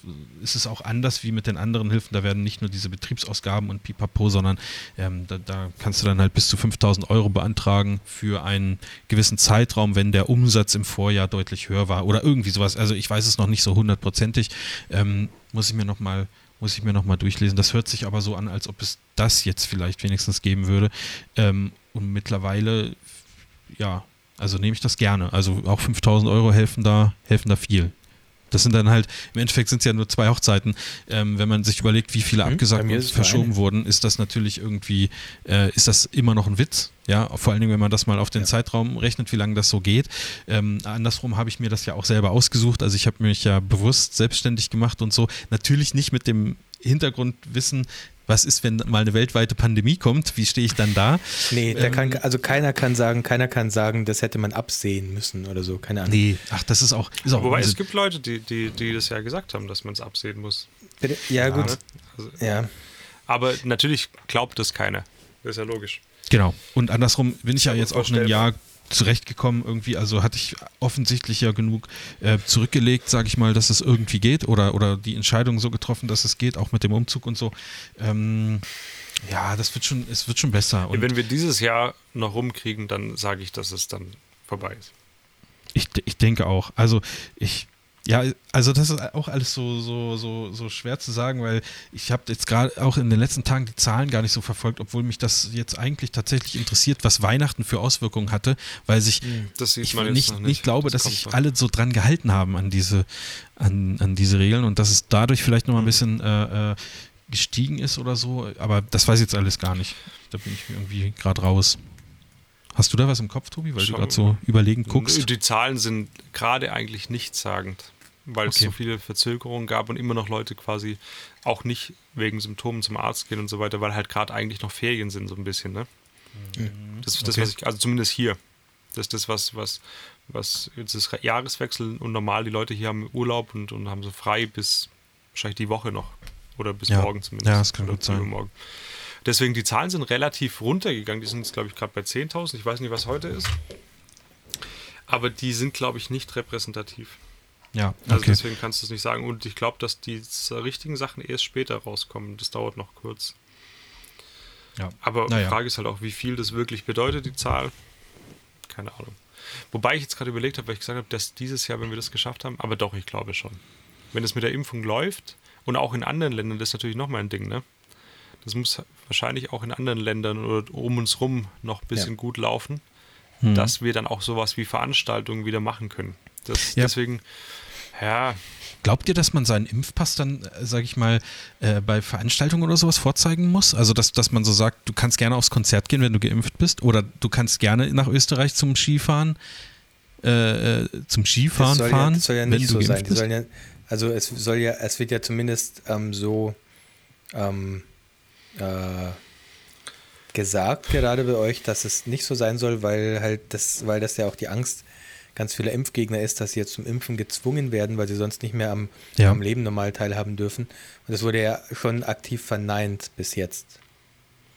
S3: ist es auch anders wie mit den anderen Hilfen. Da werden nicht nur diese Betriebsausgaben und Pipapo, sondern ähm, da, da, kannst du dann halt bis zu 5000 Euro beantragen für einen gewissen Zeitraum, wenn der Umsatz im Vorjahr deutlich höher war oder irgendwie sowas. Also ich weiß es noch nicht so hundertprozentig. Ähm, muss ich mir noch mal muss ich mir noch mal durchlesen. Das hört sich aber so an, als ob es das jetzt vielleicht wenigstens geben würde. Ähm, und mittlerweile, ja, also nehme ich das gerne. Also auch 5000 Euro helfen da, helfen da viel. Das sind dann halt, im Endeffekt sind es ja nur zwei Hochzeiten. Ähm, wenn man sich überlegt, wie viele mhm, abgesagt und verschoben wurden, ist das natürlich irgendwie, äh, ist das immer noch ein Witz. Ja, vor allen Dingen, wenn man das mal auf den ja. Zeitraum rechnet, wie lange das so geht. Ähm, andersrum habe ich mir das ja auch selber ausgesucht. Also ich habe mich ja bewusst selbstständig gemacht und so. Natürlich nicht mit dem Hintergrundwissen, was ist, wenn mal eine weltweite Pandemie kommt? Wie stehe ich dann da?
S1: Nee, da kann, ähm, also keiner kann sagen, keiner kann sagen, das hätte man absehen müssen oder so, keine Ahnung. Nee,
S3: ach, das ist auch. Ist auch
S2: Wobei es gibt Leute, die, die, die das ja gesagt haben, dass man es absehen muss.
S1: Bitte? Ja, ja gut. Ne? Also, ja.
S2: Aber natürlich glaubt das keiner. Das ist ja logisch.
S3: Genau. Und andersrum bin ich ja jetzt auch ein Jahr zurechtgekommen irgendwie. Also hatte ich offensichtlich ja genug äh, zurückgelegt, sage ich mal, dass es irgendwie geht oder, oder die Entscheidung so getroffen, dass es geht, auch mit dem Umzug und so. Ähm, ja, das wird schon, es wird schon besser.
S2: Und Wenn wir dieses Jahr noch rumkriegen, dann sage ich, dass es dann vorbei ist.
S3: Ich, ich denke auch. Also ich ja, also das ist auch alles so, so, so, so schwer zu sagen, weil ich habe jetzt gerade auch in den letzten Tagen die Zahlen gar nicht so verfolgt, obwohl mich das jetzt eigentlich tatsächlich interessiert, was Weihnachten für Auswirkungen hatte, weil sich hm, ich nicht, nicht, nicht glaube, das dass sich alle so dran gehalten haben an diese, an, an diese Regeln und dass es dadurch vielleicht nochmal ein mhm. bisschen äh, äh, gestiegen ist oder so, aber das weiß ich jetzt alles gar nicht. Da bin ich irgendwie gerade raus. Hast du da was im Kopf, Tobi, weil Schau, du gerade so überlegend guckst?
S2: Die Zahlen sind gerade eigentlich nichtssagend weil okay. es so viele Verzögerungen gab und immer noch Leute quasi auch nicht wegen Symptomen zum Arzt gehen und so weiter, weil halt gerade eigentlich noch Ferien sind, so ein bisschen, ne? Mhm. Das ist das, okay. was ich, also zumindest hier. Das ist das, was, was, was jetzt ist Jahreswechsel und normal die Leute hier haben Urlaub und, und haben so frei bis wahrscheinlich die Woche noch. Oder bis
S3: ja.
S2: morgen zumindest.
S3: Ja, das kann gut sein.
S2: Morgen. Deswegen, die Zahlen sind relativ runtergegangen. Die sind jetzt, glaube ich, gerade bei 10.000. Ich weiß nicht, was heute ist. Aber die sind, glaube ich, nicht repräsentativ.
S3: Ja,
S2: also okay. Also deswegen kannst du es nicht sagen. Und ich glaube, dass die richtigen Sachen erst später rauskommen. Das dauert noch kurz. Ja. Aber die naja. Frage ist halt auch, wie viel das wirklich bedeutet, die Zahl. Keine Ahnung. Wobei ich jetzt gerade überlegt habe, weil ich gesagt habe, dass dieses Jahr, wenn wir das geschafft haben, aber doch, ich glaube schon. Wenn es mit der Impfung läuft und auch in anderen Ländern, das ist natürlich nochmal ein Ding, ne? Das muss wahrscheinlich auch in anderen Ländern oder um uns rum noch ein bisschen ja. gut laufen, hm. dass wir dann auch sowas wie Veranstaltungen wieder machen können. Das, ja. Deswegen, ja.
S3: Glaubt ihr, dass man seinen Impfpass dann, äh, sage ich mal, äh, bei Veranstaltungen oder sowas vorzeigen muss? Also, dass, dass man so sagt, du kannst gerne aufs Konzert gehen, wenn du geimpft bist, oder du kannst gerne nach Österreich zum Skifahren, äh, äh zum Skifahren
S1: das
S3: fahren,
S1: ja, das soll ja nicht so sein. Ja, also es soll ja, es wird ja zumindest ähm, so ähm, äh, gesagt gerade bei euch, dass es nicht so sein soll, weil halt das, weil das ja auch die Angst ganz viele Impfgegner ist, dass sie jetzt zum Impfen gezwungen werden, weil sie sonst nicht mehr am, ja. am Leben normal teilhaben dürfen. Und das wurde ja schon aktiv verneint bis jetzt.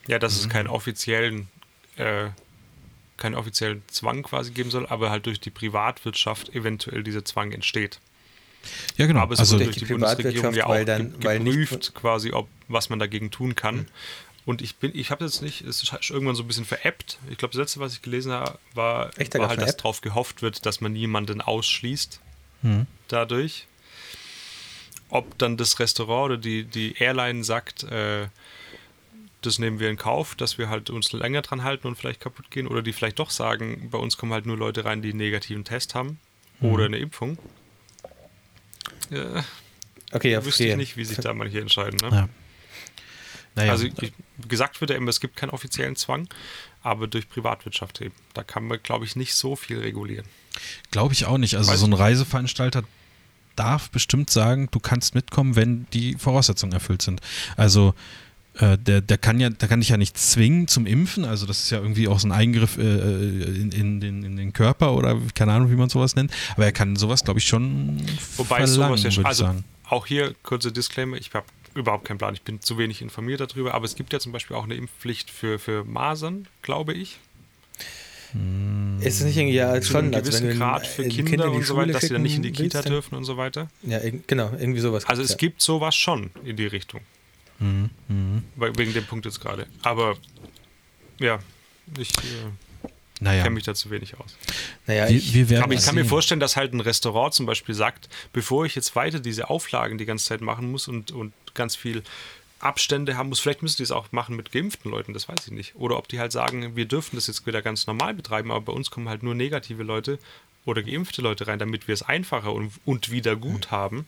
S2: Ja, dass mhm. es keinen offiziellen, äh, keinen offiziellen Zwang quasi geben soll, aber halt durch die Privatwirtschaft eventuell dieser Zwang entsteht.
S3: Ja, genau.
S2: Aber es also wird durch die, die Bundesregierung ja auch dann, geprüft, quasi, ob was man dagegen tun kann. Mhm. Und ich bin, ich habe jetzt nicht, es ist irgendwann so ein bisschen veräppt. Ich glaube, das letzte, was ich gelesen habe, war,
S1: Echt,
S2: war halt, dass darauf gehofft wird, dass man niemanden ausschließt
S3: Hm.
S2: dadurch. Ob dann das Restaurant oder die, die Airline sagt, äh, das nehmen wir in Kauf, dass wir halt uns länger dran halten und vielleicht kaputt gehen. Oder die vielleicht doch sagen, bei uns kommen halt nur Leute rein, die einen negativen Test haben oder eine Impfung. Ja,
S1: Okay, ja,
S2: wüsste ich nicht, wie sich da manche entscheiden. Ne?
S3: Ja. Naja,
S2: Also ich, gesagt wird ja immer, es gibt keinen offiziellen Zwang, aber durch Privatwirtschaft eben. Da kann man, glaube ich, nicht so viel regulieren.
S3: Glaube ich auch nicht. Also
S2: Weiß
S3: so ein. Reiseveranstalter darf bestimmt sagen, du kannst mitkommen, wenn die Voraussetzungen erfüllt sind. Also äh, der, der kann ja, der kann dich ja nicht zwingen zum Impfen. Also das ist ja irgendwie auch so ein Eingriff äh, in, in, den, in den Körper oder keine Ahnung, wie man sowas nennt. Aber er kann sowas, glaube ich, schon
S2: Wobei
S3: verlangen,
S2: sowas ja schon, also
S3: sagen.
S2: auch hier kurzer Disclaimer, ich habe überhaupt keinen Plan, ich bin zu wenig informiert darüber, aber es gibt ja zum Beispiel auch eine Impfpflicht für, für Masern, glaube ich.
S1: Ist es nicht irgendwie, ja, schon, also wenn
S2: gewissen
S1: du ein-
S2: Grad für Kinder
S1: Kind in die
S2: und so weiter, dass sie dann nicht in die Kita
S1: willst,
S2: dürfen und so weiter.
S1: Ja, genau, irgendwie sowas.
S2: Also es gibt sowas schon in die Richtung.
S3: Mhm, mhm.
S2: Wegen dem Punkt jetzt gerade. Aber ja, ich äh,
S3: Naja,
S2: kenne mich da zu wenig aus.
S1: ja. Naja,
S3: wir,
S1: ich,
S3: wir werden
S2: Aber ich kann mir
S3: sehen.
S2: vorstellen, dass halt ein Restaurant zum Beispiel sagt, bevor ich jetzt weiter diese Auflagen die ganze Zeit machen muss und, und ganz viel Abstände haben muss, vielleicht müssen die es auch machen mit geimpften Leuten, das weiß ich nicht. Oder ob die halt sagen, wir dürfen das jetzt wieder ganz normal betreiben, aber bei uns kommen halt nur negative Leute oder geimpfte Leute rein, damit wir es einfacher und, und wieder gut haben.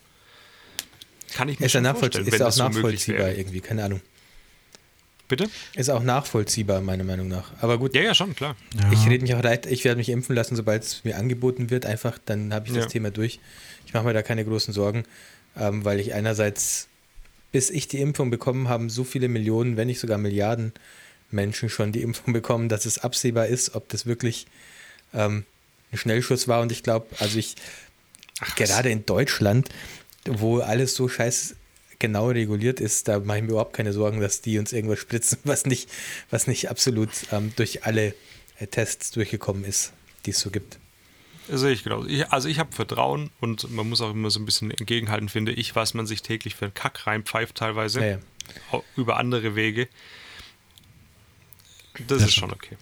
S2: Kann ich mir
S1: ist,
S2: schon
S1: nachvollzie
S2: vorstellen,
S1: ist
S2: wenn
S1: auch
S2: das so möglich
S1: nachvollziehbar
S2: wäre.
S1: irgendwie, keine Ahnung.
S2: Bitte?
S1: Ist auch nachvollziehbar, meiner Meinung nach. Aber gut,
S2: Ja, ja, schon, klar.
S3: Ja.
S1: ich rede mich auch leid, ich werde mich impfen lassen, sobald es mir angeboten wird, einfach, dann habe ich das
S2: Ja.
S1: Thema durch. Ich mache mir da keine großen Sorgen, ähm, weil ich einerseits, bis ich die Impfung bekommen habe, so viele Millionen, wenn nicht sogar Milliarden Menschen schon die Impfung bekommen, dass es absehbar ist, ob das wirklich ähm, ein Schnellschuss war. Und ich glaube, also ich, gerade in Deutschland, wo alles so scheiß genau reguliert ist, da mache ich mir überhaupt keine Sorgen, dass die uns irgendwas spritzen, was nicht, was nicht absolut ähm, durch alle äh, Tests durchgekommen ist, die es so gibt.
S2: Sehe ich genau. Ich, also ich habe Vertrauen und man muss auch immer so ein bisschen entgegenhalten, finde ich, was man sich täglich für einen Kack reinpfeift teilweise.
S1: Ja, ja.
S2: Über andere Wege. Das
S3: Ja,
S2: ist
S3: schon
S2: okay.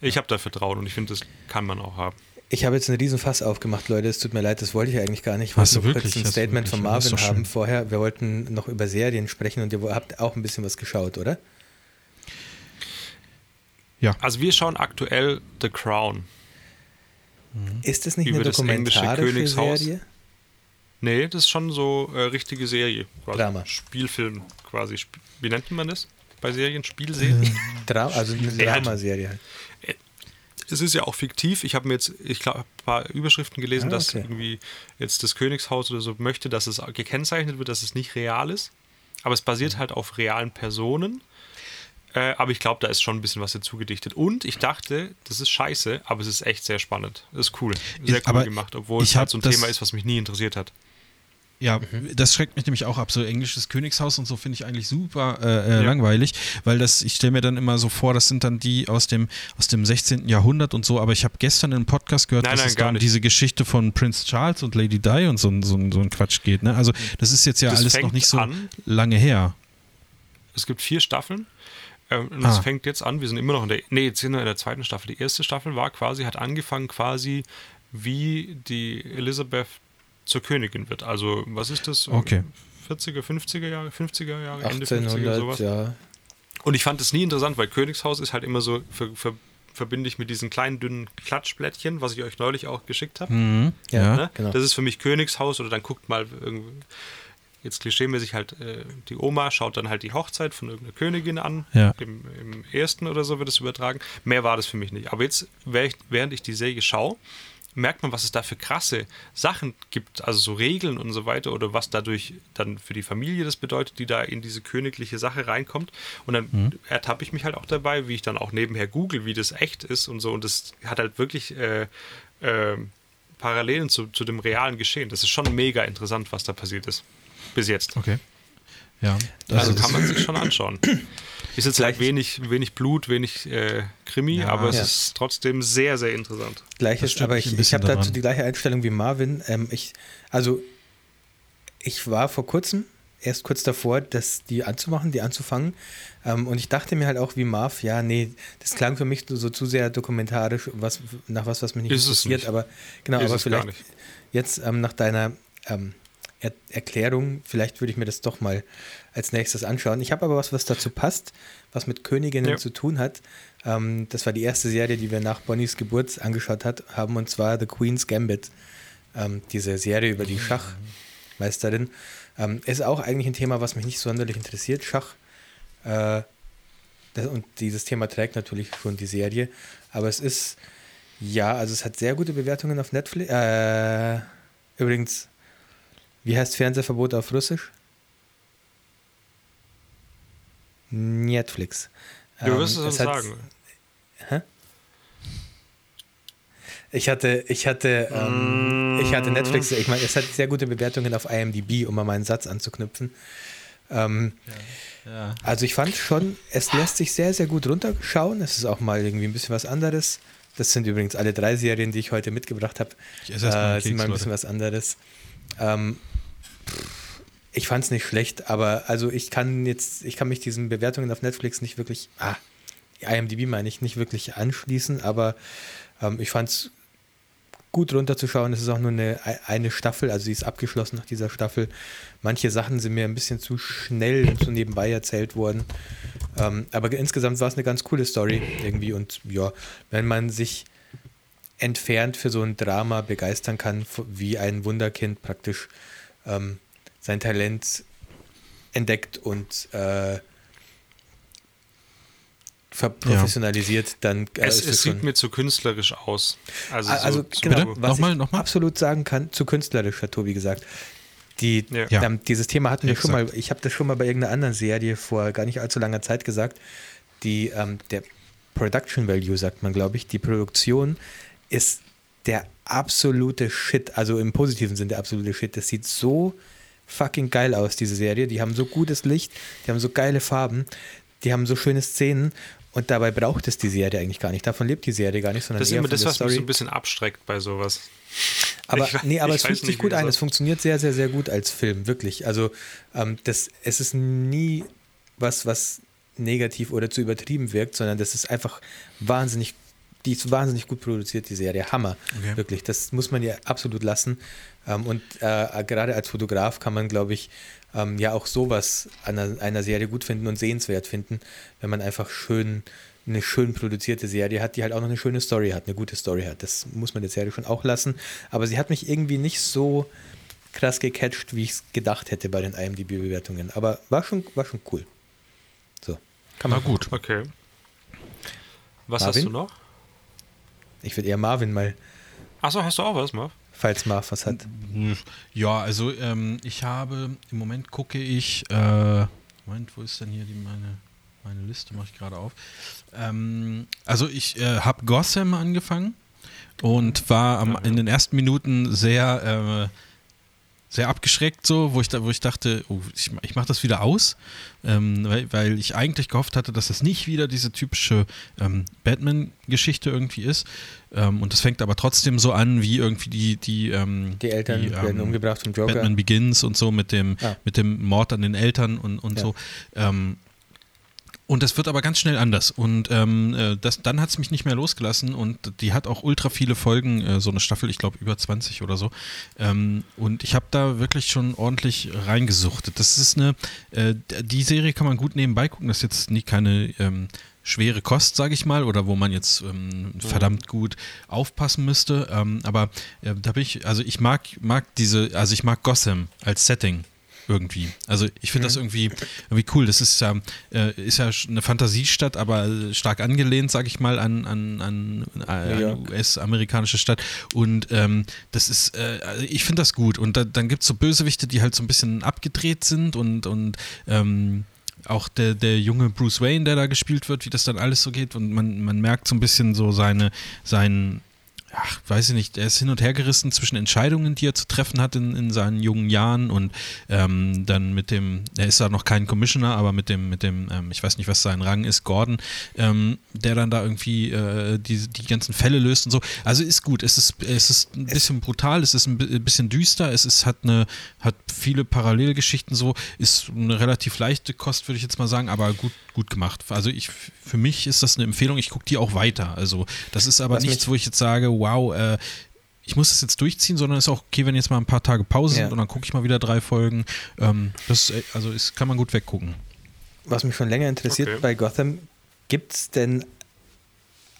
S2: Ich habe da Vertrauen und ich finde, das kann man auch haben.
S1: Ich habe jetzt einen riesen Fass aufgemacht, Leute. Es tut mir leid, das wollte ich eigentlich gar nicht. Ich
S3: Hast
S1: wollte
S3: du
S1: nur
S3: wirklich?
S1: kurz ein Statement von Marvin haben
S3: schön.
S1: vorher. Wir wollten noch über Serien sprechen und ihr habt auch ein bisschen was geschaut, oder?
S3: Ja.
S2: Also wir schauen aktuell The Crown.
S1: Ist das nicht
S2: Über
S1: eine dokumentarische
S2: Königshaus.
S1: Serie?
S2: Nee, das ist schon so äh, richtige Serie. Quasi.
S1: Drama.
S2: Spielfilm quasi. Sp- Wie nennt man das bei Serien? Spielserien?
S1: Dra also eine
S2: Nee, halt.
S1: Dramaserie.
S2: Es ist ja auch fiktiv. Ich habe mir jetzt, ich glaube, ein paar Überschriften gelesen,
S1: Ah,
S2: dass
S1: okay.
S2: irgendwie jetzt das Königshaus oder so möchte, dass es gekennzeichnet wird, dass es nicht real ist. Aber es
S1: Mhm.
S2: basiert halt auf realen Personen. Äh, aber ich glaube, da ist schon ein bisschen was dazu gedichtet. Und ich dachte, das ist scheiße, aber es ist echt sehr spannend. Das ist cool. Sehr cool
S3: aber
S2: gemacht, obwohl es halt so ein Thema ist, was mich nie interessiert hat.
S3: Ja,
S1: Mhm.
S3: das schreckt mich nämlich auch ab. So englisches Königshaus und so finde ich eigentlich super äh, äh,
S2: Ja.
S3: langweilig, weil das, ich stelle mir dann immer so vor, das sind dann die aus dem, aus dem 16. Jahrhundert und so, aber ich habe gestern in einem Podcast gehört,
S2: Nein,
S3: dass
S2: nein,
S3: es da
S2: gar
S3: um
S2: nicht.
S3: diese Geschichte von Prince Charles und Lady Di und so, ein- so, so ein Quatsch geht. Ne? Also das ist jetzt ja
S2: Das
S3: alles noch nicht so
S2: an.
S3: lange her.
S2: Es gibt vier Staffeln. Ähm, und
S3: Ah.
S2: es fängt jetzt an, wir sind immer noch in der, nee, jetzt sind wir in der zweiten Staffel. Die erste Staffel war quasi, hat angefangen quasi, wie die Elisabeth zur Königin wird. Also, was ist das?
S3: Okay.
S2: 40er, 50er Jahre, 50er Jahre, Ende 50er,
S1: 1800,
S2: sowas.
S1: ja.
S2: Und ich fand es nie interessant, weil Königshaus ist halt immer so, ver, ver, verbinde ich mit diesen kleinen, dünnen Klatschblättchen, was ich euch neulich auch geschickt habe.
S3: Mhm.
S1: Ja,
S3: Ja.
S2: Ne?
S1: genau.
S2: Das ist für mich Königshaus oder dann guckt mal irgendwie, jetzt klischeemäßig halt äh, die Oma schaut dann halt die Hochzeit von irgendeiner Königin an.
S3: Ja.
S2: Im, Im ersten oder so wird es übertragen. Mehr war das für mich nicht. Aber jetzt, während ich- während ich die Serie schaue, merkt man, was es da für krasse Sachen gibt, also so Regeln und so weiter oder was dadurch dann für die Familie das bedeutet, die da in diese königliche Sache reinkommt. Und dann ertappe ich mich halt auch dabei, wie ich dann auch nebenher google, wie das echt ist und so. Und das hat halt wirklich äh, äh, Parallelen zu, zu dem realen Geschehen. Das ist schon mega interessant, was da passiert ist. Bis jetzt.
S3: Okay. Ja.
S2: Also,
S3: das-
S2: kann man sich schon anschauen. Ist jetzt halt wenig, wenig Blut, wenig äh, Krimi,
S3: Ja.
S2: aber es
S1: Ja.
S2: ist trotzdem sehr, sehr interessant.
S1: Gleiches, aber ich, ich habe dazu die gleiche Einstellung wie Marvin. Ähm, ich, also, ich war vor kurzem erst kurz davor, das, die anzumachen, die anzufangen. Ähm, und ich dachte mir halt auch wie Marv, ja, nee, das klang für mich so zu sehr dokumentarisch, was, nach was, was mich nicht
S2: Ist es
S1: interessiert.
S2: nicht.
S1: Aber genau,
S2: Ist
S1: aber
S2: es gar
S1: vielleicht
S2: nicht.
S1: jetzt ähm, nach deiner ähm, er Erklärung, vielleicht würde ich mir das doch mal als nächstes anschauen. Ich habe aber was, was dazu passt, was mit Königinnen
S2: Ja.
S1: zu tun hat. Ähm, das war die erste Serie, die wir nach Bonnys Geburt angeschaut hat, haben, und zwar The Queen's Gambit. Ähm, diese Serie über die Schachmeisterin. Ähm, ist auch eigentlich ein Thema, was mich nicht sonderlich interessiert, Schach. Äh, das, und dieses Thema trägt natürlich schon die Serie. Aber es ist, ja, also es hat sehr gute Bewertungen auf Netflix. Äh, übrigens, wie heißt Fernsehverbot auf Russisch? Netflix.
S2: Du
S1: Ähm,
S2: wirst es uns
S1: hat-
S2: sagen.
S1: Ich hatte, ich hatte, ähm, ich hatte. Netflix, ich meine, es hat sehr gute Bewertungen auf IMDb, um mal meinen Satz anzuknüpfen. Ähm,
S3: Ja.
S1: also ich fand schon, es lässt sich sehr, sehr gut runterschauen. Es ist auch mal irgendwie ein bisschen was anderes. Das sind übrigens alle drei Serien, die ich heute mitgebracht habe.
S3: Ich esse erst mal einen
S1: äh, sind mal ein bisschen was anderes. Ähm, ich fand es nicht schlecht, aber also ich kann jetzt, ich kann mich diesen Bewertungen auf Netflix nicht wirklich, ah, IMDb meine ich, nicht wirklich anschließen, aber ähm, ich fand es gut runterzuschauen. Es ist auch nur eine, eine Staffel, also sie ist abgeschlossen nach dieser Staffel. Manche Sachen sind mir ein bisschen zu schnell und zu nebenbei erzählt worden. Ähm, aber insgesamt war es eine ganz coole Story irgendwie. Und ja, wenn man sich entfernt für so ein Drama begeistern kann, wie ein Wunderkind praktisch ähm, sein Talent entdeckt und äh, verprofessionalisiert, dann äh,
S2: Es, es sieht
S1: schon-
S2: mir zu künstlerisch aus. Also,
S1: also
S2: so,
S1: genau, was
S3: Nochmal,
S1: ich
S3: nochmal?
S1: absolut sagen kann, zu künstlerisch, hat Tobi gesagt. Die,
S2: Ja.
S3: Ja.
S1: ähm, dieses Thema hatten wir schon
S3: Exakt.
S1: mal, ich habe das schon mal bei irgendeiner anderen Serie vor gar nicht allzu langer Zeit gesagt. Die, ähm, der Production Value, sagt man, glaube ich, die Produktion ist der absolute Shit, also im positiven Sinn der absolute Shit. Das sieht so fucking geil aus, diese Serie. Die haben so gutes Licht, die haben so geile Farben, die haben so schöne Szenen und dabei braucht es die Serie eigentlich gar nicht. Davon lebt die Serie gar nicht, sondern
S2: das ist immer das, was mich
S1: Story.
S2: so ein bisschen abstreckt bei sowas.
S1: Aber,
S2: Ich
S1: nee, aber es fühlt sich gut ein. Es funktioniert sehr, sehr, sehr gut als Film, wirklich. Also ähm, das, es ist nie was, was negativ oder zu übertrieben wirkt, sondern das ist einfach wahnsinnig, die ist wahnsinnig gut produziert, die Serie. Hammer,
S3: Okay.
S1: wirklich. Das muss man ja absolut lassen. Ähm, und äh, gerade als Fotograf kann man, glaube ich, ähm, ja auch sowas an einer, einer Serie gut finden und sehenswert finden, wenn man einfach schön eine schön produzierte Serie hat, die halt auch noch eine schöne Story hat, eine gute Story hat. Das muss man der Serie schon auch lassen. Aber sie hat mich irgendwie nicht so krass gecatcht, wie ich es gedacht hätte bei den IMDb-Bewertungen. Aber war schon, war schon cool. So, kann
S3: Na
S1: man
S3: gut.
S2: Okay. Was
S1: Marvin?
S2: hast du noch?
S1: Ich würde eher Marvin mal,
S2: Achso, hast du auch was, Marv?
S1: falls Marv was hat.
S3: Ja, also ähm, ich habe, im Moment gucke ich, äh, Moment, wo ist denn hier die, meine, meine Liste, mache ich gerade auf. Ähm, also ich äh, habe Gotham angefangen und war am, in den ersten Minuten sehr, äh, sehr abgeschreckt so, wo ich, da, wo ich dachte, oh, ich, ich mache das wieder aus, ähm, weil, weil ich eigentlich gehofft hatte, dass das nicht wieder diese typische ähm, Batman-Geschichte irgendwie ist. Ähm, und das fängt aber trotzdem so an, wie irgendwie die, die, ähm,
S1: Die Eltern
S3: die,
S1: werden
S3: ähm,
S1: umgebracht vom Joker.
S3: Batman Begins und so mit dem,
S1: Ah.
S3: mit dem Mord an den Eltern und, und
S1: Ja.
S3: so. Und das wird aber ganz schnell anders. Und ähm, äh, das, dann hat es mich nicht mehr losgelassen und die hat auch ultra viele Folgen, äh, so eine Staffel, ich glaube über 20 oder so. Ähm, und ich habe da wirklich schon ordentlich reingesuchtet. Das ist eine, äh, die Serie kann man gut nebenbei gucken. Das ist jetzt nie keine ähm, schwere Kost, sage ich mal, oder wo man jetzt ähm, verdammt gut aufpassen müsste. Ähm, aber äh, da bin ich, also ich mag, mag diese, also ich mag Gotham als Setting irgendwie. Also ich finde das irgendwie, irgendwie cool. Das ist ja, äh, ist ja eine Fantasiestadt, aber äh, stark angelehnt, sage ich mal, an, an, an äh,
S1: York.
S3: US-amerikanische Stadt. Und ähm, das ist, äh, also ich finde das gut. Und da, dann gibt es so Bösewichte, die halt so ein bisschen abgedreht sind und, und ähm, auch der, der junge Bruce Wayne, der da gespielt wird, wie das dann alles so geht. Und man, man merkt so ein bisschen so seine, seinen, ach, weiß ich nicht, er ist hin und her gerissen zwischen Entscheidungen, die er zu treffen hat in, in seinen jungen Jahren und ähm, dann mit dem, er ist ja noch kein Commissioner, aber mit dem, mit dem, ähm, ich weiß nicht, was sein Rang ist, Gordon, ähm, der dann da irgendwie äh, die, die ganzen Fälle löst und so. Also ist gut, es ist, es ist ein bisschen brutal, es ist ein bisschen düster, es ist, hat eine, hat viele Parallelgeschichten so, ist eine relativ leichte Kost, würde ich jetzt mal sagen, aber gut, gut gemacht. Also ich, für mich ist das eine Empfehlung, ich gucke die auch weiter. Also das ist aber was nichts, wo ich jetzt sage, wow, äh, ich muss das jetzt durchziehen, sondern es ist auch okay, wenn jetzt mal ein paar Tage Pause ja. sind und dann gucke ich mal wieder drei Folgen. Ähm, das äh, also ist, kann man gut weggucken.
S1: Was mich schon länger interessiert okay. bei Gotham, gibt es denn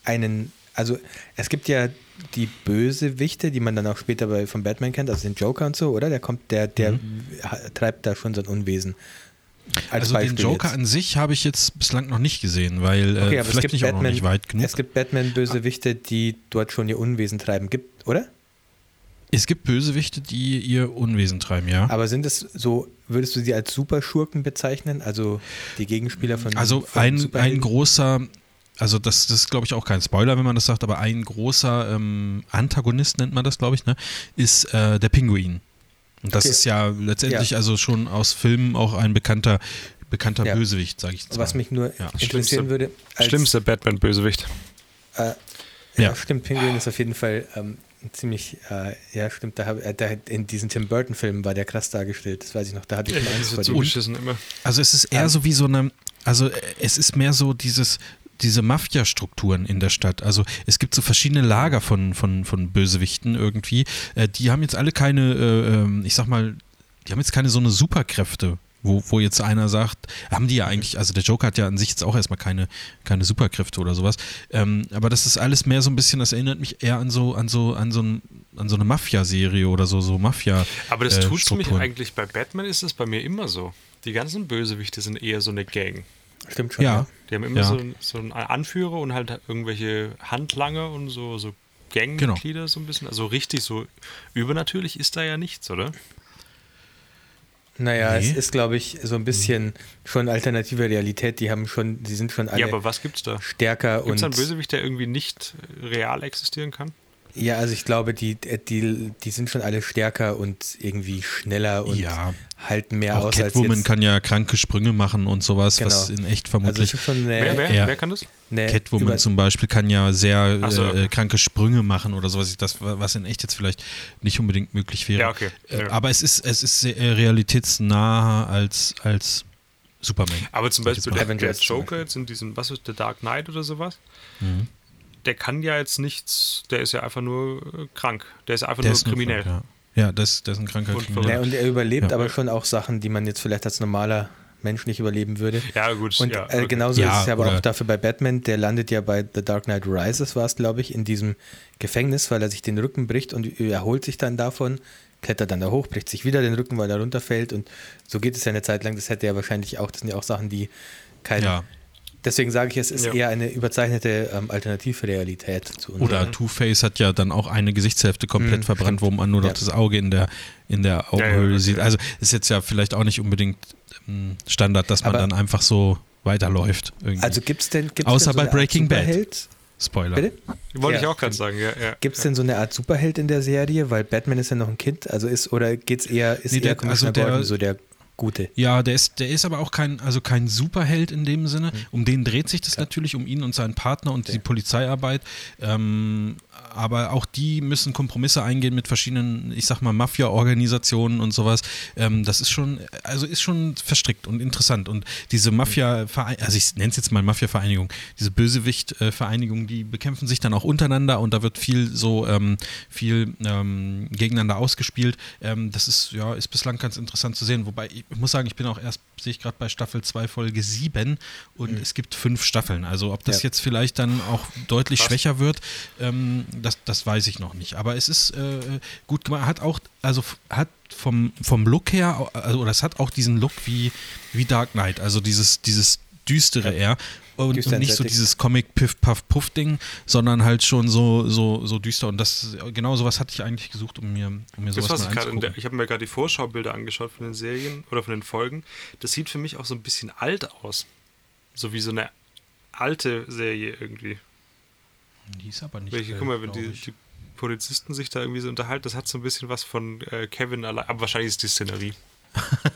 S1: einen, also es gibt ja die Bösewichte, die man dann auch später bei, von Batman kennt, also den Joker und so, oder? Der kommt, der, der mhm. treibt da schon sein Unwesen.
S3: Also Beispiel den Joker jetzt. an sich habe ich jetzt bislang noch nicht gesehen, weil
S1: äh, okay,
S3: äh, vielleicht nicht
S1: Batman,
S3: auch noch nicht weit genug.
S1: Es gibt Batman-Bösewichte, die dort schon ihr Unwesen treiben, gibt, oder?
S3: Es gibt Bösewichte, die ihr Unwesen treiben, ja.
S1: Aber sind es so, würdest du sie als Superschurken bezeichnen? Also die Gegenspieler von
S3: Also
S1: von
S3: ein, ein großer, also das, das ist glaube ich auch kein Spoiler, wenn man das sagt, aber ein großer ähm, Antagonist nennt man das, glaube ich, ne, ist äh, der Pinguin. Und das okay. ist ja letztendlich ja. also schon aus Filmen auch ein bekannter bekannter ja. Bösewicht, sage ich jetzt
S1: Was mich nur ja. interessieren
S2: schlimmste,
S1: würde.
S2: Schlimmste Batman-Bösewicht.
S1: Äh, ja, stimmt, Pinguin ist auf jeden Fall ähm, ziemlich, äh, ja, stimmt, da, äh, da, in diesen Tim Burton-Filmen war der krass dargestellt, das weiß ich noch, da hatte ich
S2: ja, Angst vor so immer.
S3: Also es ist eher um, so wie so eine, also es ist mehr so dieses, diese Mafia-Strukturen in der Stadt. Also es gibt so verschiedene Lager von, von, von Bösewichten irgendwie. Äh, die haben jetzt alle keine, äh, ähm, ich sag mal, die haben jetzt keine so eine Superkräfte wo, wo jetzt einer sagt, haben die ja eigentlich, also der Joker hat ja an sich jetzt auch erstmal keine, keine Superkräfte oder sowas. Ähm, aber das ist alles mehr so ein bisschen, das erinnert mich eher an so, an so, an so, ein, an so eine Mafia-Serie oder so, so Mafia.
S2: Aber das tut es mich eigentlich bei Batman ist es bei mir immer so. Die ganzen Bösewichte sind eher so eine Gang.
S1: Stimmt schon.
S3: Ja. ja.
S2: Die haben immer ja. so, so einen Anführer und halt irgendwelche Handlanger und so, so Gangmitglieder genau. so ein bisschen. Also richtig so übernatürlich ist da ja nichts, oder?
S1: Naja, nee. es ist, glaube ich, so ein bisschen schon alternative Realität. Die haben schon, die sind schon alle
S2: ja, aber was gibt's da?
S1: stärker
S2: gibt's und. Gibt es einen Bösewicht, der irgendwie nicht real existieren kann?
S1: Ja, also ich glaube, die, die, die sind schon alle stärker und irgendwie schneller und ja. halten mehr
S3: auch
S1: aus
S3: Catwoman als jetzt. kann ja kranke Sprünge machen und sowas, genau. was in echt vermutlich.
S2: Also eine, wer, wer, wer, kann das?
S3: Catwoman zum Beispiel kann ja sehr so, okay. äh, kranke Sprünge machen oder sowas, das, was in echt jetzt vielleicht nicht unbedingt möglich wäre.
S2: Ja, okay.
S3: Äh, aber es ist, es ist sehr realitätsnaher als, als Superman.
S2: Aber zum Beispiel der, der Joker jetzt in diesem, was ist der Dark Knight oder sowas? Mhm der kann ja jetzt nichts, der ist ja einfach nur äh, krank. Der ist einfach der nur ist kriminell.
S3: Krank, ja. ja, das, das ist ein kranker und,
S1: Krimineller. Ja, und er überlebt ja. aber schon auch Sachen, die man jetzt vielleicht als normaler Mensch nicht überleben würde.
S2: Ja, gut.
S1: Und
S2: ja,
S1: äh, genauso ja, ist es ja aber auch dafür bei Batman, der landet ja bei The Dark Knight Rises, war es, glaube ich, in diesem Gefängnis, weil er sich den Rücken bricht und erholt sich dann davon, klettert dann da hoch, bricht sich wieder den Rücken, weil er runterfällt und so geht es ja eine Zeit lang. Das hätte er wahrscheinlich auch, das sind ja auch Sachen, die kein, ja. Deswegen sage ich, es ist ja. eher eine überzeichnete ähm, Alternativrealität zu
S3: uns. Oder Two-Face hat ja dann auch eine Gesichtshälfte komplett mhm, verbrannt, wo man nur noch ja. das Auge in der, in der Augenhöhle ja, sieht. Also ist jetzt ja vielleicht auch nicht unbedingt ähm, Standard, dass man Aber dann einfach so weiterläuft. Irgendwie.
S1: Also gibt es denn. Gibt's
S3: Außer
S1: denn
S3: so bei Breaking Bad. Spoiler.
S2: Bitte? Wollte ich auch gerade sagen, ja. ja
S1: Gibt es denn so eine Art Superheld in der Serie? Weil Batman ist ja noch ein Kind, also ist, oder geht's eher, ist nee, eher
S3: der, also der,
S1: so der gute.
S3: Ja, der ist, der ist aber auch kein, also kein Superheld in dem Sinne. Mhm. Um den dreht sich das ja. natürlich, um ihn und seinen Partner und okay. die Polizeiarbeit. Ähm, aber auch die müssen Kompromisse eingehen mit verschiedenen, ich sag mal, Mafia-Organisationen und sowas. Ähm, das ist schon, also ist schon verstrickt und interessant. Und diese Mafia, also ich nenne es jetzt mal Mafia-Vereinigung, diese Bösewicht-Vereinigung, die bekämpfen sich dann auch untereinander und da wird viel so ähm, viel ähm, gegeneinander ausgespielt. Ähm, das ist, ja, ist bislang ganz interessant zu sehen. Wobei ich muss sagen, ich bin auch erst, sehe ich gerade bei Staffel 2, Folge 7 und mhm. es gibt fünf Staffeln. Also ob das ja. jetzt vielleicht dann auch deutlich Was? schwächer wird, ähm, das, das weiß ich noch nicht. Aber es ist äh, gut gemacht. Hat auch, also hat vom, vom Look her, also das hat auch diesen Look wie, wie Dark Knight, also dieses, dieses düstere ja. eher. Und, und, nicht so dieses Comic Piff Puff Puff Ding, sondern halt schon so so so düster und das genau sowas hatte ich eigentlich gesucht, um mir um mir sowas das, mal
S2: anzugucken. Der, ich habe mir gerade die Vorschaubilder angeschaut von den Serien oder von den Folgen. Das sieht für mich auch so ein bisschen alt aus. So wie so eine alte Serie irgendwie.
S3: Die ist aber nicht.
S2: Welche, guck mal, die, die, Polizisten sich da irgendwie so unterhalten. Das hat so ein bisschen was von äh, Kevin allein. Aber wahrscheinlich ist die Szenerie.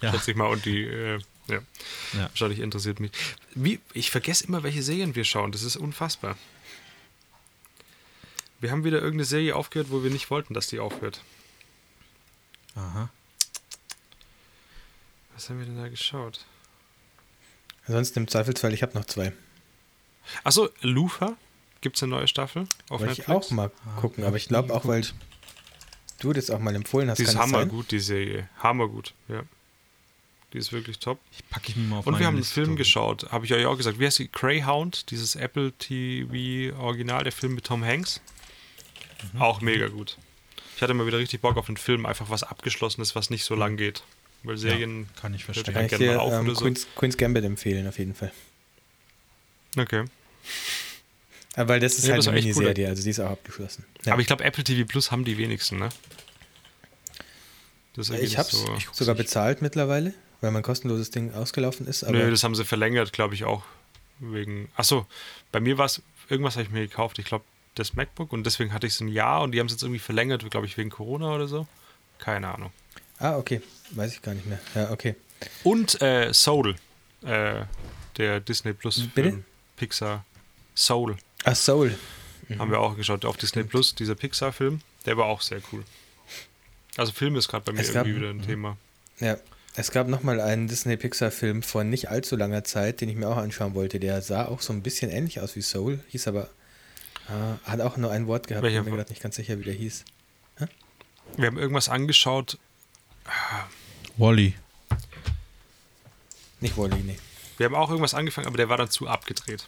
S3: Ja.
S2: Schätze ich mal. Und die, äh, ja.
S3: Ja.
S2: Wahrscheinlich interessiert mich. Wie, ich vergesse immer, welche Serien wir schauen. Das ist unfassbar. Wir haben wieder irgendeine Serie aufgehört, wo wir nicht wollten, dass die aufhört.
S3: Aha.
S2: Was haben wir denn da geschaut?
S1: Ansonsten im Zweifelsfall, ich habe noch zwei.
S2: Achso, Lufa. Gibt es eine neue Staffel auf
S1: Wollte ich
S2: Netflix?
S1: auch mal gucken, aber ich glaube auch, weil du das auch mal empfohlen hast,
S2: Die ist hammergut, die Serie. Hammergut, ja. Die ist wirklich top.
S3: Ich packe ich mir mal auf
S2: Und
S3: meine
S2: wir haben einen. Film geschaut, habe ich euch auch gesagt. Wie heißt die? Greyhound, dieses Apple TV Original, der Film mit Tom Hanks.
S3: Mhm.
S2: Auch mega gut. Ich hatte mal wieder richtig Bock auf einen Film, einfach was abgeschlossenes, was nicht so lang geht. Weil Serien.
S3: Kann ich verstehen.
S2: sich
S1: Kann
S2: halt
S1: ich
S2: gerne
S1: dir
S2: mal auf
S1: ähm,
S2: oder so.
S1: Queen's, Queen's Gambit empfehlen, auf jeden Fall.
S2: Okay.
S1: Aber weil das ist
S2: Ja,
S1: halt
S2: das
S1: eine
S2: cool.
S1: Miniserie, also die ist auch abgeschlossen. Ja.
S2: Aber ich glaube, Apple TV Plus haben die wenigsten, ne? Das ist
S1: ich habe
S2: so.
S1: sogar bezahlt mittlerweile, weil mein kostenloses Ding ausgelaufen ist. Aber
S2: Nö, das haben sie verlängert, glaube ich auch. Wegen. Achso, bei mir war es, irgendwas habe ich mir gekauft. Ich glaube, das MacBook und deswegen hatte ich es ein Jahr und die haben es jetzt irgendwie verlängert, glaube ich, wegen Corona oder so. Keine Ahnung.
S1: ah, okay. Weiß ich gar nicht mehr. Ja, okay.
S2: Und äh, Soul, äh, der Disney Plus
S1: Bitte?
S2: Pixar. Soul
S1: Ah, Soul.
S2: haben wir auch geschaut auf Disney Plus, dieser Pixar-Film. Der war auch sehr cool. Also Film ist gerade bei mir
S1: Es gab-
S2: irgendwie wieder ein Thema.
S1: Ja. Es gab nochmal einen Disney-Pixar-Film von nicht allzu langer Zeit, den ich mir auch anschauen wollte. Der sah auch so ein bisschen ähnlich aus wie Soul, hieß aber, ah, hat auch nur ein Wort gehabt,
S2: Welcher
S1: bin mir
S2: war-
S1: gerade nicht ganz sicher, wie der hieß.
S2: Wir haben irgendwas angeschaut.
S3: Wally.
S1: Nicht Wally, nee.
S2: Wir haben auch irgendwas angefangen, aber der war dann zu abgedreht.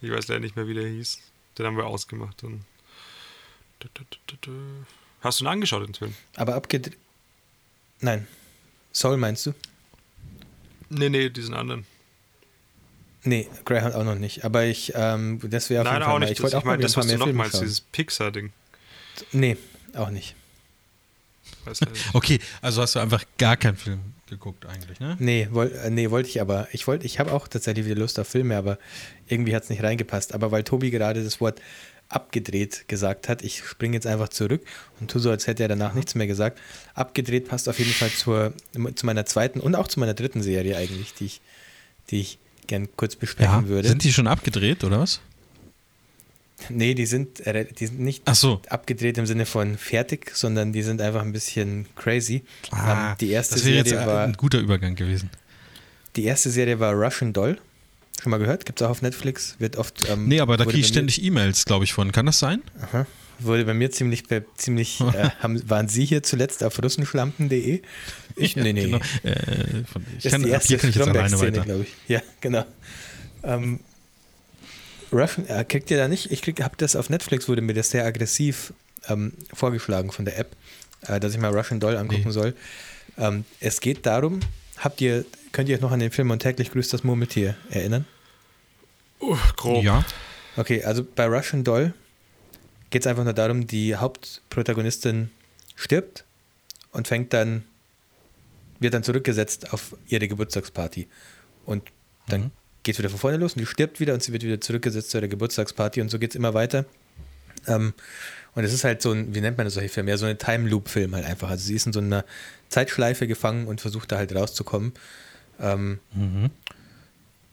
S2: Ich weiß leider nicht mehr, wie der hieß. Den haben wir ausgemacht. Und Hast du ihn angeschaut, den Film?
S1: Aber abgedreht. Nein. Soul meinst du?
S2: Nee, nee, diesen anderen.
S1: Nee, Greyhound auch noch nicht. Aber ich, ähm, das wäre auf
S2: Nein,
S1: jeden Fall
S2: auch
S1: mal.
S2: nicht.
S1: Ich wollte
S2: das,
S1: auch
S2: meine,
S1: wieder
S2: das, was du
S1: mehr
S2: noch
S1: Filme
S2: meinst,
S1: schauen.
S2: dieses Pixar-Ding.
S1: Nee, auch nicht.
S2: Weiß leider nicht.
S3: Okay, also hast du einfach gar keinen Film geguckt eigentlich, ne?
S1: Nee, woll, äh, nee wollte ich aber. Ich wollte, ich habe auch tatsächlich wieder Lust auf Filme, aber irgendwie hat es nicht reingepasst. Aber weil Tobi gerade das Wort abgedreht gesagt hat, ich springe jetzt einfach zurück und tu so, als hätte er danach nichts mehr gesagt. Abgedreht passt auf jeden Fall zur, zu meiner zweiten und auch zu meiner dritten Serie eigentlich, die ich, die ich gern kurz besprechen würde.
S3: Sind die schon abgedreht oder was?
S1: Nee, die sind, äh, die sind nicht
S3: so.
S1: abgedreht im Sinne von fertig, sondern die sind einfach ein bisschen crazy.
S3: Ah,
S1: Ähm, die erste
S3: das wäre jetzt
S1: Serie war
S3: ein guter Übergang gewesen.
S1: Die erste Serie war Russian Doll. Schon mal gehört? Gibt es auch auf Netflix. Wird oft. Ähm,
S3: Nee, aber da kriege ich ständig E-Mails, glaube ich, von. Kann das sein?
S1: Aha. Wurde bei mir ziemlich. Ziemlich äh, haben, waren Sie hier zuletzt auf russenschlampen.de? Ich? nee, nee.
S3: Genau. Äh, von, ich
S1: Das
S3: kann,
S1: ist die erste
S3: hier kann ich jetzt alleine weiter.
S1: glaube ich. Ja, genau. Ähm, Russian, äh, kriegt ihr da nicht? Ich krieg, hab das auf Netflix, wurde mir das sehr aggressiv ähm, vorgeschlagen von der App, äh, dass ich mal Russian Doll angucken
S3: Nee.
S1: soll. Ähm, es geht darum, habt ihr, könnt ihr euch noch an den Film Und täglich grüßt das Murmeltier erinnern?
S2: Uh, grob.
S3: Ja.
S1: Okay, also bei Russian Doll geht es einfach nur darum, die Hauptprotagonistin stirbt und fängt dann, wird dann zurückgesetzt auf ihre Geburtstagsparty. Und dann
S3: Mhm.
S1: Geht es wieder von vorne los und die stirbt wieder und sie wird wieder zurückgesetzt zu ihrer Geburtstagsparty und so geht es immer weiter. Ähm, und es ist halt so ein, wie nennt man das solche Filme? Ja, so ein Time Loop-Film halt einfach. Also sie ist in so einer Zeitschleife gefangen und versucht da halt rauszukommen. Ähm,
S3: Mhm.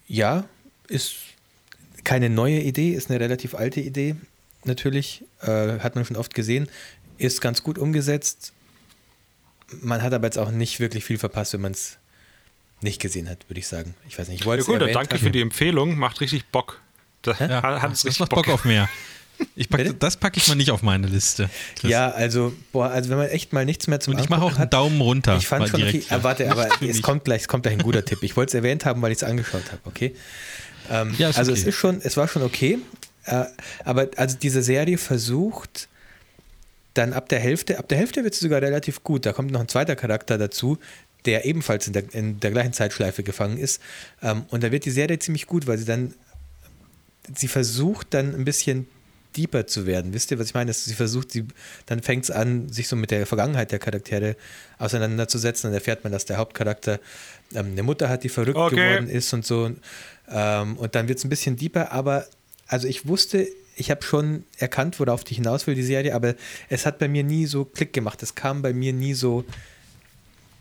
S1: ja, ist keine neue Idee, ist eine relativ alte Idee, natürlich. Äh, hat man schon oft gesehen. Ist ganz gut umgesetzt. Man hat aber jetzt auch nicht wirklich viel verpasst, wenn man es nicht gesehen hat, würde ich sagen. Ich weiß nicht, ich wollte
S2: Ja, gut, danke
S1: haben.
S2: für die Empfehlung. Macht richtig Bock. Da
S3: Ja,
S2: hat,
S3: das
S2: es richtig
S3: macht
S2: Bock.
S3: Bock auf mehr. Ich pack, das packe ich mal nicht auf meine Liste. Chris.
S1: Ja, also, boah, also wenn man echt mal nichts mehr zum
S3: Und ich mache auch einen Daumen runter.
S1: Ich fand schon
S3: direkt.
S1: äh, warte, aber es kommt gleich, es kommt gleich ein guter Tipp. Ich wollte es erwähnt haben, weil ich es angeschaut habe, okay? Ähm,
S3: Ja, ist
S1: also
S3: okay.
S1: es ist schon, es war schon okay, äh, aber also diese Serie versucht dann ab der Hälfte, ab der Hälfte wird sie sogar relativ gut. Da kommt noch ein zweiter Charakter dazu, der ebenfalls in der, in der gleichen Zeitschleife gefangen ist. Ähm, und da wird die Serie ziemlich gut, weil sie dann, sie versucht dann ein bisschen deeper zu werden. Wisst ihr, was ich meine? Sie versucht, sie, dann fängt es an, sich so mit der Vergangenheit der Charaktere auseinanderzusetzen. Dann erfährt man, dass der Hauptcharakter ähm, eine Mutter hat, die verrückt
S2: Okay.
S1: geworden ist und so. Ähm, und dann wird es ein bisschen deeper, aber also ich wusste ich habe schon erkannt, worauf die hinaus will, die Serie, aber es hat bei mir nie so Klick gemacht. Es kam bei mir nie so,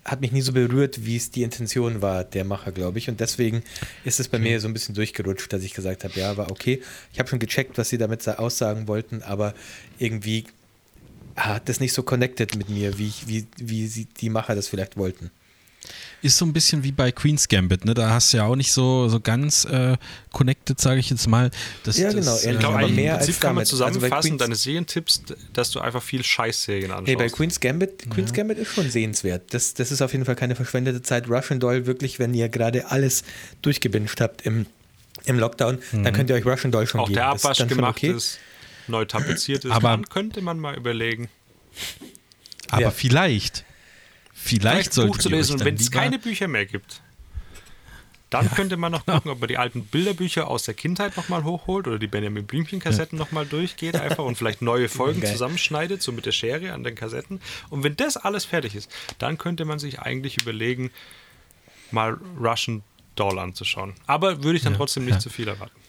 S1: hat mich nie so berührt, wie es die Intention war, der Macher, glaube ich. Und deswegen ist es bei okay. mir so ein bisschen durchgerutscht, dass ich gesagt habe, ja, war okay. Ich habe schon gecheckt, was sie damit aussagen wollten, aber irgendwie hat das nicht so connected mit mir, wie, ich, wie, wie sie, die Macher das vielleicht wollten.
S3: Ist so ein bisschen wie bei Queen's Gambit, ne? Da hast du ja auch nicht so, so ganz äh, connected, sage ich jetzt mal.
S2: Das, ja, genau. Das, äh, ich glaube, aber mehr Prinzip als kann man zusammenfassen, also deine Serientipps, dass du einfach viel Scheißserien anschaust.
S1: Nee, bei Queen's Gambit, Queen's ja. Gambit ist schon sehenswert. Das, das ist auf jeden Fall keine verschwendete Zeit. Russian Doll, wirklich, wenn ihr gerade alles durchgebinscht habt im, im Lockdown, mhm. dann könnt ihr euch Russian Doll schon
S2: Auch
S1: geben.
S2: der Abwasch gemacht okay. ist, neu tapeziert ist,
S3: aber,
S2: kann, könnte man mal überlegen.
S3: Aber ja. vielleicht Vielleicht, sollte Buch
S2: zu lesen. Und wenn es keine Bücher mehr gibt, dann ja. könnte man noch gucken, ob man die alten Bilderbücher aus der Kindheit nochmal hochholt oder die Benjamin Blümchen-Kassetten ja. nochmal durchgeht einfach und vielleicht neue Folgen okay. zusammenschneidet, so mit der Schere an den Kassetten. Und wenn das alles fertig ist, dann könnte man sich eigentlich überlegen, mal Russian Doll anzuschauen. Aber würde ich dann ja. trotzdem nicht ja. zu viel erwarten.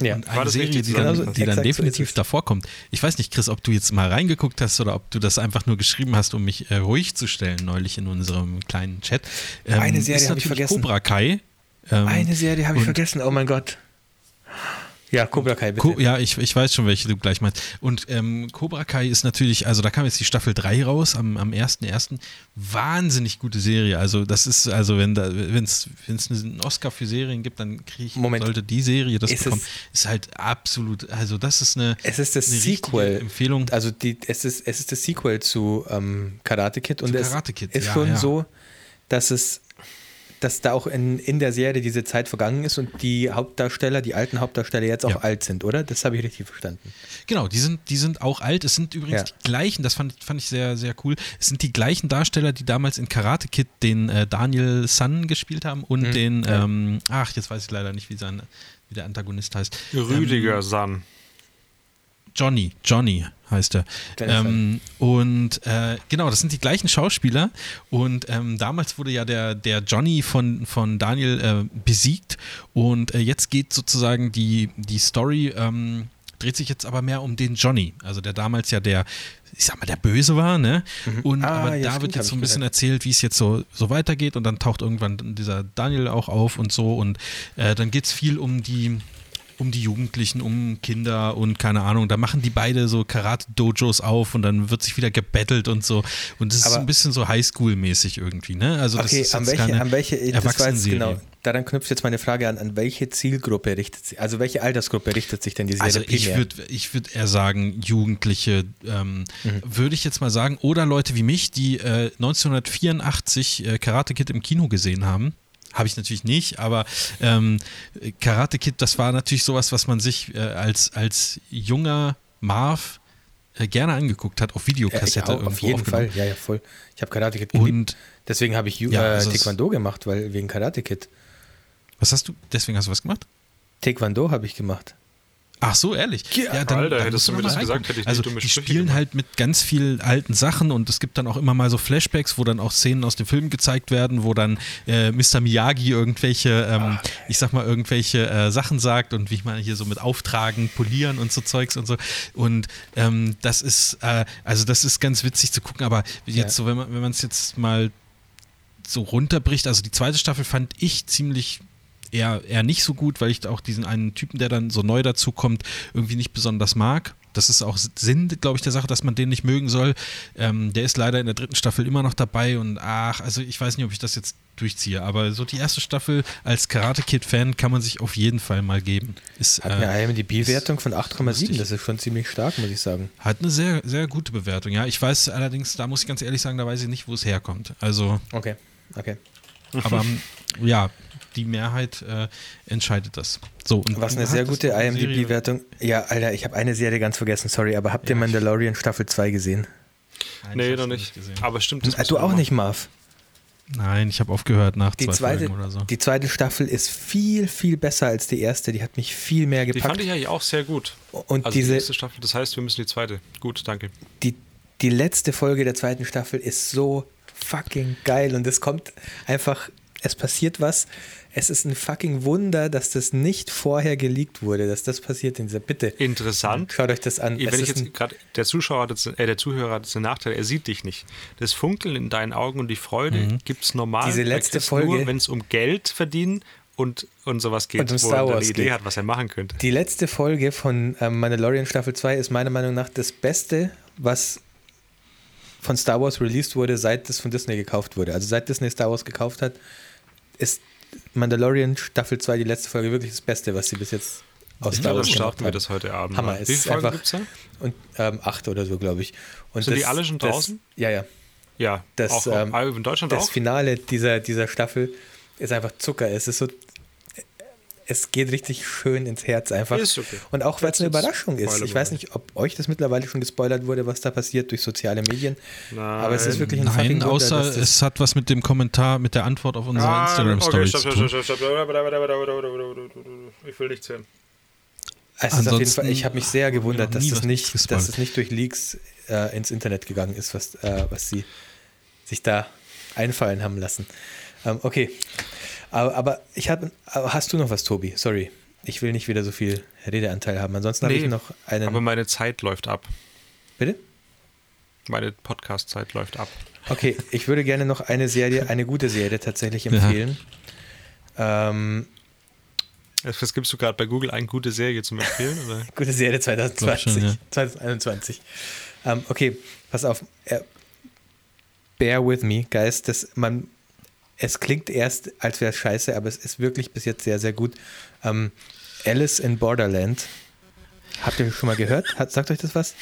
S3: Ja, und eine Serie, die dann, die dann definitiv so davor kommt. Ich weiß nicht, Chris, ob du jetzt mal reingeguckt hast oder ob du das einfach nur geschrieben hast, um mich äh, ruhig zu stellen, neulich in unserem kleinen Chat.
S1: Ähm, eine Serie habe ich vergessen.
S3: Cobra Kai.
S1: Ähm, eine Serie habe ich vergessen, oh mein Gott. Ja, Cobra Kai, bitte.
S3: Co ja, ich, ich weiß schon, welche du gleich meinst. Und ähm, Cobra Kai ist natürlich, also da kam jetzt die Staffel 3 raus am, am 1.1. Wahnsinnig gute Serie. Also das ist, also wenn da, es einen Oscar für Serien gibt, dann kriege ich, Moment. sollte die Serie das ist bekommen. ist halt absolut, also das ist eine
S1: Es ist das Sequel. Empfehlung. Also die, es ist, es ist das Sequel zu ähm, Karate Kid und Karate Kid, es ist ja, schon ja. so, dass es dass da auch in, in der Serie diese Zeit vergangen ist und die Hauptdarsteller, die alten Hauptdarsteller jetzt auch ja. alt sind, oder? Das habe ich richtig verstanden.
S3: Genau, die sind, die sind auch alt. Es sind übrigens ja. die gleichen, das fand, fand ich sehr, sehr cool. Es sind die gleichen Darsteller, die damals in Karate Kid den äh, Daniel Sun gespielt haben und mhm. den, ähm, ach, jetzt weiß ich leider nicht, wie, sein, wie der Antagonist heißt.
S2: Rüdiger ähm, Sun.
S3: Johnny, Johnny heißt er. Ähm, und äh, genau, das sind die gleichen Schauspieler. Und ähm, damals wurde ja der, der Johnny von, von Daniel äh, besiegt. Und äh, jetzt geht sozusagen die, die Story, ähm, dreht sich jetzt aber mehr um den Johnny. Also der damals ja der, ich sag mal, der Böse war, ne? Mhm. Und ah, aber ja, da stimmt, wird jetzt so ein bisschen gehört. erzählt, wie es jetzt so, so weitergeht. Und dann taucht irgendwann dieser Daniel auch auf und so. Und äh, dann geht es viel um die um die Jugendlichen, um Kinder und keine Ahnung. Da machen die beide so Karate-Dojos auf und dann wird sich wieder gebettelt und so. Und das ist ein bisschen so Highschool-mäßig irgendwie, ne? Also
S1: okay, an welche, an welche, das jetzt genau, daran knüpft jetzt meine Frage an, an welche Zielgruppe richtet sich, also welche Altersgruppe richtet sich denn die Serie
S3: Also ich würde ich würd eher sagen, Jugendliche, ähm, mhm. würde ich jetzt mal sagen, oder Leute wie mich, die äh, 1984 äh, Karate Kid im Kino gesehen haben. Habe ich natürlich nicht, aber ähm, Karate Kid, das war natürlich sowas, was man sich äh, als, als junger Marv äh, gerne angeguckt hat, auf Videokassette. Ja,
S1: auch, auf jeden Fall, ja, ja, voll. Ich habe Karate Kid geliebt. Und deswegen habe ich ja, also Taekwondo gemacht, weil wegen Karate Kid.
S3: Was hast du? Deswegen hast du was gemacht?
S1: Taekwondo habe ich gemacht.
S3: Ach so, ehrlich.
S2: Ja, ja dann, Alter, dann hättest du mir das gesagt, hätte ich
S3: Also die spielen gemacht. halt mit ganz vielen alten Sachen und es gibt dann auch immer mal so Flashbacks, wo dann auch Szenen aus dem Film gezeigt werden, wo dann äh, Mr. Miyagi irgendwelche, ähm, ich sag mal, irgendwelche äh, Sachen sagt und wie man hier so mit Auftragen, Polieren und so Zeugs und so. Und ähm, das ist, äh, also das ist ganz witzig zu gucken, aber jetzt ja. so, wenn man wenn es jetzt mal so runterbricht, also die zweite Staffel fand ich ziemlich eher, eher nicht so gut, weil ich auch diesen einen Typen, der dann so neu dazu kommt, irgendwie nicht besonders mag. Das ist auch Sinn, glaube ich, der Sache, dass man den nicht mögen soll. Ähm, der ist leider in der dritten Staffel immer noch dabei und ach, also ich weiß nicht, ob ich das jetzt durchziehe, aber so die erste Staffel als Karate Kid-Fan kann man sich auf jeden Fall mal geben.
S1: Ist, Hat eine äh, IMDb-Wertung von 8,7, das ist schon ziemlich stark, muss ich sagen.
S3: Hat eine sehr, sehr gute Bewertung, ja. Ich weiß allerdings, da muss ich ganz ehrlich sagen, da weiß ich nicht, wo es herkommt. Also.
S1: Okay, okay.
S3: Aber ja, die Mehrheit äh, entscheidet das. So,
S1: Was eine sehr gute IMDb-Wertung. Ja, Alter, ich habe eine Serie ganz vergessen, sorry, aber habt ihr ja, Mandalorian Staffel 2 gesehen?
S2: Nein, nee, noch nicht. nicht aber stimmt.
S1: Das du auch nicht, Marv?
S3: Nein, ich habe aufgehört nach
S1: die
S3: zwei
S1: zweite,
S3: Folgen oder so.
S1: Die zweite Staffel ist viel, viel besser als die erste. Die hat mich viel mehr gepackt. Die fand
S2: ich eigentlich auch sehr gut.
S1: Und also diese
S2: die erste Staffel, das heißt, wir müssen die zweite. Gut, danke.
S1: Die, die letzte Folge der zweiten Staffel ist so fucking geil und es kommt einfach es passiert was. Es ist ein fucking Wunder, dass das nicht vorher geleakt wurde, dass das passiert in dieser Bitte.
S2: Interessant.
S1: Schaut euch das an.
S2: Wenn
S1: Es
S2: ich jetzt gerade, der Zuschauer hat jetzt, äh, der Zuhörer hat jetzt einen Nachteil, er sieht dich nicht. Das Funkeln in deinen Augen und die Freude gibt es normal.
S1: Diese letzte Folge-
S2: Nur, wenn es um Geld verdienen und, und sowas geht,
S1: Und um
S2: wo
S1: Star
S2: er eine
S1: Wars
S2: Idee
S1: geht.
S2: hat, was er machen könnte.
S1: Die letzte Folge von ähm, Mandalorian Staffel 2 ist meiner Meinung nach das Beste, was von Star Wars released wurde, seit es von Disney gekauft wurde. Also seit Disney Star Wars gekauft hat, ist Mandalorian Staffel 2 die letzte Folge wirklich das Beste, was sie bis jetzt aus
S2: Ich
S1: Star Wars
S2: starten wir
S1: haben.
S2: das heute Abend.
S1: Hammer, es
S2: Wie
S1: ist
S2: viele Folgen
S1: einfach-
S2: gibt es da?
S1: Und ähm, acht oder so, glaube ich. Und
S2: Sind die alle schon
S1: das,
S2: draußen?
S1: Ja, ja.
S2: Ja,
S1: Das,
S2: auch,
S1: ähm,
S2: in Deutschland
S1: Das
S2: auch?
S1: Finale dieser, dieser Staffel ist einfach Zucker. Es ist so. Es geht richtig schön ins Herz einfach.
S2: Ist okay.
S1: Und auch weil es eine Überraschung ist. Ich weiß nicht, ob euch das mittlerweile schon gespoilert wurde, was da passiert durch soziale Medien. Aber es ist wirklich ein fucking
S3: Nein,
S1: Wunder,
S3: außer
S1: dass das-
S3: es hat was mit dem Kommentar, mit der Antwort auf unsere
S2: Ah,
S3: Instagram-Stories
S2: stopp,
S3: zu tun.
S2: stopp, stopp, stopp. Ich will nichts hören.
S3: Ansonsten
S1: Fall, ich habe mich sehr gewundert, dass das, nicht,
S3: gespoilert.
S1: dass das nicht durch Leaks äh, ins Internet gegangen ist, was, äh, was sie sich da einfallen haben lassen. Ähm, okay. Aber, aber ich habe. Hast du noch was, Tobi? Sorry. Ich will nicht wieder so viel Redeanteil haben. Ansonsten habe
S2: Nee,
S1: ich noch einen.
S2: Aber meine Zeit läuft ab.
S1: bitte?
S2: Meine Podcast-Zeit läuft ab.
S1: Okay, ich würde gerne noch eine Serie, eine gute Serie tatsächlich empfehlen. Ähm,
S2: Was gibst du gerade bei Google eine gute Serie zum Empfehlen? Oder?
S1: Gute Serie 2020,
S3: Glaub schon, ja.
S1: 2021. Ähm, okay, pass auf. Äh, bear with me, guys. Das, man, es klingt erst, als wäre es scheiße, aber es ist wirklich bis jetzt sehr, sehr gut. Ähm, Alice in Borderland. Habt ihr schon mal gehört? Hat, sagt euch das was?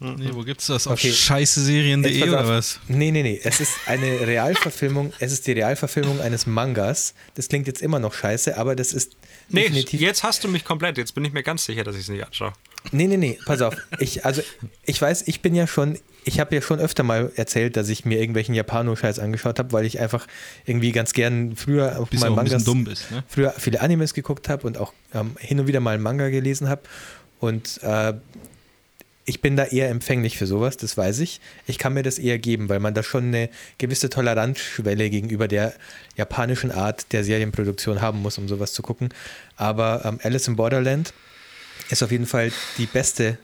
S3: Nee, wo gibt's das? Auf
S1: Okay.
S3: scheißeserien.de oder
S1: auf.
S3: was?
S1: Nee, nee, nee. Es ist eine Realverfilmung. Es ist die Realverfilmung eines Mangas. Das klingt jetzt immer noch scheiße, aber das ist
S2: Nee,
S1: definitiv.
S2: jetzt hast du mich komplett. Jetzt bin ich mir ganz sicher, dass ich es nicht anschaue.
S1: Nee, nee, nee, pass auf. Ich, also, ich weiß, ich bin ja schon, ich habe ja schon öfter mal erzählt, dass ich mir irgendwelchen Japano-Scheiß angeschaut habe, weil ich einfach irgendwie ganz gern früher auf
S3: bisschen
S1: Mangas,
S3: dumm bist, ne?
S1: früher viele Animes geguckt habe und auch ähm, hin und wieder mal einen Manga gelesen habe. Und äh, ich bin da eher empfänglich für sowas, das weiß ich. Ich kann mir das eher geben, weil man da schon eine gewisse Toleranzschwelle gegenüber der japanischen Art der Serienproduktion haben muss, um sowas zu gucken. Aber ähm, Alice in Borderland ist auf jeden Fall die beste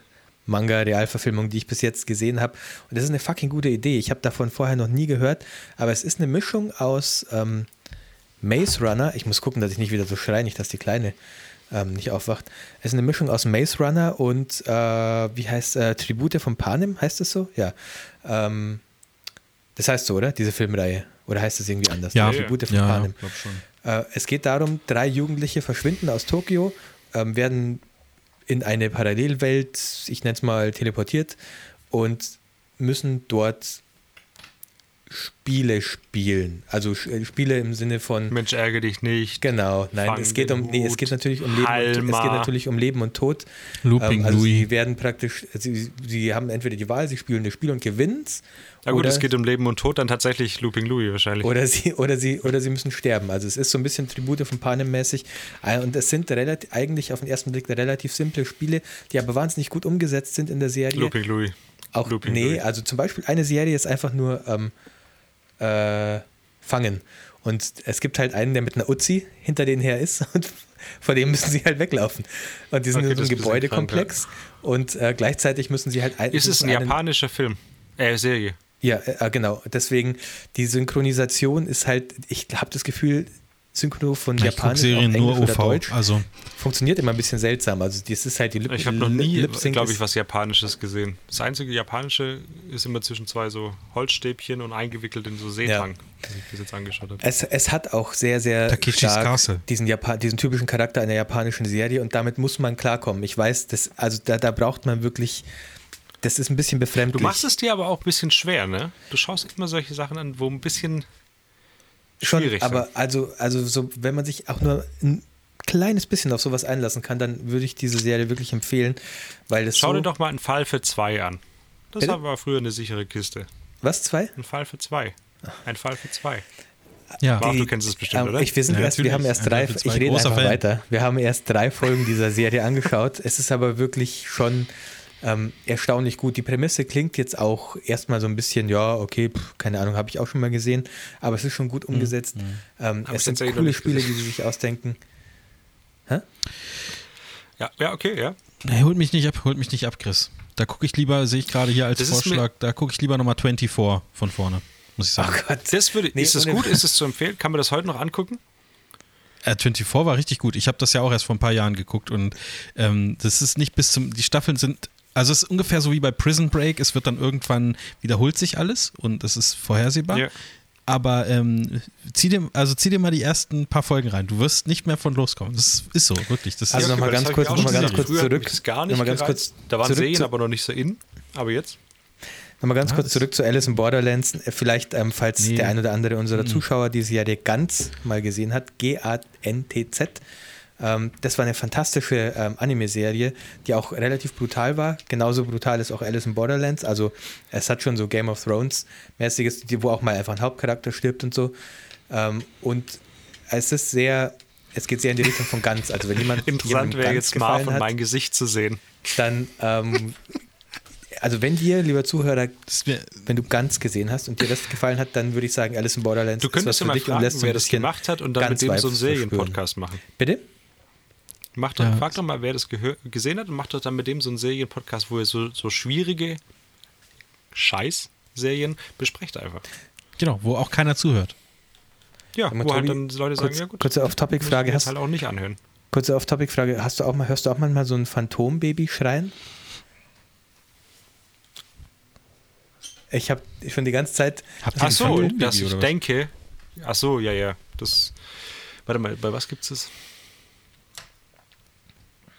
S1: Manga-Realverfilmung, die ich bis jetzt gesehen habe. Und das ist eine fucking gute Idee. Ich habe davon vorher noch nie gehört, aber es ist eine Mischung aus ähm, Maze Runner. Ich muss gucken, dass ich nicht wieder so schreie, nicht, dass die Kleine ähm, nicht aufwacht. Es ist eine Mischung aus Maze Runner und äh, wie heißt äh, Tribute von Panem, heißt das so? Ja. Ähm, das heißt so, oder? Diese Filmreihe. Oder heißt das irgendwie anders?
S3: Ja.
S1: Tribute von
S3: Ja,
S1: Panem.
S3: glaub schon.
S1: Äh, es geht darum, drei Jugendliche verschwinden aus Tokio, ähm, werden in eine Parallelwelt, ich nenne es mal, teleportiert und müssen dort Spiele spielen. Also äh, Spiele im Sinne von
S2: Mensch, ärgere dich nicht.
S1: Genau, nein,
S2: Fang
S1: es geht um nee, es geht natürlich um Leben und, es geht natürlich um Leben und Tod.
S3: Looping
S1: also
S3: Louis.
S1: sie werden praktisch sie, sie haben entweder die Wahl, sie spielen das Spiel und gewinnen
S2: Na gut,
S1: oder,
S2: es geht um Leben und Tod, dann tatsächlich Looping Louis wahrscheinlich.
S1: oder sie oder sie oder sie müssen sterben. Also es ist so ein bisschen Tribute von Panem mäßig Äh, und es sind relativ, eigentlich auf den ersten Blick relativ simple Spiele, die aber wahnsinnig gut umgesetzt sind in der Serie.
S2: Looping Louis.
S1: Auch
S2: Looping
S1: nee,
S2: Louis.
S1: also zum Beispiel eine Serie ist einfach nur ähm, äh, fangen. Und es gibt halt einen, der mit einer Uzi hinter denen her ist und vor dem müssen sie halt weglaufen. Und die sind
S2: Okay,
S1: in so einem
S2: ist ein bisschen
S1: Gebäudekomplex und äh, gleichzeitig müssen sie halt ein,
S2: Ist es ein japanischer Film? Äh, Serie.
S1: Ja, äh, genau. Deswegen, die Synchronisation ist halt, ich habe das Gefühl, Synchro von
S3: Ich gucke
S1: Japanisch
S3: Serien
S1: auf
S3: nur OV.
S1: Deutsch
S3: Also,
S1: funktioniert immer ein bisschen seltsam. Also das ist halt die Lip
S2: Ich habe noch nie, glaube ich, was Japanisches gesehen. Das einzige Japanische ist immer zwischen zwei so Holzstäbchen und eingewickelt in so Seetang, das ich bis jetzt angeschaut habe.
S1: Es, es hat auch sehr, sehr
S3: Takeshis
S1: stark
S3: Castle.
S1: diesen, diesen typischen Charakter einer japanischen Serie und damit muss man klarkommen. Ich weiß, das, also da, da braucht man wirklich, das ist ein bisschen
S2: Du
S1: befremdlich.
S2: machst es dir aber auch ein bisschen schwer, ne? Du schaust immer solche Sachen an, wo ein bisschen
S1: schon,
S2: schwierig
S1: aber also, also so, wenn man sich auch nur ein kleines bisschen auf sowas einlassen kann, dann würde ich diese Serie wirklich empfehlen, weil das
S2: Schau
S1: so,
S2: dir doch mal einen Fall für zwei an. Das
S1: Bitte?
S2: war früher eine sichere Kiste.
S1: was, zwei?
S2: Ein Fall für zwei. Ein Fall für zwei.
S3: ja.
S2: Wow, du kennst es bestimmt,
S1: Ähm,
S2: oder?
S1: Ich, wir, sind
S3: Ja,
S1: erst, wir haben erst drei, ich rede einfach
S3: Fan.
S1: weiter. Wir haben erst drei Folgen dieser Serie angeschaut. Es ist aber wirklich schon ähm, erstaunlich gut. Die Prämisse klingt jetzt auch erstmal so ein bisschen, ja, okay, pff, keine Ahnung, habe ich auch schon mal gesehen, aber es ist schon gut umgesetzt. Ähm,
S2: Hab
S1: es sind coole Spiele, die
S2: gesehen.
S1: sie sich ausdenken.
S2: Ja, ja, okay, ja.
S3: Nee, holt mich nicht ab, holt mich nicht ab, Chris. Da gucke ich lieber, sehe ich gerade hier als
S2: Das
S3: Vorschlag, da gucke ich lieber nochmal 24 von vorne, muss ich sagen.
S1: Oh Gott.
S2: Das würde,
S1: Nee,
S2: ist das gut? Ist es zu empfehlen? Kann man das heute noch angucken?
S3: Äh, 24 war richtig gut. Ich habe das ja auch erst vor ein paar Jahren geguckt und ähm, das ist nicht bis zum. Die Staffeln sind. Also es ist ungefähr so wie bei Prison Break. Es wird dann irgendwann wiederholt sich alles und es ist vorhersehbar.
S2: Ja.
S3: Aber ähm, zieh dir, also zieh dir mal die ersten paar Folgen rein. Du wirst nicht mehr von loskommen. Das ist so, wirklich. Das
S1: Also nochmal ganz kurz,
S2: schon
S1: ganz kurz zurück.
S2: gar nicht
S1: Nochmal ganz
S2: gereizt.
S1: kurz
S2: Da waren Serien
S1: zu-
S2: aber noch nicht so in. Aber jetzt?
S1: Nochmal ganz
S3: Ja,
S1: kurz zurück zu Alice in Borderlands. Äh, Vielleicht, ähm, falls
S3: Nee.
S1: der ein oder andere unserer
S3: Mhm.
S1: Zuschauer diese Serie ganz mal gesehen hat, G-A-N-T-Z. Ähm, das war eine fantastische ähm, Anime-Serie, die auch relativ brutal war. Genauso brutal ist auch Alice in Borderlands. Also es hat schon so Game of Thrones-mäßiges, wo auch mal einfach ein Hauptcharakter stirbt und so. Ähm, und es ist sehr, es geht sehr in die Richtung von Ganz. Also wenn jemand
S2: Interessant wäre jetzt Marv und
S1: hat,
S2: mein Gesicht zu sehen.
S1: dann ähm, also wenn dir, lieber Zuhörer, wenn du ganz gesehen hast und dir das gefallen hat, dann würde ich sagen, Alice in Borderlands
S2: Du könntest ja
S1: ist was
S2: mal
S1: für dich und
S2: fragen,
S1: lässt so
S2: wer das gemacht hat und dann mit dem so einen. Serienpodcast machen.
S1: Bitte?
S2: Mach doch,
S3: Ja.
S2: Frag doch mal, wer das gesehen hat und macht doch dann mit dem so einen Serienpodcast, wo ihr so, so schwierige Scheiß-Serien besprecht einfach.
S3: genau, wo auch keiner zuhört.
S2: Ja, wo halt
S1: Tobi,
S2: dann Leute
S1: kurz,
S2: sagen, ja gut,
S1: kurze Off-Topic-Frage. Hast,
S2: halt auch nicht anhören.
S1: kurze Off-Topic-Frage. Hast du auch mal, hörst du auch manchmal so ein Phantom-Baby schreien? Ich habe schon die ganze Zeit.
S3: Habt
S2: Ach so, dass ich denke. Ach so, ja, ja. Das. Warte mal, bei was gibt's das?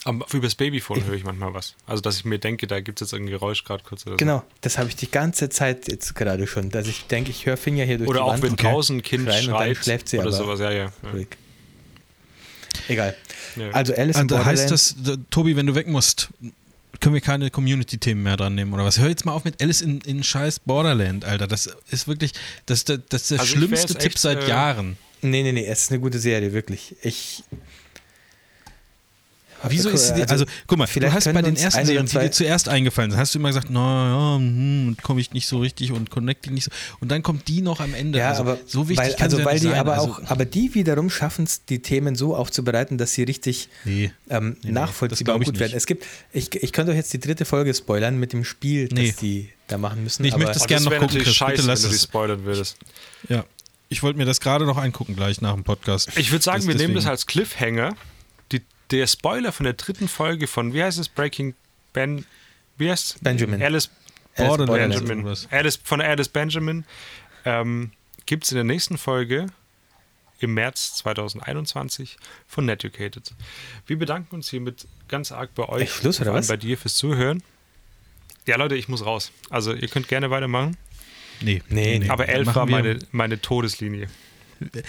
S2: Am, übers Babyphone höre ich manchmal was. Also, dass ich mir denke, da gibt es jetzt ein Geräusch gerade kurz oder so.
S1: Genau, das habe ich die ganze Zeit jetzt gerade schon, dass ich denke, ich höre Finja hier durch
S2: Oder
S1: die
S2: auch
S1: Wand
S2: wenn
S3: Okay.
S2: draußen ein Kind
S1: schreien und dann
S2: schreit
S1: schläft sie
S2: oder
S1: aber
S2: sowas. Ja, ja. ja.
S1: Egal.
S2: Ja.
S1: Also Alice in Borderlands.
S3: heißt das, Tobi, wenn du weg musst, können wir keine Community-Themen mehr dran nehmen oder was? Hör jetzt mal auf mit Alice in, in scheiß Borderland, Alter. Das ist wirklich, das, ist der- das ist der
S2: Also
S3: schlimmste Tipp
S2: echt,
S3: seit
S2: äh,
S3: Jahren.
S1: Nee, nee, nee, es ist eine gute Serie, wirklich. Ich.
S3: Wieso ist sie,
S1: Also,
S3: also, guck mal, du
S1: vielleicht
S3: hast
S1: können
S3: bei den ersten Serien, die dir zuerst eingefallen sind, hast du immer gesagt, na ja, hm, komme ich nicht so richtig und connecte nicht so. Und dann kommt die noch am Ende.
S1: Ja,
S3: also,
S1: aber
S3: so wichtig
S1: weil,
S3: kann
S1: also
S3: sie ja
S1: weil
S3: nicht
S1: die
S3: sein.
S1: aber
S3: also,
S1: auch, aber die wiederum schaffen es, die Themen so aufzubereiten, dass sie richtig
S3: Nee.
S1: ähm,
S3: Nee,
S1: nachvollziehbar gut werden.
S3: nicht.
S1: Es gibt, ich, ich könnte euch jetzt die dritte Folge spoilern mit dem Spiel,
S3: Nee.
S1: das die da machen müssen.
S3: Nee, ich
S1: aber
S3: möchte
S2: Aber
S3: gern noch gucken, Chris, bitte
S2: scheiße,
S3: lass
S2: wenn du die
S3: es.
S2: spoilern würdest.
S3: Ja. Ich wollte mir das gerade noch angucken, gleich nach dem Podcast.
S2: Ich würde sagen,
S3: Das-
S2: wir nehmen das
S3: deswegen.
S2: als Cliffhanger. Der Spoiler von der dritten Folge von, wie heißt es, Breaking Ben, wie heißt es?
S1: Benjamin.
S2: Alice
S1: Alice
S2: Benjamin. Alice, von Alice Benjamin ähm, gibt es in der nächsten Folge im März 2021 von Netucated. Wir bedanken uns hiermit ganz arg bei euch,
S1: Echt Schluss, oder was?
S2: bei dir fürs Zuhören. Ja, Leute, ich muss raus. Also ihr könnt gerne weitermachen.
S3: Nee,
S1: Nee, nee.
S2: Aber elf war meine, meine Todeslinie.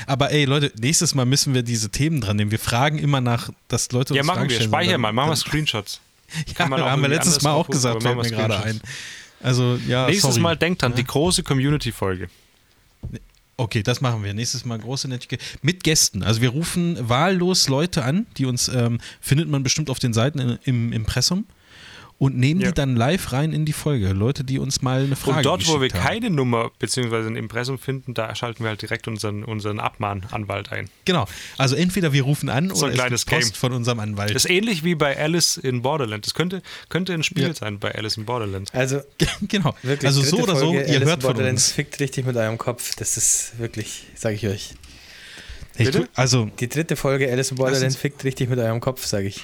S3: Aber ey, Leute, nächstes Mal müssen wir diese Themen dran nehmen. Wir fragen immer nach, dass Leute
S2: Ja,
S3: uns
S2: machen
S3: Fragen
S2: wir.
S3: stellen.
S2: Speicher
S3: Dann-
S2: mal. Machen wir Screenshots.
S3: Ja,
S2: Kann auch
S3: haben wir letztes Mal auch gesagt, fällt
S2: machen
S3: mir
S2: wir
S3: gerade ein. Also, ja,
S2: Nächstes
S3: sorry.
S2: Mal denkt dran,
S3: Ja.
S2: die große Community-Folge.
S3: Okay, das machen wir. Nächstes Mal große Nettige mit Gästen. Also wir rufen wahllos Leute an, die uns ähm, findet man bestimmt auf den Seiten in, im Impressum und nehmen
S2: Ja.
S3: die dann live rein in die Folge. Leute, die uns mal eine Frage
S2: Und dort, wo wir
S3: haben.
S2: keine Nummer bzw. ein Impressum finden, da schalten wir halt direkt unseren, unseren Abmahnanwalt ein.
S3: Genau. Also entweder wir rufen an
S2: So ein
S3: oder
S2: kleines
S3: es gibt Post
S2: Game.
S3: von unserem Anwalt.
S2: Das ist ähnlich wie bei Alice in Borderland. Das könnte, könnte ein Spiel
S3: Ja.
S2: sein bei Alice in Borderland.
S1: Also
S3: genau.
S1: wirklich,
S3: also so oder so,
S1: Folge,
S3: ihr
S1: Alice in
S3: hört von
S1: Borderlands
S3: uns.
S1: fickt richtig mit eurem Kopf. Das ist wirklich, sage ich euch.
S3: Ich tu, also
S1: Die dritte Folge Alice in Borderlands
S3: uns-
S1: fickt richtig mit eurem Kopf, sage ich.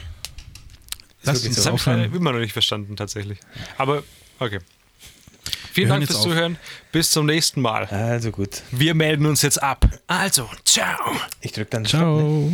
S1: Wirklich
S3: uns
S2: Das
S1: so.
S2: habe ich leider immer noch nicht verstanden, tatsächlich. Aber, okay. Vielen
S3: Wir
S2: Dank fürs
S3: auf.
S2: Zuhören. Bis zum nächsten Mal.
S1: Also gut.
S2: Wir melden uns jetzt ab. Also, ciao.
S1: Ich drücke dann Stopp, ne?
S3: Ciao.